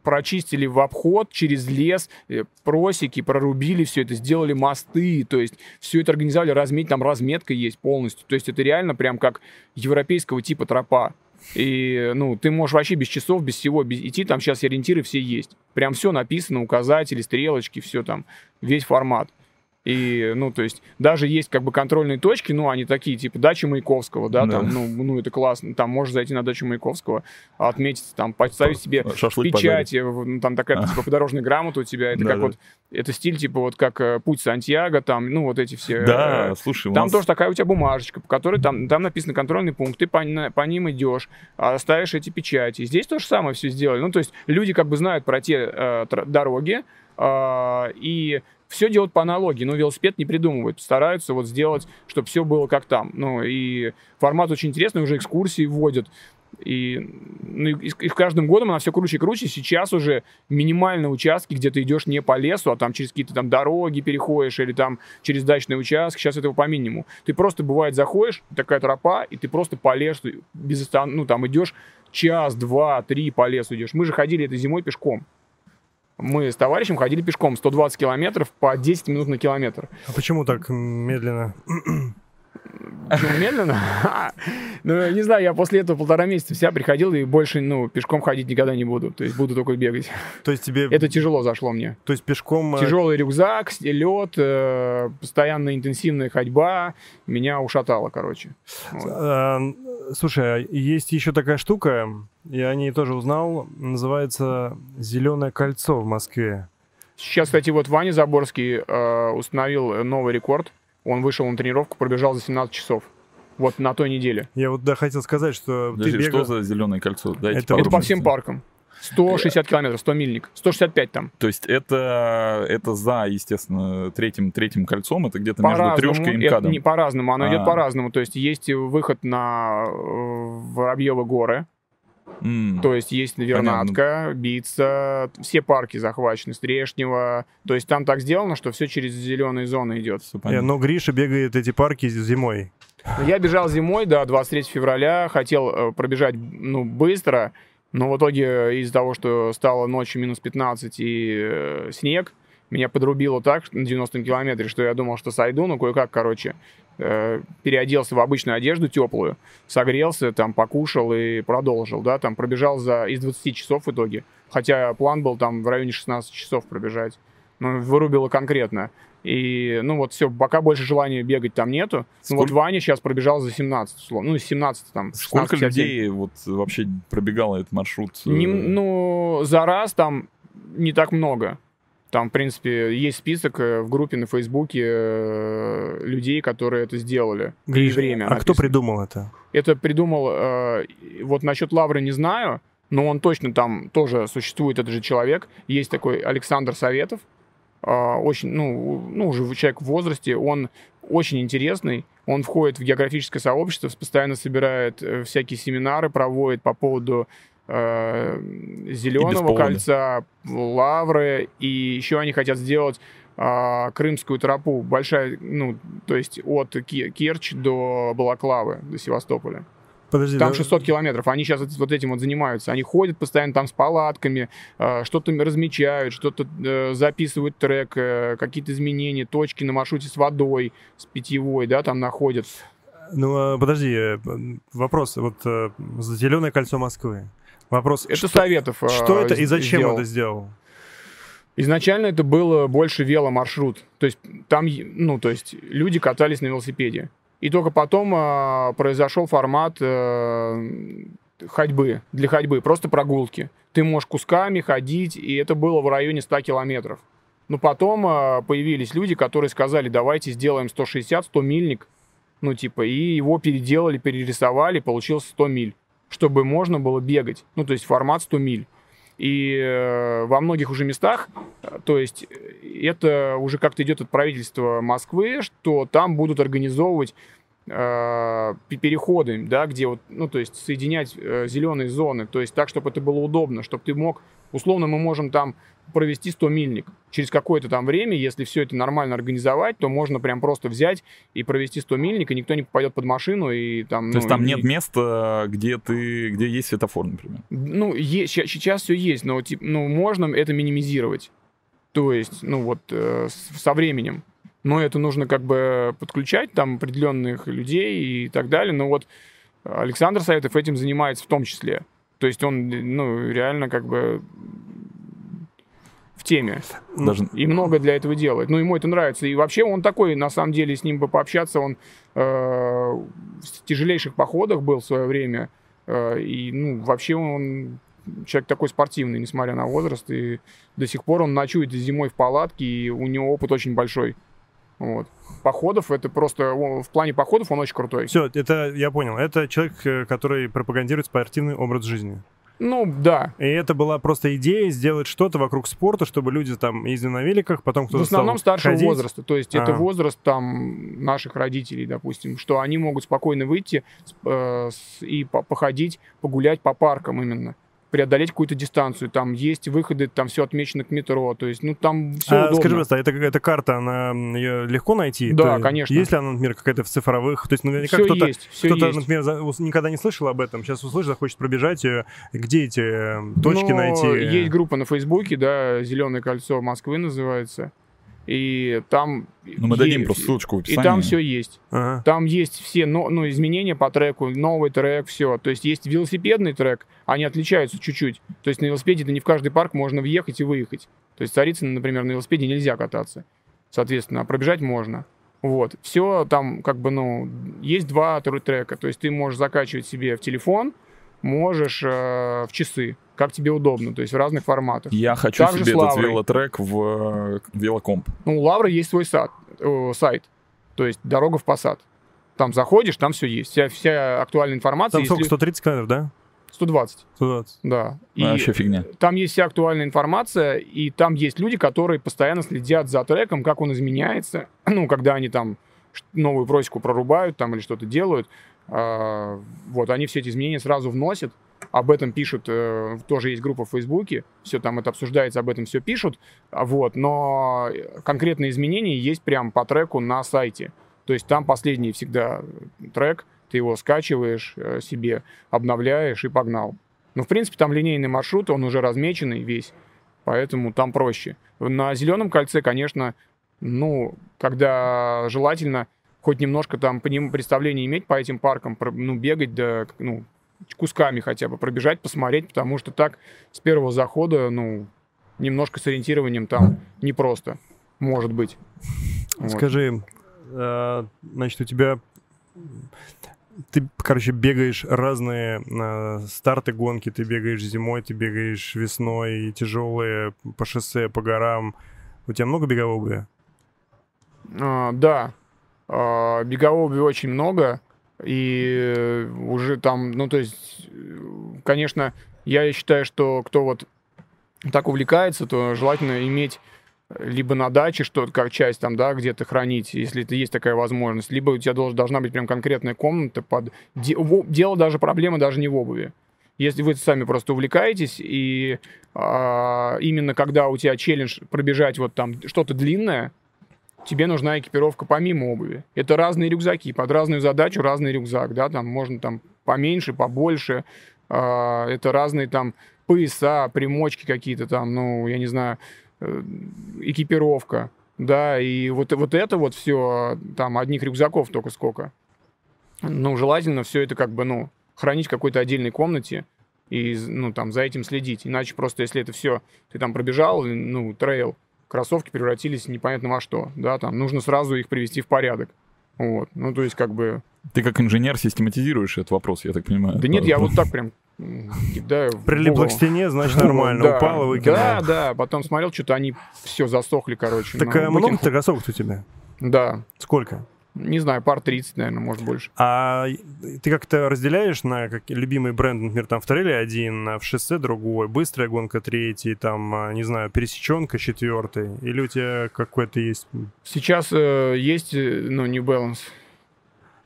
прочистили в обход через лес, э, просеки, прорубили все это, сделали мосты, то есть все это организовали, разметь, там разметка есть полностью, то есть это реально прям как европейского типа тропа. И, ну, ты можешь вообще без часов, без всего без- идти, там сейчас ориентиры все есть. Прям все написано, указатели, стрелочки, все там, весь формат. И, ну, то есть, даже есть как бы контрольные точки, ну, они такие, типа, дача Маяковского, да, Да. там, ну, ну, это классно. Там можешь зайти на дачу Маяковского, отметиться, там, поставить себе Шашлык печать, э, ну, там такая, А. типа, подорожная грамота у тебя, это Да, как да. вот, это стиль, типа, вот как э, путь Сантьяго, там, ну, вот эти все... Да, э, слушай, там нас- тоже такая у тебя бумажечка, по которой там, там написан контрольный пункт, ты по, на- по ним идешь, а, ставишь эти печати. Здесь то же самое все сделали. Ну, то есть люди как бы знают про те э, дороги, а, и все делают по аналогии, но велосипед не придумывают, стараются вот сделать, чтобы все было как там. Ну, и формат очень интересный, уже экскурсии вводят. И, ну, и, и каждым годом она все круче и круче. Сейчас уже минимальные участки, где ты идешь не по лесу, а там через какие-то там дороги переходишь или там через дачный участок. Сейчас этого по минимуму. Ты просто, бывает, заходишь, такая тропа, и ты просто по лесу без остан- ну, там идешь час, два, три по лесу идешь. Мы же ходили этой зимой пешком. Мы с товарищем ходили пешком 120 километров по 10 минут на километр. А почему так медленно? Медленно? Ну, не знаю, я после этого полтора месяца вся приходил и больше, ну, пешком ходить никогда не буду. То есть буду только бегать. То есть тебе... Это тяжело зашло мне. То есть пешком... э, Тяжелый рюкзак, лед, постоянно интенсивная ходьба. Меня ушатало, короче. Вот. А, Слушай, а есть еще такая штука, я о ней тоже узнал, называется «Зеленое кольцо» в Москве. Сейчас, кстати, вот Ваня Заборский э, установил новый рекорд. Он вышел на тренировку, пробежал за 17 часов. Вот на той неделе. Я вот да, хотел сказать, что Подожди, ты бегал... что за зеленое кольцо? Дайте Это- Это по всем паркам. 160 километров, 100 мильник. 165 там. То есть это, это за, естественно, третьим, третьим кольцом, это где-то между По-разному. трешкой и МКАДом. не по-разному, оно идет А. по-разному. То есть есть выход на э, Воробьевы горы, М. то есть есть Вернатка, Бица, все парки захвачены, Стрешнево. То есть там так сделано, что все через зеленые зоны идет. Э. Но Гриша бегает эти парки зимой. Я бежал зимой, да, 23 февраля, хотел э, пробежать, ну, быстро, но в итоге из-за того, что стало ночью минус 15 и э, снег, меня подрубило так на 90 километре, что я думал, что сойду, но кое-как, короче, э, переоделся в обычную одежду теплую, согрелся, там, покушал и продолжил, да, там, пробежал за из 20 часов в итоге, хотя план был там в районе 16 часов пробежать, но вырубило конкретно. И, ну, вот все, пока больше желания бегать там нету. Ну, вот Сколько- Ваня сейчас пробежал за 17, условно. Ну, 17 там, 16, Сколько 57. людей вот вообще пробегало этот маршрут? э, Не- ну, за раз там не так много. Там, в принципе, есть список э, в группе на Фейсбуке э, людей, которые это сделали. Гриш, время а кто написано. придумал это? Это придумал, э, вот насчет Лавры не знаю, но он точно там тоже существует, этот же человек. Есть такой Александр Советов, очень, ну, ну, уже человек в возрасте, он очень интересный, он входит в географическое сообщество, постоянно собирает всякие семинары, проводит по поводу э, зеленого повода. кольца, лавры, и еще они хотят сделать а, крымскую тропу, большая, ну, то есть от Керчь до Балаклавы, до Севастополя. Подожди, Там да- 600 километров. Они сейчас вот этим вот занимаются. Они ходят постоянно там с палатками, э, что-то размечают, что-то э, записывают трек, э, какие-то изменения, точки на маршруте с водой, с питьевой, да, там находят. Ну, а, подожди, э, вопрос. Вот э, зеленое кольцо Москвы. Вопрос. Это что, Советов. э, что это и зачем сделал. это сделал? Изначально это было больше веломаршрут. То есть там, ну, то есть люди катались на велосипеде. И только потом а, произошел формат э, ходьбы, для ходьбы, просто прогулки. Ты можешь кусками ходить, и это было в районе 100 километров. Но потом а, появились люди, которые сказали, давайте сделаем 160, 100 мильник, ну, типа, и его переделали, перерисовали, получился 100 миль, чтобы можно было бегать. Ну, то есть формат 100 миль. И э, во многих уже местах, э, то есть э, это уже как-то идет от правительства Москвы, что там будут организовывать э, пе- переходы, да, где вот, ну, то есть соединять зеленые зоны, то есть так, чтобы это было удобно, чтобы ты мог, условно, мы можем там провести 100 мильник. Через какое-то там время, если все это нормально организовать, то можно прям просто взять и провести 100 мильник, и никто не попадет под машину, и там... То есть ну, там и- нет места, где ты, где есть светофор, например. ну, е- сейчас все есть, но тип, ну, можно это минимизировать. То есть, ну вот, э, со временем. Но это нужно как бы подключать там определенных людей и так далее. Но вот Александр Советов этим занимается в том числе. То есть он, ну, реально как бы в теме. Ну, Даже И много для этого делает. Ну, ему это нравится. И вообще он такой, на самом деле, с ним бы пообщаться, он э, в тяжелейших походах был в свое время. Э, и, ну, вообще он человек такой спортивный, несмотря на возраст. И до сих пор он ночует зимой в палатке, и у него опыт очень большой. Вот. Походов, это просто... он- в плане походов он очень крутой. Все, это я понял. Это человек, э, который пропагандирует спортивный образ жизни. Ну, да. И это была просто идея сделать что-то вокруг спорта, чтобы люди там ездили на великах, потом кто-то В основном стал старшего ходить. возраста. То есть это Ага. возраст там наших родителей, допустим, что они могут спокойно выйти э, и по- походить, погулять по паркам именно преодолеть какую-то дистанцию. Там есть выходы, там все отмечено к метро. То есть, ну, там все А, удобно. скажи, пожалуйста, это какая-то карта, она ее легко найти? Да, То есть конечно. Есть ли она, например, какая-то в цифровых? То есть, наверняка Все кто-то, есть, все кто-то есть. например, за- никогда не слышал об этом, сейчас услышит, захочет пробежать ее. Где эти э, точки Ну, найти? Есть группа на Фейсбуке, да, Зеленое кольцо Москвы называется. И там... Ну, мы дадим е- просто ссылочку в И описании. там все есть. Ага. Там есть все но, ну, изменения по треку, новый трек, все. То есть есть велосипедный трек, они отличаются чуть-чуть. То есть на велосипеде да не в каждый парк можно въехать и выехать. То есть в Царицыно, например, на велосипеде нельзя кататься. Соответственно, а пробежать можно. Вот. Все там как бы, ну, есть два тр- трека. То есть ты можешь закачивать себе в телефон, можешь э, в часы, как тебе удобно, то есть в разных форматах. Я хочу Так же себе этот велотрек в э, велокомп. Ну, у Лавры есть свой сад, э, сайт, то есть дорога в посад. Там заходишь, там все есть. Вся, вся актуальная информация. Там сколько, если- 130 километров, да? 120, 120. да. И А, вообще фигня. там есть вся актуальная информация, и там есть люди, которые постоянно следят за треком, как он изменяется. Ну, когда они там новую просеку прорубают там или что-то делают. а, вот, они все эти изменения сразу вносят. Об этом пишут, э, тоже есть группа в Фейсбуке, все там это обсуждается, об этом все пишут. Вот, но конкретные изменения есть прям по треку на сайте. То есть там последний всегда трек, ты его скачиваешь э, себе, обновляешь и погнал. Ну, в принципе, там линейный маршрут, он уже размеченный весь, поэтому там проще. На зеленом кольце, конечно, ну, когда желательно хоть немножко там представление иметь по этим паркам, ну, бегать, да, ну, кусками хотя бы пробежать, посмотреть, потому что так с первого захода, ну, немножко с ориентированием там непросто, может быть. Скажи, э, значит, у тебя ты, короче, бегаешь разные э, старты гонки, ты бегаешь зимой, ты бегаешь весной, тяжелые по шоссе, по горам. У тебя много беговой обуви? А, да, А, беговой обуви очень много, и э, уже там, ну, то есть, э, конечно, я считаю, что кто вот так увлекается, то желательно иметь либо на даче что-то, как часть там, да, где-то хранить, если это есть такая возможность, либо у тебя долж- должна быть прям конкретная комната под... Дело даже, проблема даже не в обуви. Если вы сами просто увлекаетесь, и а, именно когда у тебя челлендж пробежать вот там что-то длинное, тебе нужна экипировка помимо обуви. Это разные рюкзаки, под разную задачу разный рюкзак, да, там можно там поменьше, побольше. А, это разные там пояса, примочки какие-то там, ну, я не знаю, э, экипировка. Да, и вот, вот это вот все, там, одних рюкзаков только сколько. Ну, желательно все это как бы, ну, хранить в какой-то отдельной комнате и, ну, там, за этим следить. Иначе просто, если это все, ты там пробежал, ну, трейл, кроссовки превратились непонятно во что, да, там, нужно сразу их привести в порядок. Вот, ну, то есть, как бы... Ты как инженер систематизируешь этот вопрос, я так понимаю. Да нет, я вот так прям кидаю. Прилипло к стене, значит, нормально. Да, Упало, выкинул. Да, да, потом смотрел, что-то они все засохли, короче. Так а много кроссовок у тебя? Да, Сколько? Не знаю, пар 30, наверное, может больше. А ты как-то разделяешь на как, любимый бренд, например, там в трейле один, а в шоссе другой, быстрая гонка третий, там, а, не знаю, пересеченка четвертый, или у тебя какой-то есть... Сейчас э, есть, э, ну, New Balance.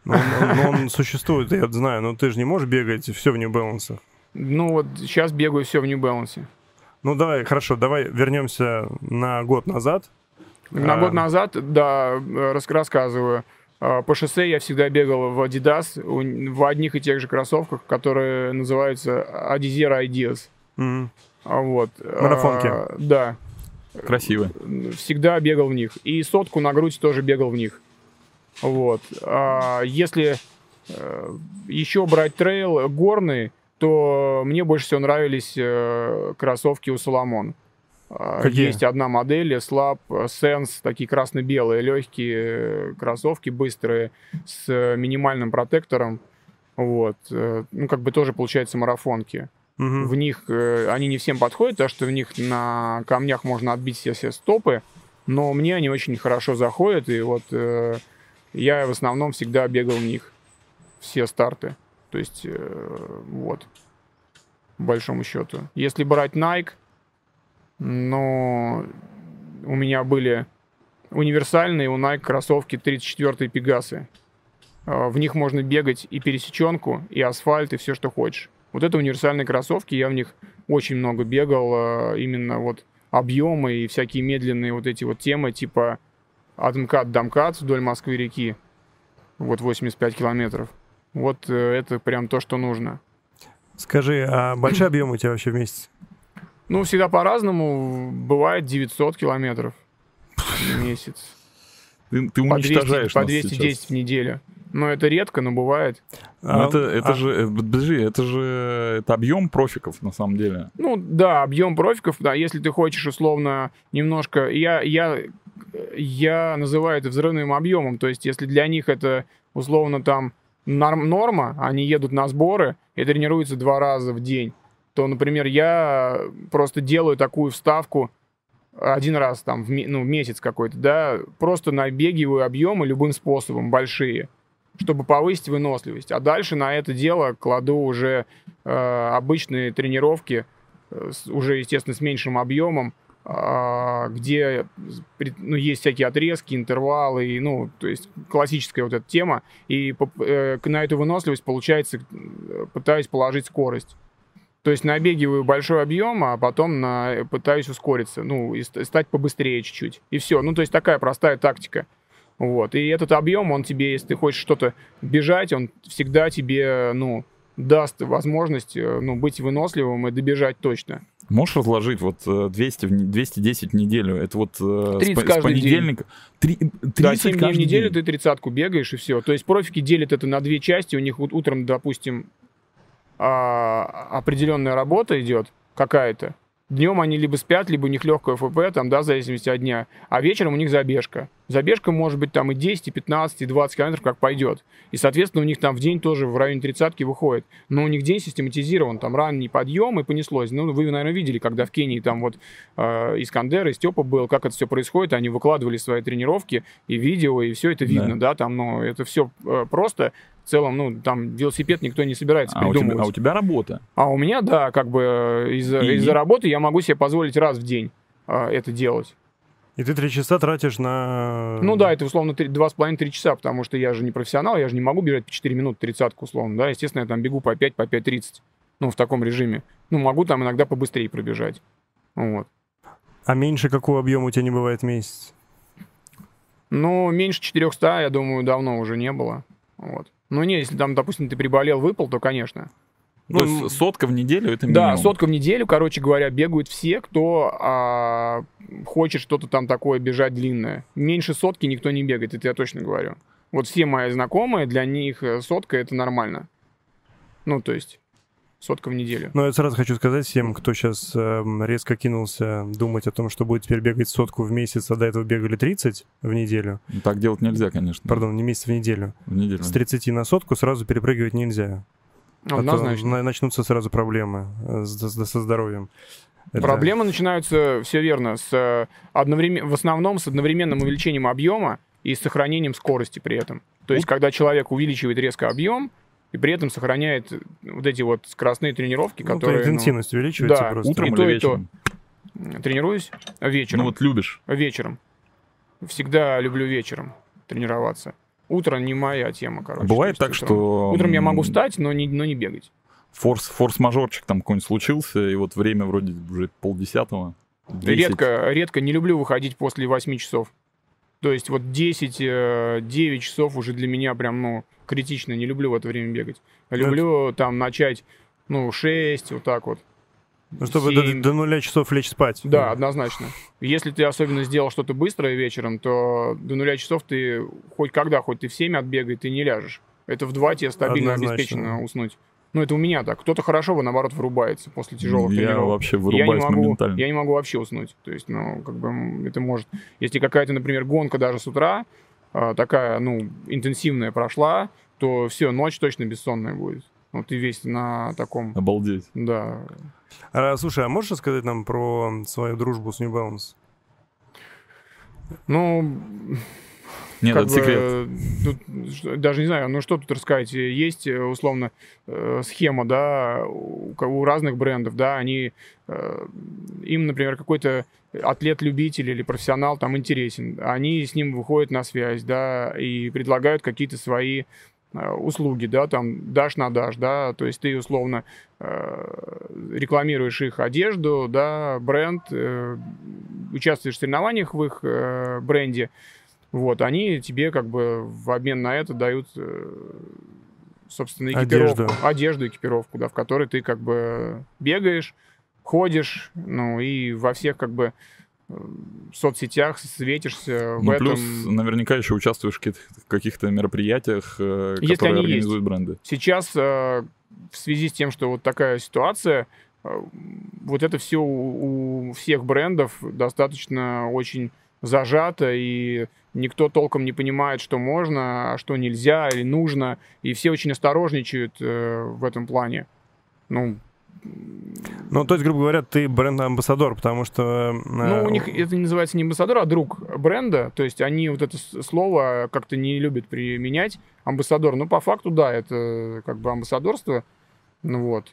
Ну, он, он- он существует, я знаю, но ты же не можешь бегать все в New Balance. Ну, вот сейчас бегаю все в New Balance. Ну давай, хорошо, давай вернемся на год назад. На А. год назад, да, э, рас- рассказываю. А, По шоссе я всегда бегал в Adidas, в одних и тех же кроссовках, которые называются Adizero Ideas. А Вот. Марафонки. А, Да. Красиво. всегда бегал в них. И сотку на грудь тоже бегал в них. Вот. А если э, еще брать трейл горный, то мне больше всего нравились э, кроссовки у Соломон. Какие? Есть одна модель, Slab Sense, такие красно-белые, легкие э, кроссовки, быстрые, с э, минимальным протектором. Вот. Э, Ну, как бы тоже, получается, марафонки. Мгм. В них э, они не всем подходят, потому что в них на камнях можно отбить все, все стопы, но мне они очень хорошо заходят, и вот э, я в основном всегда бегал в них все старты. То есть, э, вот, по большому счету. Если брать Nike, но у меня были универсальные у Nike кроссовки 34 Пегасы. Э, В них можно бегать и пересеченку, и асфальт, и все, что хочешь. Вот это универсальные кроссовки, я в них очень много бегал, э, именно вот объемы и всякие медленные вот эти вот темы, типа от МКАД до МКАД вдоль Москвы-реки, вот 85 километров. Вот э, это прям то, что нужно. Скажи, а большой объем у тебя вообще в месяц? Ну, всегда по-разному. Бывает 900 километров в месяц. Ты, ты По 200, уничтожаешь по нас 210 сейчас. в неделю. Но это редко, но бывает. А, это, это а, же, э, подожди, это же это объем профиков на самом деле. Ну, да, объем профиков, да, если ты хочешь условно немножко... Я, я, я называю это взрывным объемом, то есть если для них это условно там норм- норма, они едут на сборы и тренируются два раза в день, то, например, я просто делаю такую вставку один раз там в ну, месяц какой-то, да, просто набегиваю объемы любым способом, большие, чтобы повысить выносливость. А дальше на это дело кладу уже э, обычные тренировки, э, с- уже, естественно, с меньшим объемом, а, где ну, есть всякие отрезки, интервалы, и, ну, то есть классическая вот эта тема. И э, на эту выносливость, получается, э, пытаюсь положить скорость. То есть набегиваю большой объем, а потом на, пытаюсь ускориться, ну, и ст- стать побыстрее чуть-чуть. И все. Ну, то есть такая простая тактика. Вот. И этот объем, он тебе, если ты хочешь что-то бежать, он всегда тебе, ну, даст возможность, э, ну, быть выносливым и добежать точно. Можешь разложить вот э, 200, в не- 210 в неделю? Это вот э, 30 с, по- с каждый день. понедельника... Три- 30 Да, 7 дней в каждый неделю день. ты тридцатку бегаешь, и все. То есть профики делят это на две части. У них ут- утром, допустим, а, определенная работа идет какая-то. Днем они либо спят, либо у них легкое ФП, там, да, в зависимости от дня. А вечером у них забежка. Забежка может быть там и 10, и 15, и 20 километров, как пойдет. И, соответственно, у них там в день тоже в районе тридцатки выходит. Но у них день систематизирован. Там ранний подъем и понеслось. Ну, вы, наверное, видели, когда в Кении там вот э, Искандер и Степа был, как это все происходит. Они выкладывали свои тренировки и видео, и все это видно, да, там, ну, это все просто в целом, ну, там велосипед никто не собирается А у, тебя, придумывать. а у тебя работа. А у меня, да, как бы э, из-за И- из-за работы я могу себе позволить раз в день а, это делать. И ты три часа тратишь на... Ну да, это условно три- два с половиной три часа, потому что я же не профессионал, я же не могу бежать по 4 минуты тридцатку условно, да, естественно, я там бегу по 5, по 5.30, ну, в таком режиме. Ну, могу там иногда побыстрее пробежать. Вот. А меньше какого объема у тебя не бывает в месяц? Ну, меньше 400, я думаю, давно уже не было. Вот. Ну не, если там, допустим, ты приболел, выпал, то, конечно. То Ну, есть сотка в неделю это Да, минимум. сотка в неделю, короче говоря, бегают все, кто а, хочет что-то там такое бежать длинное. Меньше сотки никто не бегает, это я точно говорю. Вот все мои знакомые, для них э, сотка это нормально. Ну, то есть, сотка в неделю. Но я сразу хочу сказать всем, кто сейчас резко кинулся думать о том, что будет теперь бегать сотку в месяц, а до этого бегали 30 в неделю. Ну, Так делать нельзя, конечно. Пардон, не месяц в неделю. В неделю. С 30 на сотку сразу перепрыгивать нельзя. А то Однозначно. на- начнутся сразу проблемы э, со здоровьем. Это- Проблемы начинаются, все верно, с э, одновремен... в основном с одновременным увеличением объема и с сохранением скорости при этом. То есть, когда человек увеличивает резко объем и при этом сохраняет вот эти вот скоростные тренировки, Ну, то которые... ну, интенсивность увеличивается да, просто. Утром И или то, и то. вечером? тренируюсь вечером. Ну вот любишь. Вечером. Всегда люблю вечером тренироваться. Утро не моя тема, короче. Бывает так, утром- что... Утром я могу встать, но не, но не бегать. Форс, форс-мажорчик там какой-нибудь случился, и вот время вроде уже полдесятого. 10. Редко, редко не люблю выходить после 8 часов. То есть вот 10, э, 9 часов уже для меня прям, ну, критично. Не люблю в это время бегать. Люблю там начать, ну, 6, вот так вот. Ну, чтобы до, семь. до нуля часов лечь спать. Да, однозначно. Если ты особенно сделал что-то быстрое вечером, то до нуля часов ты хоть когда, хоть ты в 7 отбегай, ты не ляжешь. Это в 2 тебе стабильно Однозначно. обеспечено уснуть. Ну, это у меня так. Кто-то хорошо, наоборот, вырубается после тяжелых Я тренировок. вообще я не, вырубаюсь могу, моментально. я не могу вообще уснуть. То есть, ну, как бы это может... Если какая-то, например, гонка даже с утра, а, такая, ну, интенсивная прошла, то все, ночь точно бессонная будет. Ну, ты весь на таком... Обалдеть. Да. А, слушай, а можешь рассказать нам про свою дружбу с New Balance? Ну, Нет, как это бы, секрет. тут, даже не знаю, ну что тут рассказать. Есть, э, условно, э, схема, да, у, разных брендов, да, они, э, им, например, какой-то атлет-любитель или профессионал там интересен, они с ним выходят на связь, да, и предлагают какие-то свои услуги, да, там дашь на дашь, да, то есть ты условно э, рекламируешь их одежду, да, бренд, э, участвуешь в соревнованиях в их э, бренде, вот, они тебе как бы в обмен на это дают, э, собственно, экипировку. Одежду. Одежду, экипировку, да, в которой ты как бы бегаешь, ходишь, ну, и во всех как бы э, соцсетях светишься в Ну, этом. плюс наверняка еще участвуешь в каких- каких-то мероприятиях, э, Если которые они есть. организуют бренды. Сейчас э, в связи с тем, что вот такая ситуация, э, вот это все у, у всех брендов достаточно очень зажато, и никто толком не понимает, что можно, а что нельзя или нужно, и все очень осторожничают в этом плане. Ну, Ну, то есть, грубо говоря, ты бренд-амбассадор, потому что... э, ну, у них это называется не амбассадор, а друг бренда. То есть они вот это слово как-то не любят применять. Амбассадор. Ну, по факту, да, это как бы амбассадорство. Ну вот.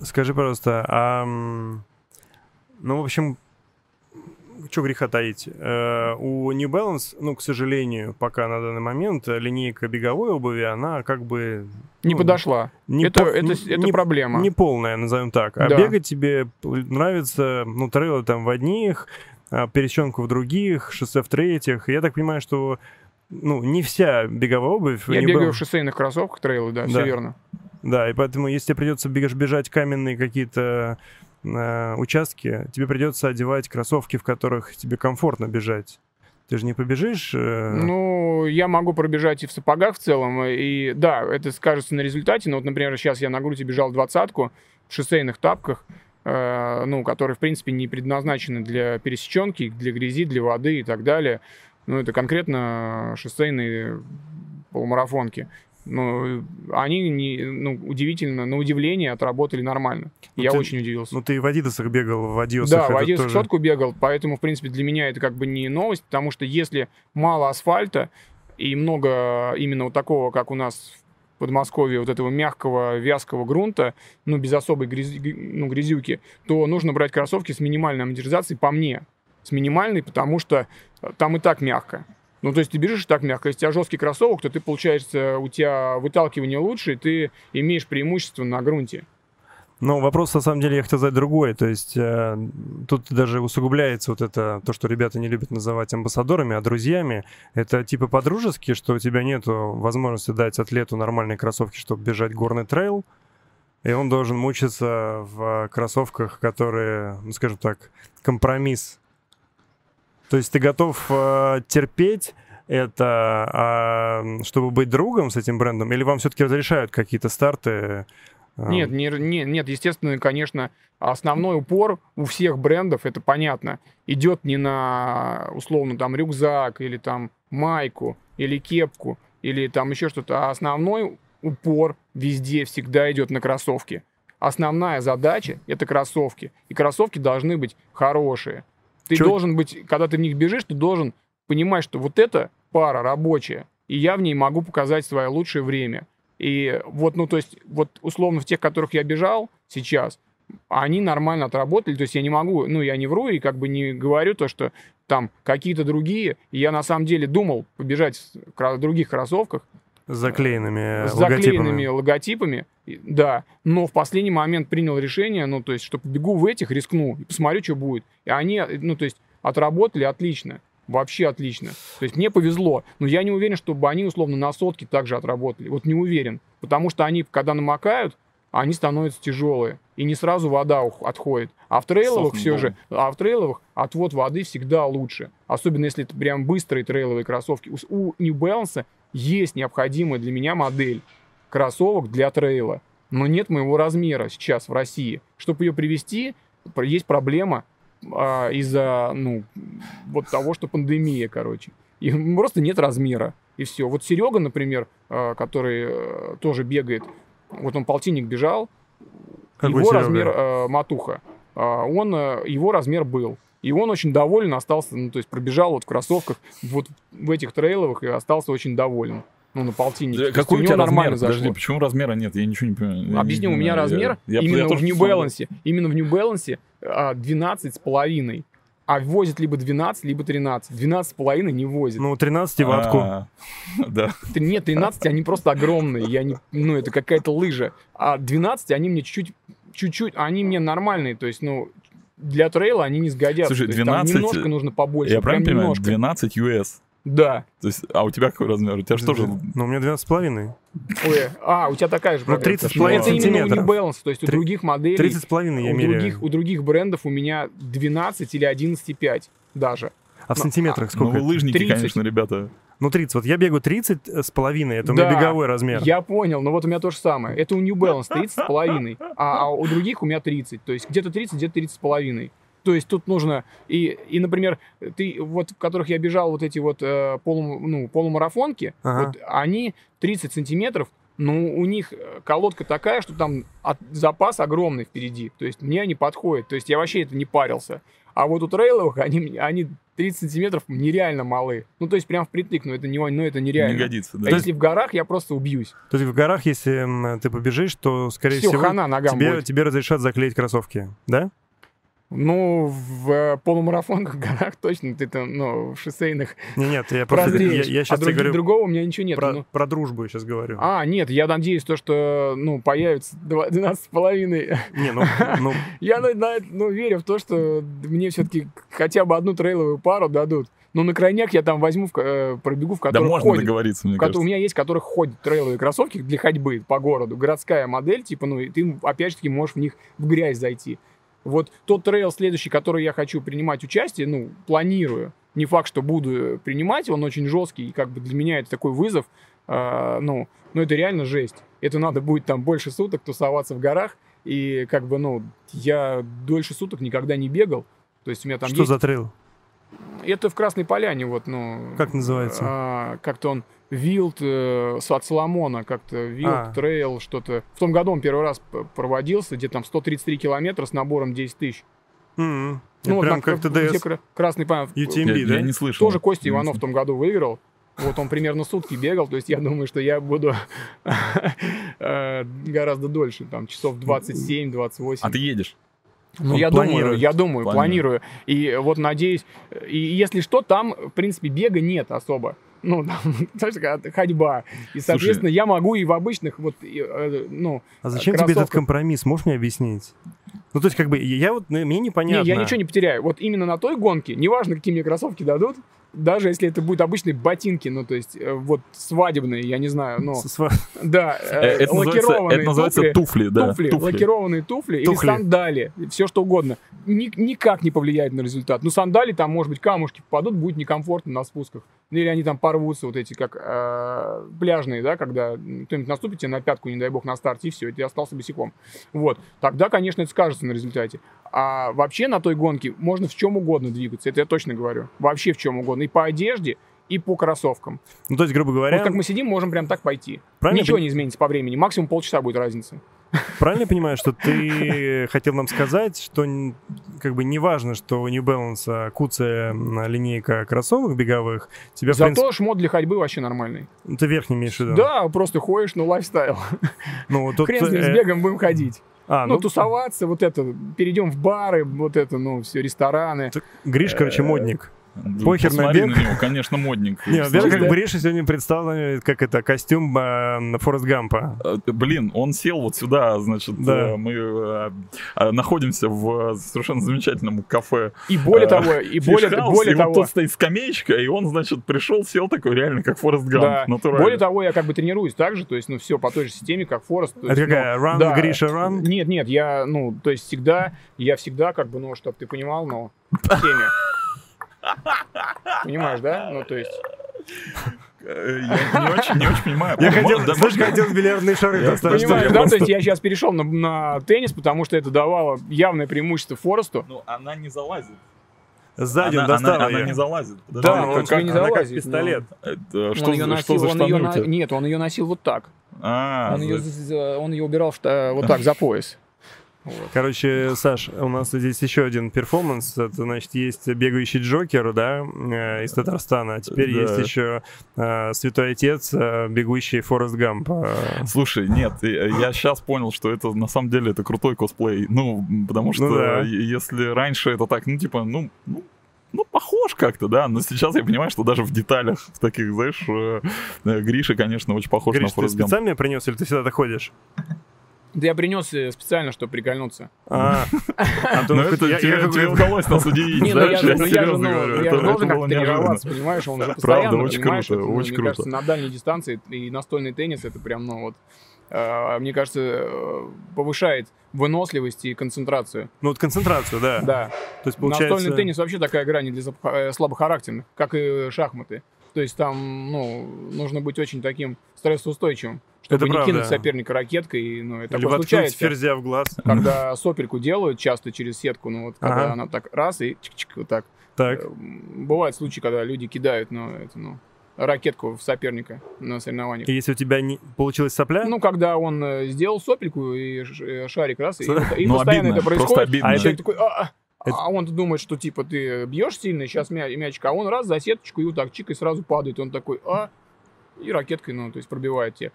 Скажи, пожалуйста, а... Ну, в общем, что греха таить? Э, У New Balance, ну, к сожалению, пока на данный момент линейка беговой обуви, она как бы... Не ну, подошла. не это, по- это, не- это не- проблема. Не полная, назовем так. А Да. бегать тебе нравится, ну, трейлы там в одних, а пересеченку в других, шоссе в третьих. Я так понимаю, что ну, не вся беговая обувь... Я не бегаю был- в шоссейных кроссовках трейлы, да, все Да. верно. Да, и поэтому, если тебе придется бежать каменные какие-то э, участки, тебе придется одевать кроссовки, в которых тебе комфортно бежать. Ты же не побежишь... э, Ну, я могу пробежать и в сапогах в целом, и да, это скажется на результате, но вот, например, сейчас я на груди бежал двадцатку в шоссейных тапках, э, ну, которые, в принципе, не предназначены для пересеченки, для грязи, для воды и так далее. Ну, это конкретно шоссейные полумарафонки. Ну, они, не, ну, удивительно, на удивление отработали нормально. Ну, я ты- очень удивился. Ну, ты в Адидасах бегал, в Адиосах. Да, в Одессу тоже- сотку бегал, поэтому, в принципе, для меня это как бы не новость, потому что если мало асфальта и много именно вот такого, как у нас в Подмосковье, вот этого мягкого, вязкого грунта, ну, без особой грязи- гря- ну, грязюки, то нужно брать кроссовки с минимальной амортизацией по мне. С минимальной, потому что э, там и так мягко. Ну, то есть ты бежишь так мягко. Если у тебя жесткий кроссовок, то ты, получается, у тебя выталкивание лучше, и ты имеешь преимущество на грунте. Но вопрос, на самом деле, я хотел задать другой. То есть э, тут даже усугубляется вот это, то, что ребята не любят называть амбассадорами, а друзьями. Это типа по-дружески, что у тебя нет возможности дать атлету нормальные кроссовки, чтобы бежать горный трейл, и он должен мучиться в кроссовках, которые, ну, скажем так, компромисс. То есть ты готов э, терпеть это, а, чтобы быть другом с этим брендом, или вам все-таки разрешают какие-то старты? А. Нет, не, не, нет, естественно, конечно, основной упор у всех брендов, это понятно, идет не на, условно, там, рюкзак или там майку, или кепку, или там еще что-то, а основной упор везде всегда идет на кроссовки. Основная задача — это кроссовки. И кроссовки должны быть хорошие. Ты Чё? должен быть, когда ты в них бежишь, ты должен понимать, что вот эта пара рабочая, и я в ней могу показать свое лучшее время. И вот, ну, то есть, вот условно в тех, которых я бежал сейчас, они нормально отработали, то есть я не могу, ну, я не вру и как бы не говорю то, что там какие-то другие, и я на самом деле думал побежать в других кроссовках, с заклеенными с заклеенными логотипами. Да, но в последний момент принял решение, ну, то есть, что побегу в этих, рискну, и посмотрю, что будет. И они, ну, то есть, отработали отлично. Вообще отлично. То есть мне повезло. Но я не уверен, чтобы они, условно, на сотке также отработали. Вот не уверен. Потому что они, когда намокают, они становятся тяжелые. И не сразу вода отходит. А в трейловых все же, а в трейловых отвод воды всегда лучше. Особенно если это прям быстрые трейловые кроссовки. У New Balance есть необходимая для меня модель кроссовок для трейла, но нет моего размера сейчас в России. Чтобы ее привести, есть проблема а, из-за ну, вот того, что пандемия, короче. И просто нет размера. И все. Вот Серега, например, а, который а, тоже бегает, вот он полтинник бежал, Какой его Серега? размер а, матуха, а, он, а, его размер был. И он очень доволен остался, ну, то есть пробежал вот в кроссовках вот в этих трейловых и остался очень доволен. Ну, на полтиннике. Да, какой у тебя нормально размер? Зашло. Подожди, почему размера нет? Я ничего не понимаю. Объясню, у меня размер я, именно я в New Balance. Именно в New Balance 12 с половиной. А возит либо 12, либо 13. 12 с половиной не возит. Ну, 13 ватку. А, да. Нет, 13 они просто огромные. Я не, ну, это какая-то лыжа. А 12 они мне чуть-чуть чуть-чуть, они мне нормальные, то есть, ну, для трейла они не сгодятся. Слушай, 12... Есть, немножко нужно побольше. Я правильно понимаю? Немножко. 12 US. Да. То есть, а у тебя какой размер? У тебя же тоже... Ну, у меня 12,5. Ой, а, у тебя такая же. Ну, 30 с половиной сантиметров. Это именно у New Balance, то есть 3... у других моделей... 30 с половиной я у меряю. Других, у других брендов у меня 12 или 11,5 даже. А в сантиметрах сколько? Ну, лыжники, 30. конечно, ребята. Ну, 30. Вот я бегаю 30 с половиной, это у меня беговой размер. я понял, но вот у меня то же самое. Это у New Balance 30 с половиной, а, а у других у меня 30. То есть где-то 30, где-то 30 с половиной. То есть тут нужно и, и например, ты вот в которых я бежал вот эти вот э, полу, ну, полумарафонки, ага. вот, они 30 сантиметров, ну, у них колодка такая, что там от, запас огромный впереди. То есть мне они подходят. То есть я вообще это не парился. А вот у трейловых они, они 30 сантиметров нереально малы. Ну, то есть прям впритык, но это, не, ну, это нереально. Не годится, да. А если в горах, я просто убьюсь. То есть в горах, если ты побежишь, то, скорее Все, всего, хана тебе, будет. тебе разрешат заклеить кроссовки, да? Ну, в э, полумарафонках горах точно ты там, ну, в шоссейных не, Нет, я просто... Я, я сейчас а друг, говорю другого у меня ничего нет. Про, ну. про дружбу я сейчас говорю. А, нет, я надеюсь, то, что, ну, появится 12 с половиной. Не, ну... ну... я на, на, ну, верю в то, что мне все-таки хотя бы одну трейловую пару дадут. Но на крайняк я там возьму, в, э, пробегу, в которых Да можно ходит, договориться, мне кажется. У меня есть, в которых ходят трейловые кроссовки для ходьбы по городу. Городская модель, типа, ну, и ты, опять же таки, можешь в них в грязь зайти. Вот тот трейл следующий, который я хочу принимать участие, ну, планирую, не факт, что буду принимать, он очень жесткий, и как бы для меня это такой вызов, э, ну, ну, это реально жесть. Это надо будет там больше суток тусоваться в горах, и как бы, ну, я дольше суток никогда не бегал, то есть у меня там Что есть... за трейл? Это в Красной Поляне, вот, ну... Как называется? А, как-то он Wild э, от Salomon, как-то Wild, а. Trail, что-то. В том году он первый раз проводился, где там 133 километра с набором 10 тысяч. Mm-hmm. Ну, прям как TDS. Красный память. UTMB, я, да? Я не слышал. Тоже Костя Иванов в том году выиграл. Вот он примерно сутки бегал, то есть я думаю, что я буду э, гораздо дольше, там часов 27-28. А ты едешь? Ну, я думаю, я думаю, планирую. И вот надеюсь, и если что, там, в принципе, бега нет особо. Ну, там, знаешь, такая ходьба. И, соответственно, я могу и в обычных, вот, и, э, ну, А зачем тебе этот кроссовках. компромисс? Можешь мне объяснить? Ну, то есть, как бы, я я вот, ну, мне непонятно. Не, я ничего не потеряю. Вот именно на той гонке, неважно, какие мне кроссовки дадут, даже если это будут обычные ботинки, ну, то есть, э, вот, свадебные, я не знаю, ну, С- с- да, Э, э, Это лакированные это называется туфли, туфли, да. туфли, лакированные туфли, Туфли. или сандали, все что угодно, ни- никак не повлияет на результат. Ну, сандали, там, может быть, камушки попадут, будет некомфортно на спусках. Ну, или они там порвутся, вот эти, как э, пляжные, да, когда кто-нибудь наступит тебе на пятку, не дай бог, на старте, и все, и ты остался босиком. Вот. Тогда, конечно, это скажется на результате. А вообще на той гонке можно в чем угодно двигаться, это я точно говорю. Вообще в чем угодно. И по одежде, и по кроссовкам. Ну, то есть, грубо говоря, Вот как мы сидим, можем прям так пойти. правильно, Ничего не изменится по времени. Максимум полчаса будет разница. правильно я понимаю, что ты хотел нам сказать, что как бы не важно, что у New Balance куцая м, линейка кроссовок беговых, тебя, Зато принципе, шмот для ходьбы вообще нормальный. ну, ты верхний имеешь в виду. Да, просто ходишь, ну, лайфстайл. Ну, тут, Хрен с ним, с э, бегом будем ходить. А, Ну, ну, тусоваться, вот это, перейдем в бары, вот это, ну, все, рестораны. Гриш, короче, э, модник. Похер на посмотри бег. на него, конечно, модник. Не, во-первых, как да. Гриша сегодня представлен, как это, костюм э, Форест Гампа. Э, Блин, он сел вот сюда, значит, Да. э, мы э, э, находимся в совершенно замечательном кафе. И более э, того, и более, House, более и вот того, тут стоит скамеечка, и он, значит, пришел, сел такой реально, как Форест Гамп, да, натурально. более того, я как бы тренируюсь так же, то есть, ну, все по той же системе, как Форест. то Это есть, ну, какая? Run, да. Гриша, run? Нет, нет, я, ну, то есть всегда, я всегда, как бы, ну, чтобы ты понимал, но в теме. Понимаешь, да? Ну, то есть, Э, Я не очень, не очень понимаю. Я хотел, да, знаешь, хотел бильярдные шары Я достать. Я да? просто- То есть я сейчас перешел на, на теннис, потому что это давало явное преимущество Форесту. Ну, она не залазит. Сзади он она, достал она, ее. она не залазит. Подожди, Да, он как- не как залазит, пистолет. это Он что, ее за- носил, что за он ее на-? Нет, он ее носил вот так. А, он, ее, за- за- он ее убирал в та- вот так, за пояс. Вот. Короче, Саш, у нас здесь еще один перформанс. Это, значит, есть бегающий Джокер, да, э, из Татарстана. А теперь Да. есть еще э, Святой Отец, э, бегущий Форест Гамп. э. Слушай, нет, я сейчас понял, что это на самом деле это крутой косплей. Ну, потому что Ну да. если раньше это так, ну, типа, ну, ну, ну, похож как-то, да, но сейчас я понимаю, что даже в деталях в таких, знаешь, Гриша, конечно, очень похож Гриш, на ты Форест Гамп. специально принес или ты всегда так ходишь? Да я принес э, специально, чтобы прикольнуться. А, то Ну, это тебе, удалось нас удивить, Не, знаешь, я, я, же- ну, я серьезно говорю, я должен как-то тренироваться, понимаешь, он же постоянно, очень круто, очень мне круто. кажется, на дальней дистанции и настольный теннис это прям, ну вот, э, мне кажется, э, повышает выносливость и концентрацию. Ну вот концентрацию, да. Да. То есть получается... Настольный теннис вообще такая игра не для слабо- слабохарактерных, как и шахматы. То есть там, ну, нужно быть очень таким стрессоустойчивым, чтобы Это не правда. кинуть соперника ракеткой. И, ну, это Или случается, ферзя в глаз. когда сопельку делают часто через сетку, ну вот когда Ага. она так раз и чик-чик вот так. Так. Э, Бывают случаи, когда люди кидают, ну, это, ну, ракетку в соперника на соревнованиях. И если у тебя не получилась сопля, Ну, когда он э, сделал сопельку и э, шарик раз, и, и Ну, постоянно обидно, это просто происходит, обидно. а А человек такой, а, а, Это- а он думает, что типа ты бьешь сильно, сейчас мячик, а он раз за сеточку и вот так чик, и сразу падает. Он такой, а, и ракеткой, ну, то есть пробивает тебе.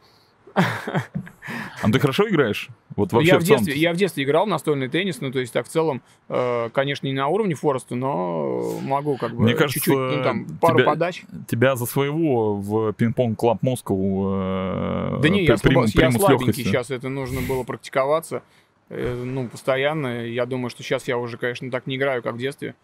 А ты хорошо играешь? Вот вообще я, в детстве, я в детстве играл в настольный теннис, ну, то есть так в целом, э, конечно, не на уровне Фореста, но могу как бы Мне кажется, чуть-чуть, ну, там, пару тебя- подач. Тебя за своего в пинг-понг клаб Москву э, Да не, я, при- я примут с слабенький, сейчас это нужно было практиковаться, ну, постоянно. Я думаю, что сейчас я уже, конечно, так не играю, как в детстве.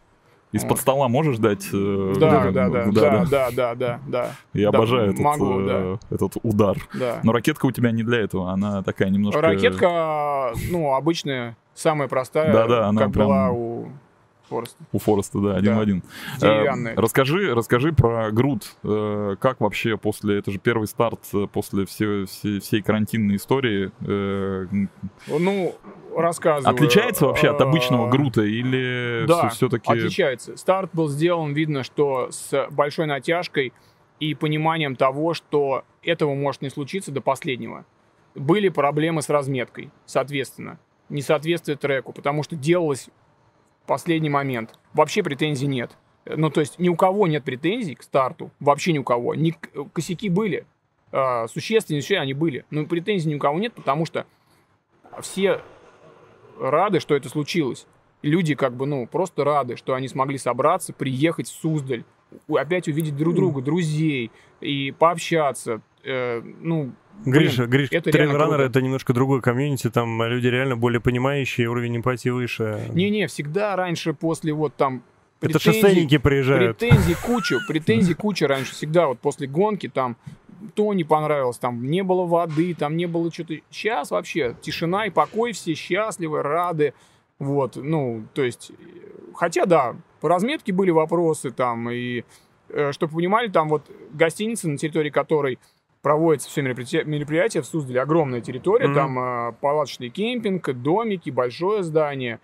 Из-под Вот. стола можешь дать? э, Да, э, да, да, да, да, да, да, да, Я Да, обожаю этот, могу, э, этот удар. да. Но ракетка у тебя не для этого, она такая немножко... Ракетка, ну, обычная, самая простая, Да-да, она как прям- была у Фореста. У Фореста, да, один Да. в один. Деревянная. Э, расскажи, расскажи про груд. Э, как вообще после, это же первый старт э, после все- все- всей карантинной истории. э, Ну, рассказываю. отличается вообще от Э, обычного грута или Да, все-таки... Отличается. Старт был сделан, видно, что с большой натяжкой и пониманием того, что этого может не случиться до последнего. Были проблемы с разметкой, соответственно. Несоответствие треку, потому что делалось последний момент. Вообще претензий нет. Ну, то есть ни у кого нет претензий к старту. Вообще ни у кого. Ни, косяки были. э, существеннейшие они были. Но претензий ни у кого нет, потому что все рады, что это случилось. Люди как бы, ну, просто рады, что они смогли собраться, приехать в Суздаль, опять увидеть друг друга, друзей и пообщаться. Э, ну, Гриша, Гриш, это это немножко другой комьюнити, там люди реально более понимающие, уровень эмпатии выше. не-не, всегда раньше после вот там это шоссейники приезжают. Претензий куча, претензий куча раньше всегда, вот после гонки там то не понравилось, там не было воды, там не было что-то. Сейчас вообще тишина и покой, все счастливы, рады. Вот, ну, то есть, э, хотя да, по разметке были вопросы там, и чтобы вы понимали, там вот гостиница, на территории которой проводятся все мероприятия, мероприятия в Суздале, огромная территория, Мгм. там э, палаточный кемпинг, домики, большое здание,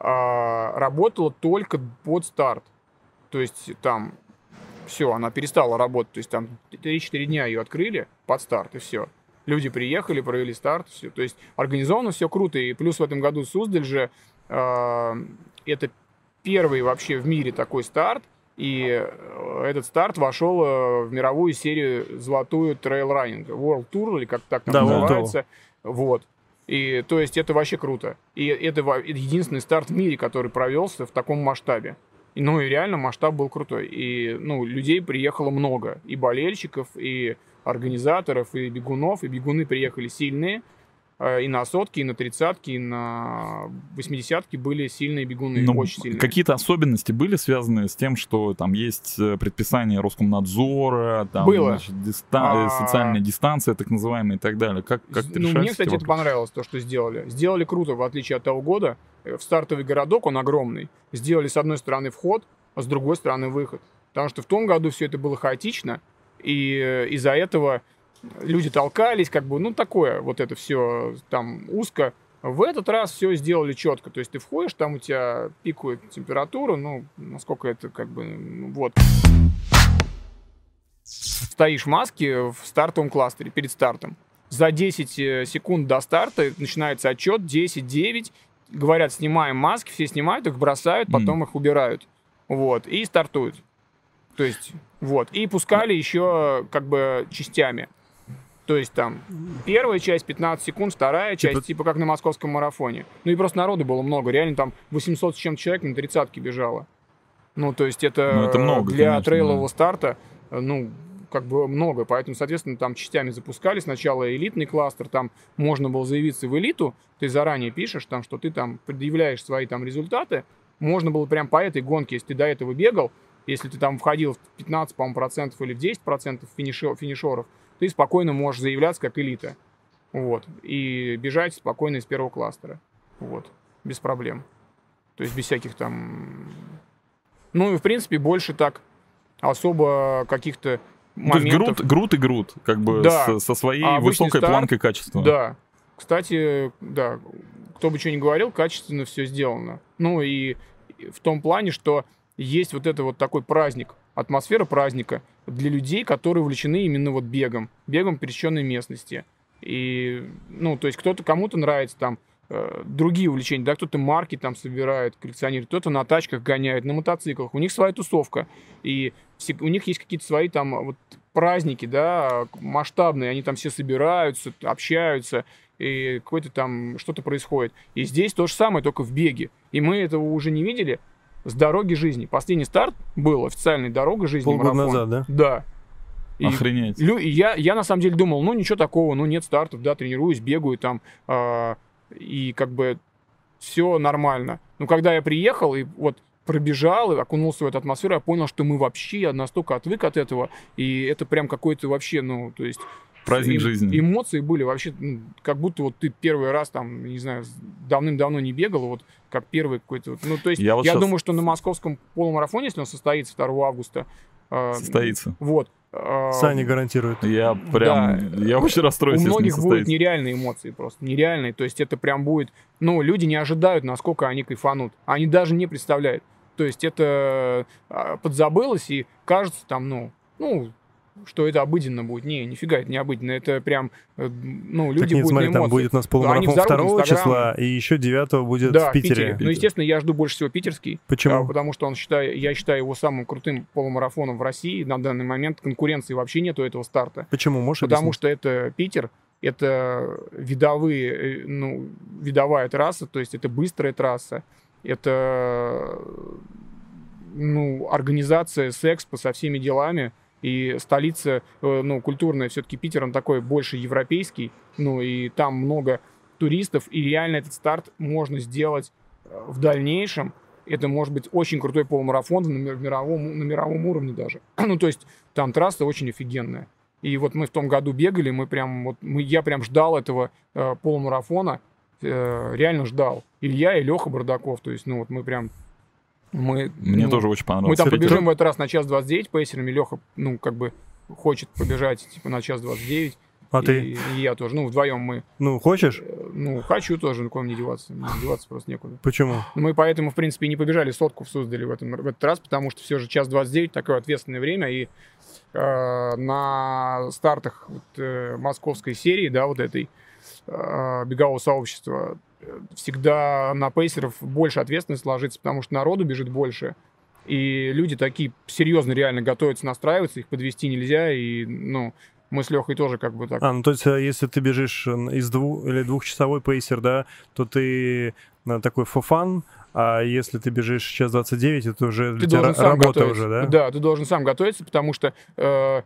а, работала только под старт. То есть там все, она перестала работать. То есть там 3-4 дня ее открыли под старт, и все. Люди приехали, провели старт, все. То есть организовано все круто. И плюс в этом году Суздаль же э, это первый вообще в мире такой старт. И э, этот старт вошел э, в мировую серию золотую трейл-раннинг. World Tour, или как так там Да, называется. Вот. И то есть это вообще круто. И это единственный старт в мире, который провелся в таком масштабе. Ну и реально масштаб был крутой. И ну, людей приехало много. И болельщиков, и организаторов, и бегунов. И бегуны приехали сильные. Э, И на сотки, и на тридцатки, и на восьмидесятки были сильные бегуны, Ну, очень сильные. Какие-то особенности были связаны с тем, что там есть э, предписание Роскомнадзора, там, Было. значит, диста- э, А. социальная дистанция, так называемая, и так далее. Как, как ну, мне, кстати, это вопросы? понравилось, то, что сделали. Сделали круто, в отличие от того года. В стартовый городок, он огромный. Сделали с одной стороны вход, а с другой стороны выход. Потому что в том году все это было хаотично, и из-за этого люди толкались, как бы, ну, такое, вот это все там узко. В этот раз все сделали четко. То есть ты входишь, там у тебя пикует температура, ну, насколько это как бы, ну, вот. Стоишь в маске в стартовом кластере перед стартом. За 10 э, секунд до старта начинается отчет 10-9. Говорят, снимаем маски, все снимают их, бросают, потом их убирают. Вот, и стартуют. То есть, вот. И пускали еще как бы частями. То есть там первая часть 15 секунд, вторая Типа- часть, типа как на московском марафоне. Ну и просто народу было много. Реально там 800 с чем человек на тридцатке бежало. Ну, то есть это, Ну, это много, для конечно, трейлового да. старта, э, ну, как бы много. Поэтому, соответственно, там частями запускали. Сначала элитный кластер, там можно было заявиться в элиту. Ты заранее пишешь, там, что ты там предъявляешь свои там результаты. Можно было прям по этой гонке, если ты до этого бегал, если ты там входил в 15, по-моему, процентов или в 10 процентов финишеров, ты спокойно можешь заявляться как элита. Вот. И бежать спокойно из первого кластера. Вот. Без проблем. То есть без всяких там... Ну и, в принципе, больше так особо каких-то Ну, То есть моментов... груд, груд и груд, как бы Да. со, со своей А высокой старт, планкой качества. Да. Кстати, да, кто бы что ни говорил, качественно все сделано. Ну и в том плане, что есть вот это вот такой праздник, атмосфера праздника для людей, которые увлечены именно вот бегом, бегом пересеченной местности. И, ну, то есть кто-то, кому-то нравится там э, другие увлечения, да, кто-то марки там собирает, коллекционирует, кто-то на тачках гоняет, на мотоциклах, у них своя тусовка, и у них есть какие-то свои там вот праздники, да, масштабные, они там все собираются, общаются, и какое-то там что-то происходит. И здесь то же самое, только в беге. И мы этого уже не видели с дороги жизни. Последний старт был официальной дорога жизни. Полгода марафон. назад, да? Да. И Охренеть. Лю- и я, я на самом деле думал, ну ничего такого, ну нет стартов, да, тренируюсь, бегаю там, а, и как бы все нормально. Но когда я приехал и вот пробежал и окунулся в эту атмосферу, я понял, что мы вообще, я настолько отвык от этого, и это прям какой-то вообще, ну, то есть... Праздник эм- жизни. Эмоции были вообще, ну, как будто вот ты первый раз там, не знаю, давным-давно не бегал, вот как первый какой-то... вот, Ну, то есть Я я, вот щас- думаю, что на московском полумарафоне, если он состоится 2 августа... а, Состоится. Вот. а, Сани гарантирует. Я прям, да. я очень расстроюсь, у если не многих будут нереальные эмоции просто, нереальные. То есть это прям будет, ну, люди не ожидают, насколько они кайфанут. Они даже не представляют. То есть это а, подзабылось и кажется там, ну, ну, что это обыденно будет. Не, нифига, это не обыденно. Это прям, э, ну, люди так нет, будут смотри, на там эмоциях. будет у нас полумарафон взорвут 2 Инстаграм. числа, и еще 9 будет да, в Питере. Ну, Питер. естественно, я жду больше всего питерский. Почему? а, потому что он считаю, я считаю его самым крутым полумарафоном в России. На данный момент конкуренции вообще нету этого старта. Почему? Можешь Потому объяснить? что это Питер, это видовые, э, ну, видовая трасса, то есть это быстрая трасса, это ну, организация секспо со всеми делами, и столица, э, ну, культурная, все-таки Питер, он такой больше европейский, ну, и там много туристов, и реально этот старт можно сделать э, в дальнейшем. Это может быть очень крутой полумарафон на мировом, на мировом уровне даже. ну, то есть там трасса очень офигенная. И вот мы в том году бегали, мы прям, вот, мы, я прям ждал этого э, полумарафона, э, реально ждал. Илья и Леха Бардаков, то есть, ну вот мы прям мы, Мне ну, тоже очень понравилось. Мы там Смотрите, побежим в этот раз на час 29 пейсерами. Леха, ну, как бы хочет побежать, типа, на час 29. А и, ты, И я тоже. Ну, вдвоем мы. ну, хочешь? э, Ну, хочу тоже, никуда не деваться. Мне деваться просто некуда. Почему? Мы поэтому, в принципе, и не побежали сотку в Суздале в, этом, в этот раз, потому что все же час 29 такое ответственное время, и э, на стартах вот, э, московской серии, да, вот этой э, бегового сообщества, всегда на пейсеров больше ответственность ложится, потому что народу бежит больше, и люди такие серьезно реально готовятся, настраиваются, их подвести нельзя, и, ну, мы с Лехой тоже как бы так... А, ну то есть, э, если ты бежишь э, из двух или двухчасовой пейсер, да, то ты э, такой фофан, а если ты бежишь час 29, это уже ты должен сам работа готовиться. уже, да? Да, ты должен сам готовиться, потому что, э,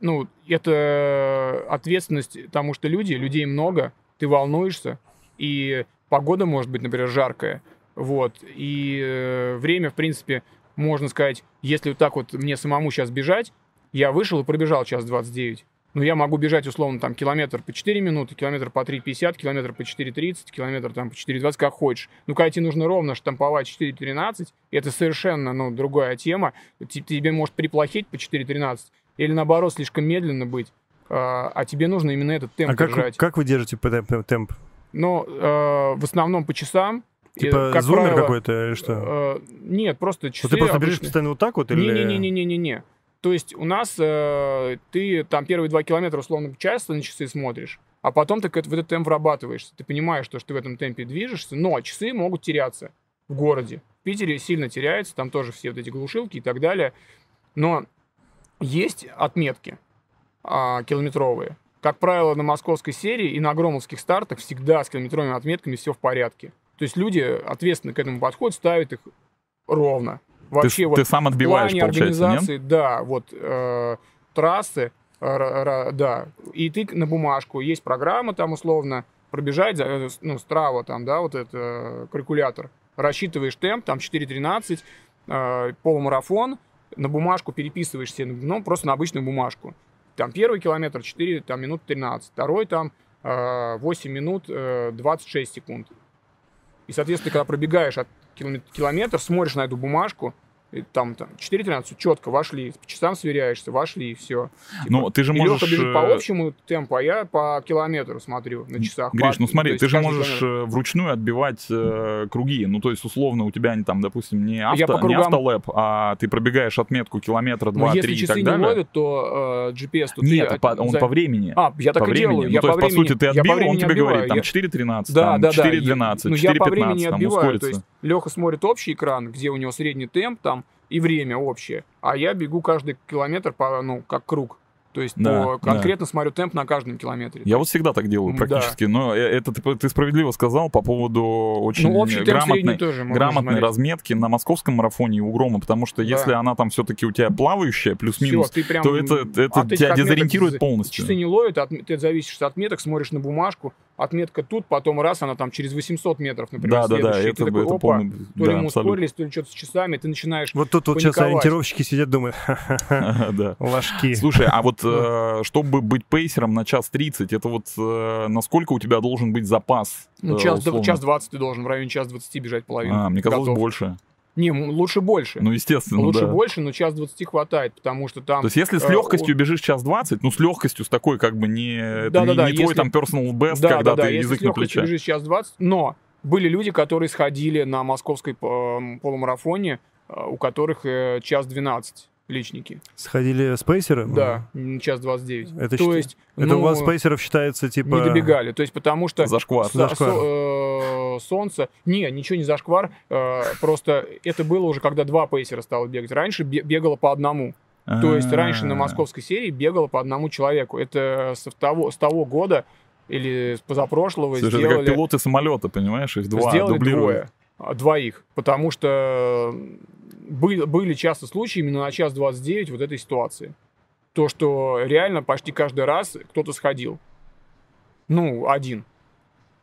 ну, это ответственность, потому что люди, людей много, ты волнуешься, и погода может быть, например, жаркая, вот, и э, время, в принципе, можно сказать, если вот так вот мне самому сейчас бежать, я вышел и пробежал час 29. Ну, я могу бежать, условно, там, километр по 4 минуты, километр по 3,50, километр по 4,30, километр там по 4,20, как хочешь. Ну, когда тебе нужно ровно штамповать 4,13, это совершенно, ну, другая тема. Тебе может приплохеть по 4,13, или, наоборот, слишком медленно быть. А а тебе нужно именно этот темп А как, вы- держать. как вы держите темп? Но э, в основном по часам. Типа как зумер правило, какой-то или что? э, нет, просто часы Вот ты просто бежишь обычные. постоянно вот так вот? Или... Не-не-не-не-не-не. То есть у нас э, ты там первые два километра условно часто на часы смотришь, а потом ты в этот темп врабатываешься. Ты понимаешь, что, что ты в этом темпе движешься, но часы могут теряться в городе. В Питере сильно теряются, там тоже все вот эти глушилки и так далее. Но есть отметки а, километровые. Как правило, на московской серии и на громовских стартах всегда с километровыми отметками все в порядке. То есть люди ответственно к этому подходят, ставят их ровно. Ты, Вообще вот ты сам отбиваешь, плане получается, нет? организации, да, вот э, трассы, э, да, и ты на бумажку, есть программа там условно, пробежать, э, ну, Strava там, да, вот это э, калькулятор, рассчитываешь темп, там 4.13, э, полумарафон, на бумажку переписываешь себе, ну, просто на обычную бумажку. Там первый километр 4 там, минут 13, второй там э, 8 минут э, 26 секунд. И, соответственно, когда пробегаешь от киломе- километр, смотришь на эту бумажку, там, там 4.13, четко вошли, по часам сверяешься, вошли, и все. Ну, ты же можешь... Леха бежит по э, общему темпу, а я по километру смотрю на часах. Гриш, По- ну смотри, есть ты же можешь километр. э, вручную отбивать э, круги. Ну, то есть, условно, у тебя они там, допустим, не, Я авто, по не кругам- автолэп, а ты пробегаешь отметку километра, Но два, если три и часы так не далее. ловят, то э, GPS... То ты Нет, от- по- он за- по времени. А, я так по и времени. делаю. Ну, я то есть, по времени- сути, ты я по отбил, он тебе отбиваю. говорит, там, Я- 4.13, Да, там, да, да. 4.12, Ну, я по времени 4.15, не там, отбиваю. То ускориться. есть Леха смотрит общий экран, где у него средний темп там и время общее, а я бегу каждый километр по, ну, как круг. То есть Да, по, конкретно смотрю темп на каждом километре. Я вот всегда так делаю практически, но э, это ты, ты справедливо сказал по поводу очень ну, грамотной, тоже грамотной разметки на московском марафоне и у Грома, потому что Да. если она там все-таки у тебя плавающая, плюс-минус, то это, это тебя дезориентирует полностью. Часы не ловят, от- ты зависишь от отметок, смотришь на бумажку, отметка тут, потом раз, она там через 800 метров, например, Да, да, да, и это, ты такой, это опа, полный... то ли да, мы абсолютно. ускорились, то ли что-то с часами, ты начинаешь... Вот тут вот сейчас ориентировщики сидят, думают, ложки. Слушай, а вот э, чтобы быть пейсером на час 30, это вот э, насколько у тебя должен быть запас? Ну, э, час, да, условно? час 20 ты должен, в районе час 20 бежать половину. А, мне казалось больше. Не, лучше больше. Ну, естественно, лучше да. больше, но час 20 хватает, потому что там... То есть, если с э, легкостью бежишь час 20, ну, с легкостью, с такой, как бы, не, это Да-да-да, не, не твой если- там personal best, да, когда да, да, ты если язык с на плече. бежишь час 20, но были люди, которые сходили на московской э, полумарафоне, э, у которых э, час 12 личники. Сходили с пейсером? Да, час 29. Это То счит- есть, Это ну, у вас пейсеров считается типа... не добегали. То есть, потому что Зашквар. со- Зашквар. со- э, солнце... Не, ничего не зашквар. э, Просто это было уже, когда два пейсера стало бегать. Раньше бе- бегало по одному. То есть раньше на А, московской серии бегало по одному человеку. Это с того, с того года или с позапрошлого Слушай, это как сделали, пилоты самолета, понимаешь? Их два сделали дублируют. двое. а, Двоих. Потому что были, были часто случаи именно на час 29 вот этой ситуации. То, что реально почти каждый раз кто-то сходил. Ну, один.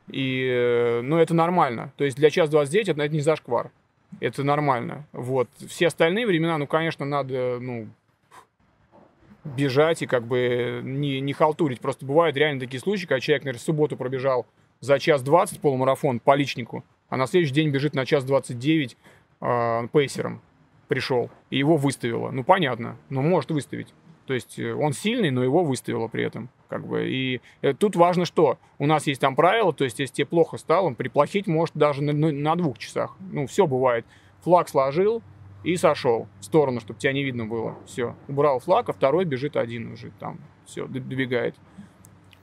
И, э, ну, это нормально. То есть для час 29 это, это не зашквар. Это нормально. Вот. Все остальные времена, ну, конечно, надо, ну, бежать и как бы не, не халтурить. Просто бывают реально такие случаи, когда человек, например, в субботу пробежал за час 20 полумарафон по личнику, а на следующий день бежит на час 29 э, пейсером пришел, и его выставило. Ну, понятно, но может выставить. То есть э, он сильный, но его выставило при этом. Как бы. И э, тут важно что? У нас есть там правило, то есть если тебе плохо стало, приплохить может даже на, на двух часах. Ну, все бывает. Флаг сложил, и сошел в сторону, чтобы тебя не видно было. Все, убрал флаг, а второй бежит один уже там. Все, добегает.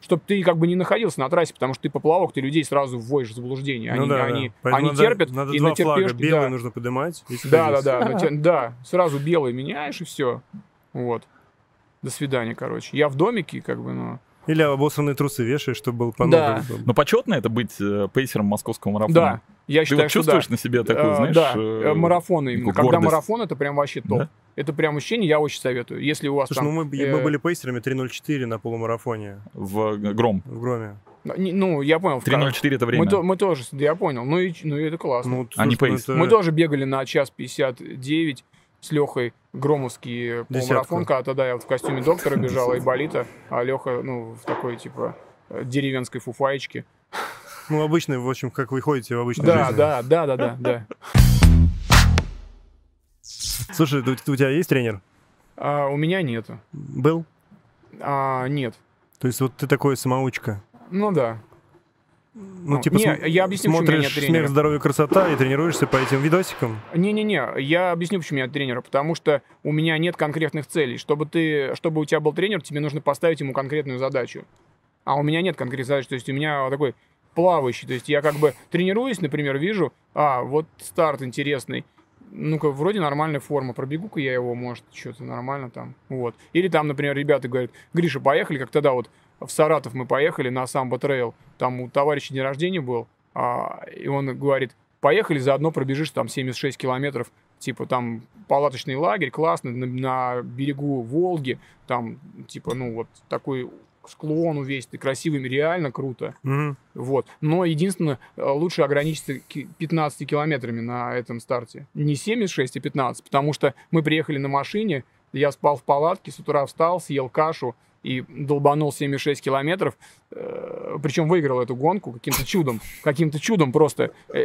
Чтобы ты как бы не находился на трассе, потому что ты поплавок, ты людей сразу вводишь в заблуждение. Они, Ну да, они, да. Они надо- терпят, Надо и два флага. Белый да. нужно поднимать. Да, да, да, те- да, сразу белый меняешь и все. Вот. До свидания, короче. Я в домике, как бы, ну. Или обоссанные трусы вешаешь, чтобы было по Да. Но почетно это быть э, пейсером московского марафона? Да, я Ты считаю, вот что чувствуешь да. на себе такую, Э, знаешь, да, э, марафоны именно. такую Когда гордость? марафон, это прям вообще топ. Да? Это прям ощущение, я очень советую. Если у вас Слушай, там... ну мы, э, мы были пейсерами 3.04 на полумарафоне в э, Гром. в Громе. Ну, я понял. в кор- 3.04 это время. Мы, мы тоже, я понял. Ну, и, ну и это классно. Ну, А не ну пейс. это- Мы тоже бегали на час 59 с Лехой Громовский полумарафон, Десятку. когда тогда я вот в костюме доктора бежал, и болита, а Леха, ну, в такой, типа, э, деревенской фуфаечке. Ну, обычный, в общем, как вы ходите в обычной Да, жизни. да, да, да, да, да. Слушай, у тебя есть тренер? А, у меня нету. Был? А, нет. То есть вот ты такой самоучка. Ну да. Ну, Ну, типа, не, см- я объясню, почему меня смотришь тренера. «Смех, здоровье, красота» и тренируешься по этим видосикам? Не-не-не, я объясню, почему я тренера. Потому что у меня нет конкретных целей. Чтобы, ты, чтобы у тебя был тренер, тебе нужно поставить ему конкретную задачу. А у меня нет конкретной задачи. То есть у меня такой плавающий. То есть я как бы тренируюсь, например, вижу, а, вот старт интересный. Ну-ка, вроде нормальная форма. Пробегу-ка я его, может, что-то нормально там. Вот. Или там, например, ребята говорят, Гриша, поехали, как тогда вот в Саратов мы поехали на самбо трейл. Там у товарища день рождения был. а, и он говорит, поехали, заодно пробежишь там 76 километров, типа там палаточный лагерь, классно, на, на берегу Волги, там типа, ну вот такой склон увесистый, красивый, реально круто. Мгм. Вот. Но единственное, э, лучше ограничиться ки- 15 километрами на этом старте. Не 76, а 15, потому что мы приехали на машине, я спал в палатке, с утра встал, съел кашу и долбанул 76 километров, причем выиграл эту гонку каким-то чудом, каким-то чудом просто. Э,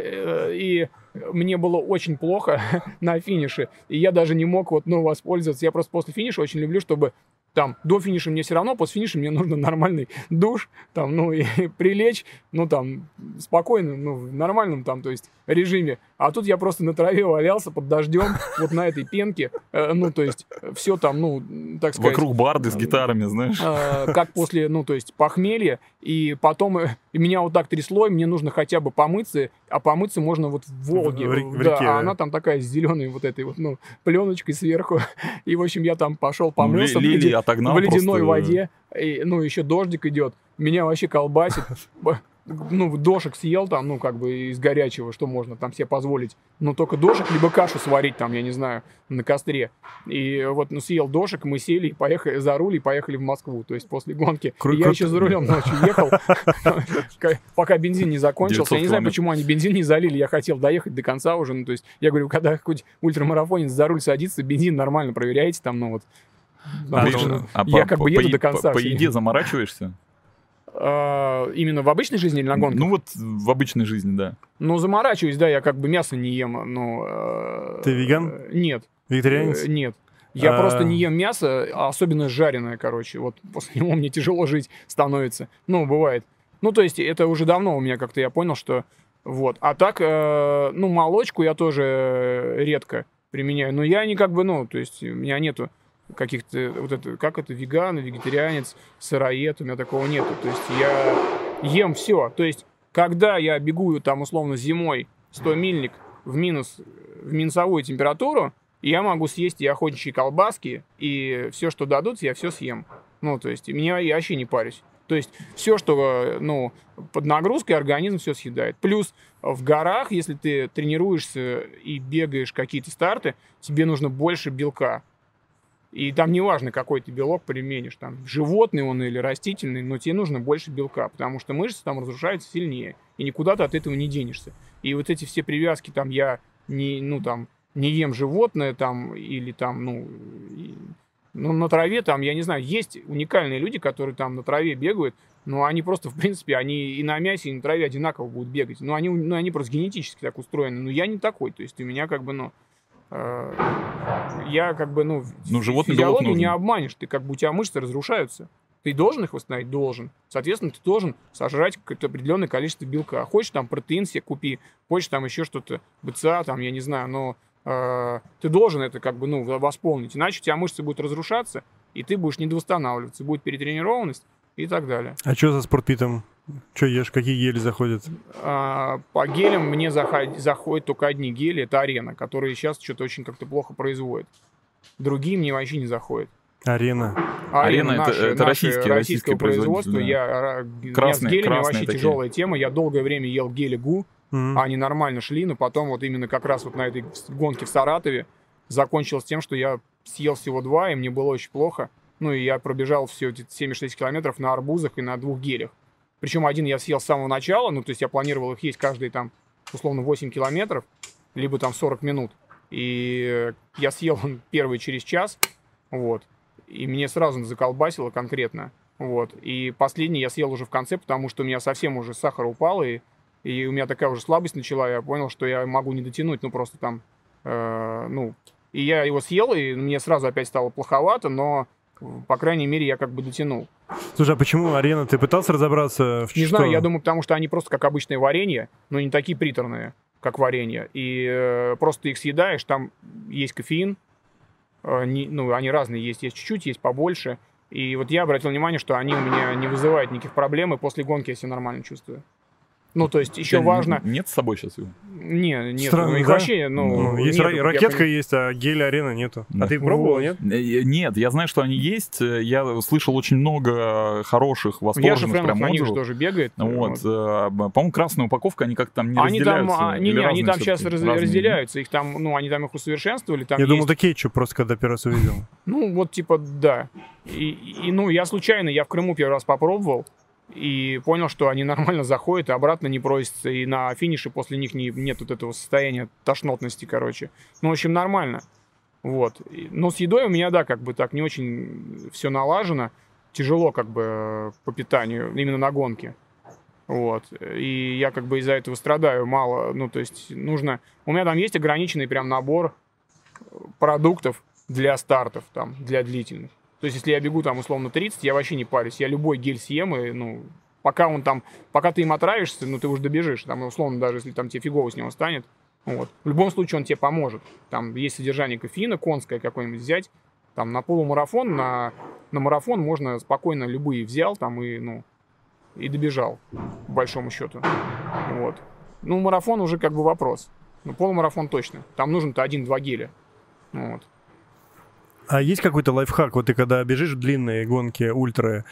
э, И мне было очень плохо на финише, и я даже не мог вот, ну, воспользоваться. Я просто после финиша очень люблю, чтобы там до финиша мне все равно, после финиша мне нужно нормальный душ, там, ну, и прилечь, ну, там, спокойно, ну, в нормальном там, то есть, режиме. А тут я просто на траве валялся под дождем, вот на этой пенке, э, ну, то есть, все там, ну, так сказать... Вокруг барды с гитарами, знаешь. э, как после, ну, то есть, похмелья, и потом э, и меня вот так трясло, и мне нужно хотя бы помыться, а помыться можно вот в Волге, В в да, реке, а да. она там такая с зеленой вот этой вот, ну, пленочкой сверху, и, в общем, я там пошел помылся в, Ли- леди- в ледяной просто. воде, и, ну, еще дождик идет, меня вообще колбасит, ну, дошек съел там, ну, как бы из горячего, что можно там себе позволить. Ну, только дошек, либо кашу сварить там, я не знаю, на костре. И вот, ну, съел дошек, мы сели и поехали за руль и поехали в Москву, то есть после гонки. Кру- я кру- еще за рулем ночью ехал, ка- пока бензин не закончился. 900 Я не знаю, почему они бензин не залили, я хотел доехать до конца уже, ну, то есть я говорю, когда хоть ультрамарафонец за руль садится, бензин нормально проверяете там, ну, вот. Гриша, что а я по- как бы по- еду по- до конца. По всё еде заморачиваешься? А, Именно в обычной жизни или на гонках? Ну вот в обычной жизни, да. Ну, заморачиваюсь, да, я как бы мясо не ем, ну... э, Ты веган? Нет. Вегетарианец? Э, Нет. Я А. просто не ем мясо, а особенно жареное, короче. Вот после него мне тяжело жить становится. Ну, бывает. Ну, то есть это уже давно у меня как-то я понял, что... Вот. А так, э, ну, молочку я тоже редко применяю. Но я не как бы, ну, то есть у меня нету каких-то, вот это, как это, веган, вегетарианец, сыроед, у меня такого нету. То есть я ем все. То есть когда я бегу там условно зимой 100 мильник в минус, в минусовую температуру, я могу съесть и охотничьи колбаски, и все, что дадут, я все съем. Ну, то есть меня я вообще не парюсь. То есть все, что, ну, под нагрузкой организм все съедает. Плюс в горах, если ты тренируешься и бегаешь какие-то старты, тебе нужно больше белка. И там не важно, какой ты белок применишь, там, животный он или растительный, но тебе нужно больше белка, потому что мышцы там разрушаются сильнее, и никуда ты от этого не денешься. И вот эти все привязки, там, я не, ну, там, не ем животное, там, или там, ну, и, ну, на траве там, я не знаю, есть уникальные люди, которые там на траве бегают, но они просто, в принципе, они и на мясе, и на траве одинаково будут бегать. Но они, ну, они просто генетически так устроены. Но я не такой, то есть у меня как бы, ну, я как бы, ну, Ну, животный физиологию не обманешь, ты как бы у тебя мышцы разрушаются. Ты должен их восстановить? Должен. Соответственно, ты должен сожрать какое-то определенное количество белка. Хочешь там протеин себе купи, хочешь там еще что-то, БЦА, там, я не знаю, но э, ты должен это как бы, ну, восполнить. Иначе у тебя мышцы будут разрушаться, и ты будешь недовосстанавливаться, будет перетренированность и так далее. А что за спортпитом? Что ешь? Какие гели заходят? А, по гелям мне заход- заходят только одни гели, это арена, которые сейчас что-то очень как-то плохо производят. Другие мне вообще не заходят. Арена. Арена это- наше- это наше российский- российского российский производства. производитель, Я, а, у меня с Красные- гелями красные вообще такие. тяжелая тема. Я долгое время ел гели ГУ, Мгм. они нормально шли, но потом вот именно как раз вот на этой гонке в Саратове закончилось тем, что я съел всего два, и мне было очень плохо. Ну и я пробежал все эти 76 километров на арбузах и на двух гелях. Причем один я съел с самого начала, ну то есть я планировал их есть каждые там условно 8 километров, либо там 40 минут. И я съел первый через час, вот. И мне сразу заколбасило конкретно. Вот. И последний я съел уже в конце, потому что у меня совсем уже сахар упал, и, и у меня такая уже слабость начала. Я понял, что я могу не дотянуть, ну просто там, э, ну. И я его съел, и мне сразу опять стало плоховато, но, по крайней мере, я как бы дотянул. Слушай, а почему арена? Ты пытался разобраться в Не что? знаю, я думаю, потому что они просто как обычное варенье, но не такие приторные, как варенье. И э, просто их съедаешь, там есть кофеин, э, не- ну, они разные есть, есть чуть-чуть, есть побольше. И вот я обратил внимание, что они у меня не вызывают никаких проблем, и после гонки я себя нормально чувствую. Ну, то есть еще важно... Нет с собой сейчас его? Не, нет, Странно, ну, да? вообще, ну... Ну, есть нету, ра- я ракетка пони- есть, а геля арена нету. Да. А ты пробовал, нет? Э, Нет, я знаю, что они есть. Э, Я слышал очень много хороших, восторженных Френов прям на них же тоже бегает. Вот, Вот. э, по-моему, красная упаковка, они как-то там не Они там, разделяются. а, не, не, они там сейчас раз- разделяются, их там, ну, они там их усовершенствовали, там Я есть думал, это кетчуп просто, когда первый раз увидел. Ну, вот типа, да. И, и, ну, я случайно, я в Крыму первый раз попробовал, и понял, что они нормально заходят и обратно не просятся, и на финише после них не, нет вот этого состояния тошнотности, короче. Ну, в общем, нормально. Вот. Но с едой у меня, да, как бы так не очень все налажено. Тяжело как бы по питанию, именно на гонке. Вот. И я как бы из-за этого страдаю мало. Ну, то есть нужно... У меня там есть ограниченный прям набор продуктов для стартов, там, для длительных. То есть, если я бегу там условно 30, я вообще не парюсь. Я любой гель съем, и, ну, пока он там, пока ты им отравишься, ну, ты уже добежишь. Там, условно, даже если там тебе фигово с него станет. Вот. В любом случае он тебе поможет. Там есть содержание кофеина, конское какое-нибудь взять. Там на полумарафон, на, на марафон можно спокойно любые взял там и, ну, и добежал, по большому счету. Вот. Ну, марафон уже как бы вопрос. Ну, полумарафон точно. Там нужен-то один-два геля. Вот. А есть какой-то лайфхак? Вот ты когда бежишь длинные гонки, ультры,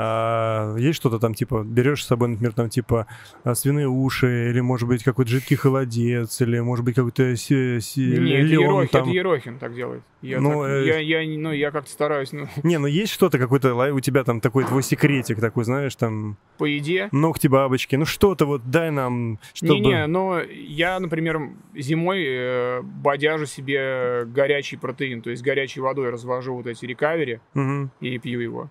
а, есть что-то там, типа, берешь с собой, например, там, типа, а, свиные уши, или, может быть, какой-то жидкий холодец, или, может быть, какой-то си- си- это, Ерохин, там. это Ерохин так делает. Я, Ну, так- э, я, я, ну, я как-то стараюсь, ну, Не, ну есть что-то, какой-то у тебя там такой твой секретик такой, знаешь, там, по еде. ногти бабочки, ну что-то вот дай нам, чтобы... Не-не, но я, например, зимой э, бодяжу себе горячий протеин, то есть горячей водой развожу вот эти рекавери Мгм. и пью его.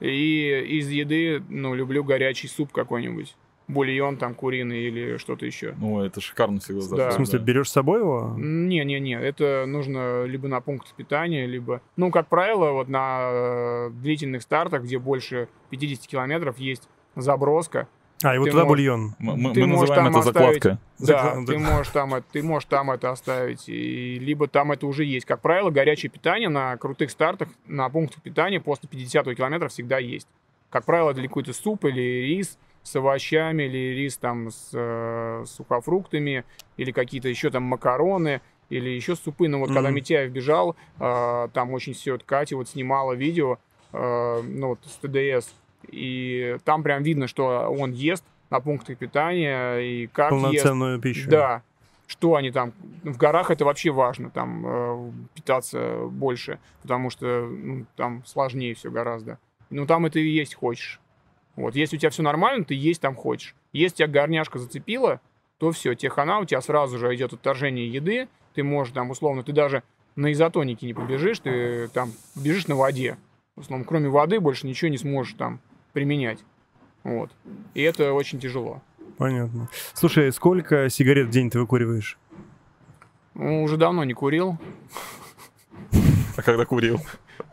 И из еды, ну, люблю горячий суп какой-нибудь. Бульон там куриный или что-то еще. Ну, это шикарно всегда. Да. В смысле, да. берешь с собой его? Не-не-не, это нужно либо на пункт питания, либо... Ну, как правило, вот на э, длительных стартах, где больше 50 километров, есть заброска. А, и вот ты туда можешь- бульон. Мы, мы- ты мы можешь называем там это оставить- закладка. Да, ты можешь, там, это- ты можешь там это оставить. И, либо там это уже есть. Как правило, горячее питание на крутых стартах, на пунктах питания после 50 километра всегда есть. Как правило, это какой-то суп или рис с овощами, или рис там с э, сухофруктами, или какие-то еще там макароны, или еще супы. Но вот когда Мгм. Митяев бежал, э, там очень все, Катя вот снимала видео, э, ну вот с ТДС, И там прям видно, что он ест на пунктах питания и как ест. Полноценную пищу. Да. Что они там... В горах это вообще важно, там э, питаться больше, потому что ну, там сложнее все гораздо. Ну, там это и есть хочешь. Вот, если у тебя все нормально, ты есть там хочешь. Если тебя горняшка зацепила, то все, тебе хана, у тебя сразу же идет отторжение еды, ты можешь там, условно, ты даже на изотонике не побежишь, ты там бежишь на воде. В основном, кроме воды, больше ничего не сможешь там применять. Вот. И это очень тяжело. Понятно. Слушай, сколько сигарет в день ты выкуриваешь? Ну, уже давно не курил. А когда курил?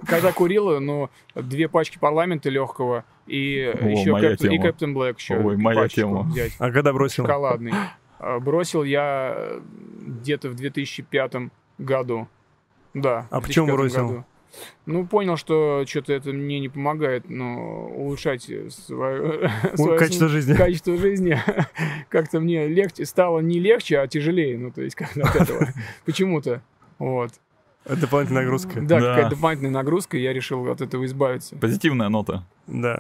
Когда курил, ну, две пачки парламента легкого и О, еще моя Кэп- и тема. Кэптен Блэк еще. Ой, моя тема. взять. А когда бросил? Шоколадный. А, Бросил я где-то в 2005 году. Да. А почему 2005 бросил? году. Ну, понял, что что-то это мне не помогает, но улучшать свое, свое качество жизни. качество жизни как-то мне легче стало не легче, а тяжелее. Ну, то есть как от этого. Почему-то. Вот. Это дополнительная нагрузка. Да, Да. какая-то дополнительная нагрузка, я решил от этого избавиться. Позитивная нота. Да.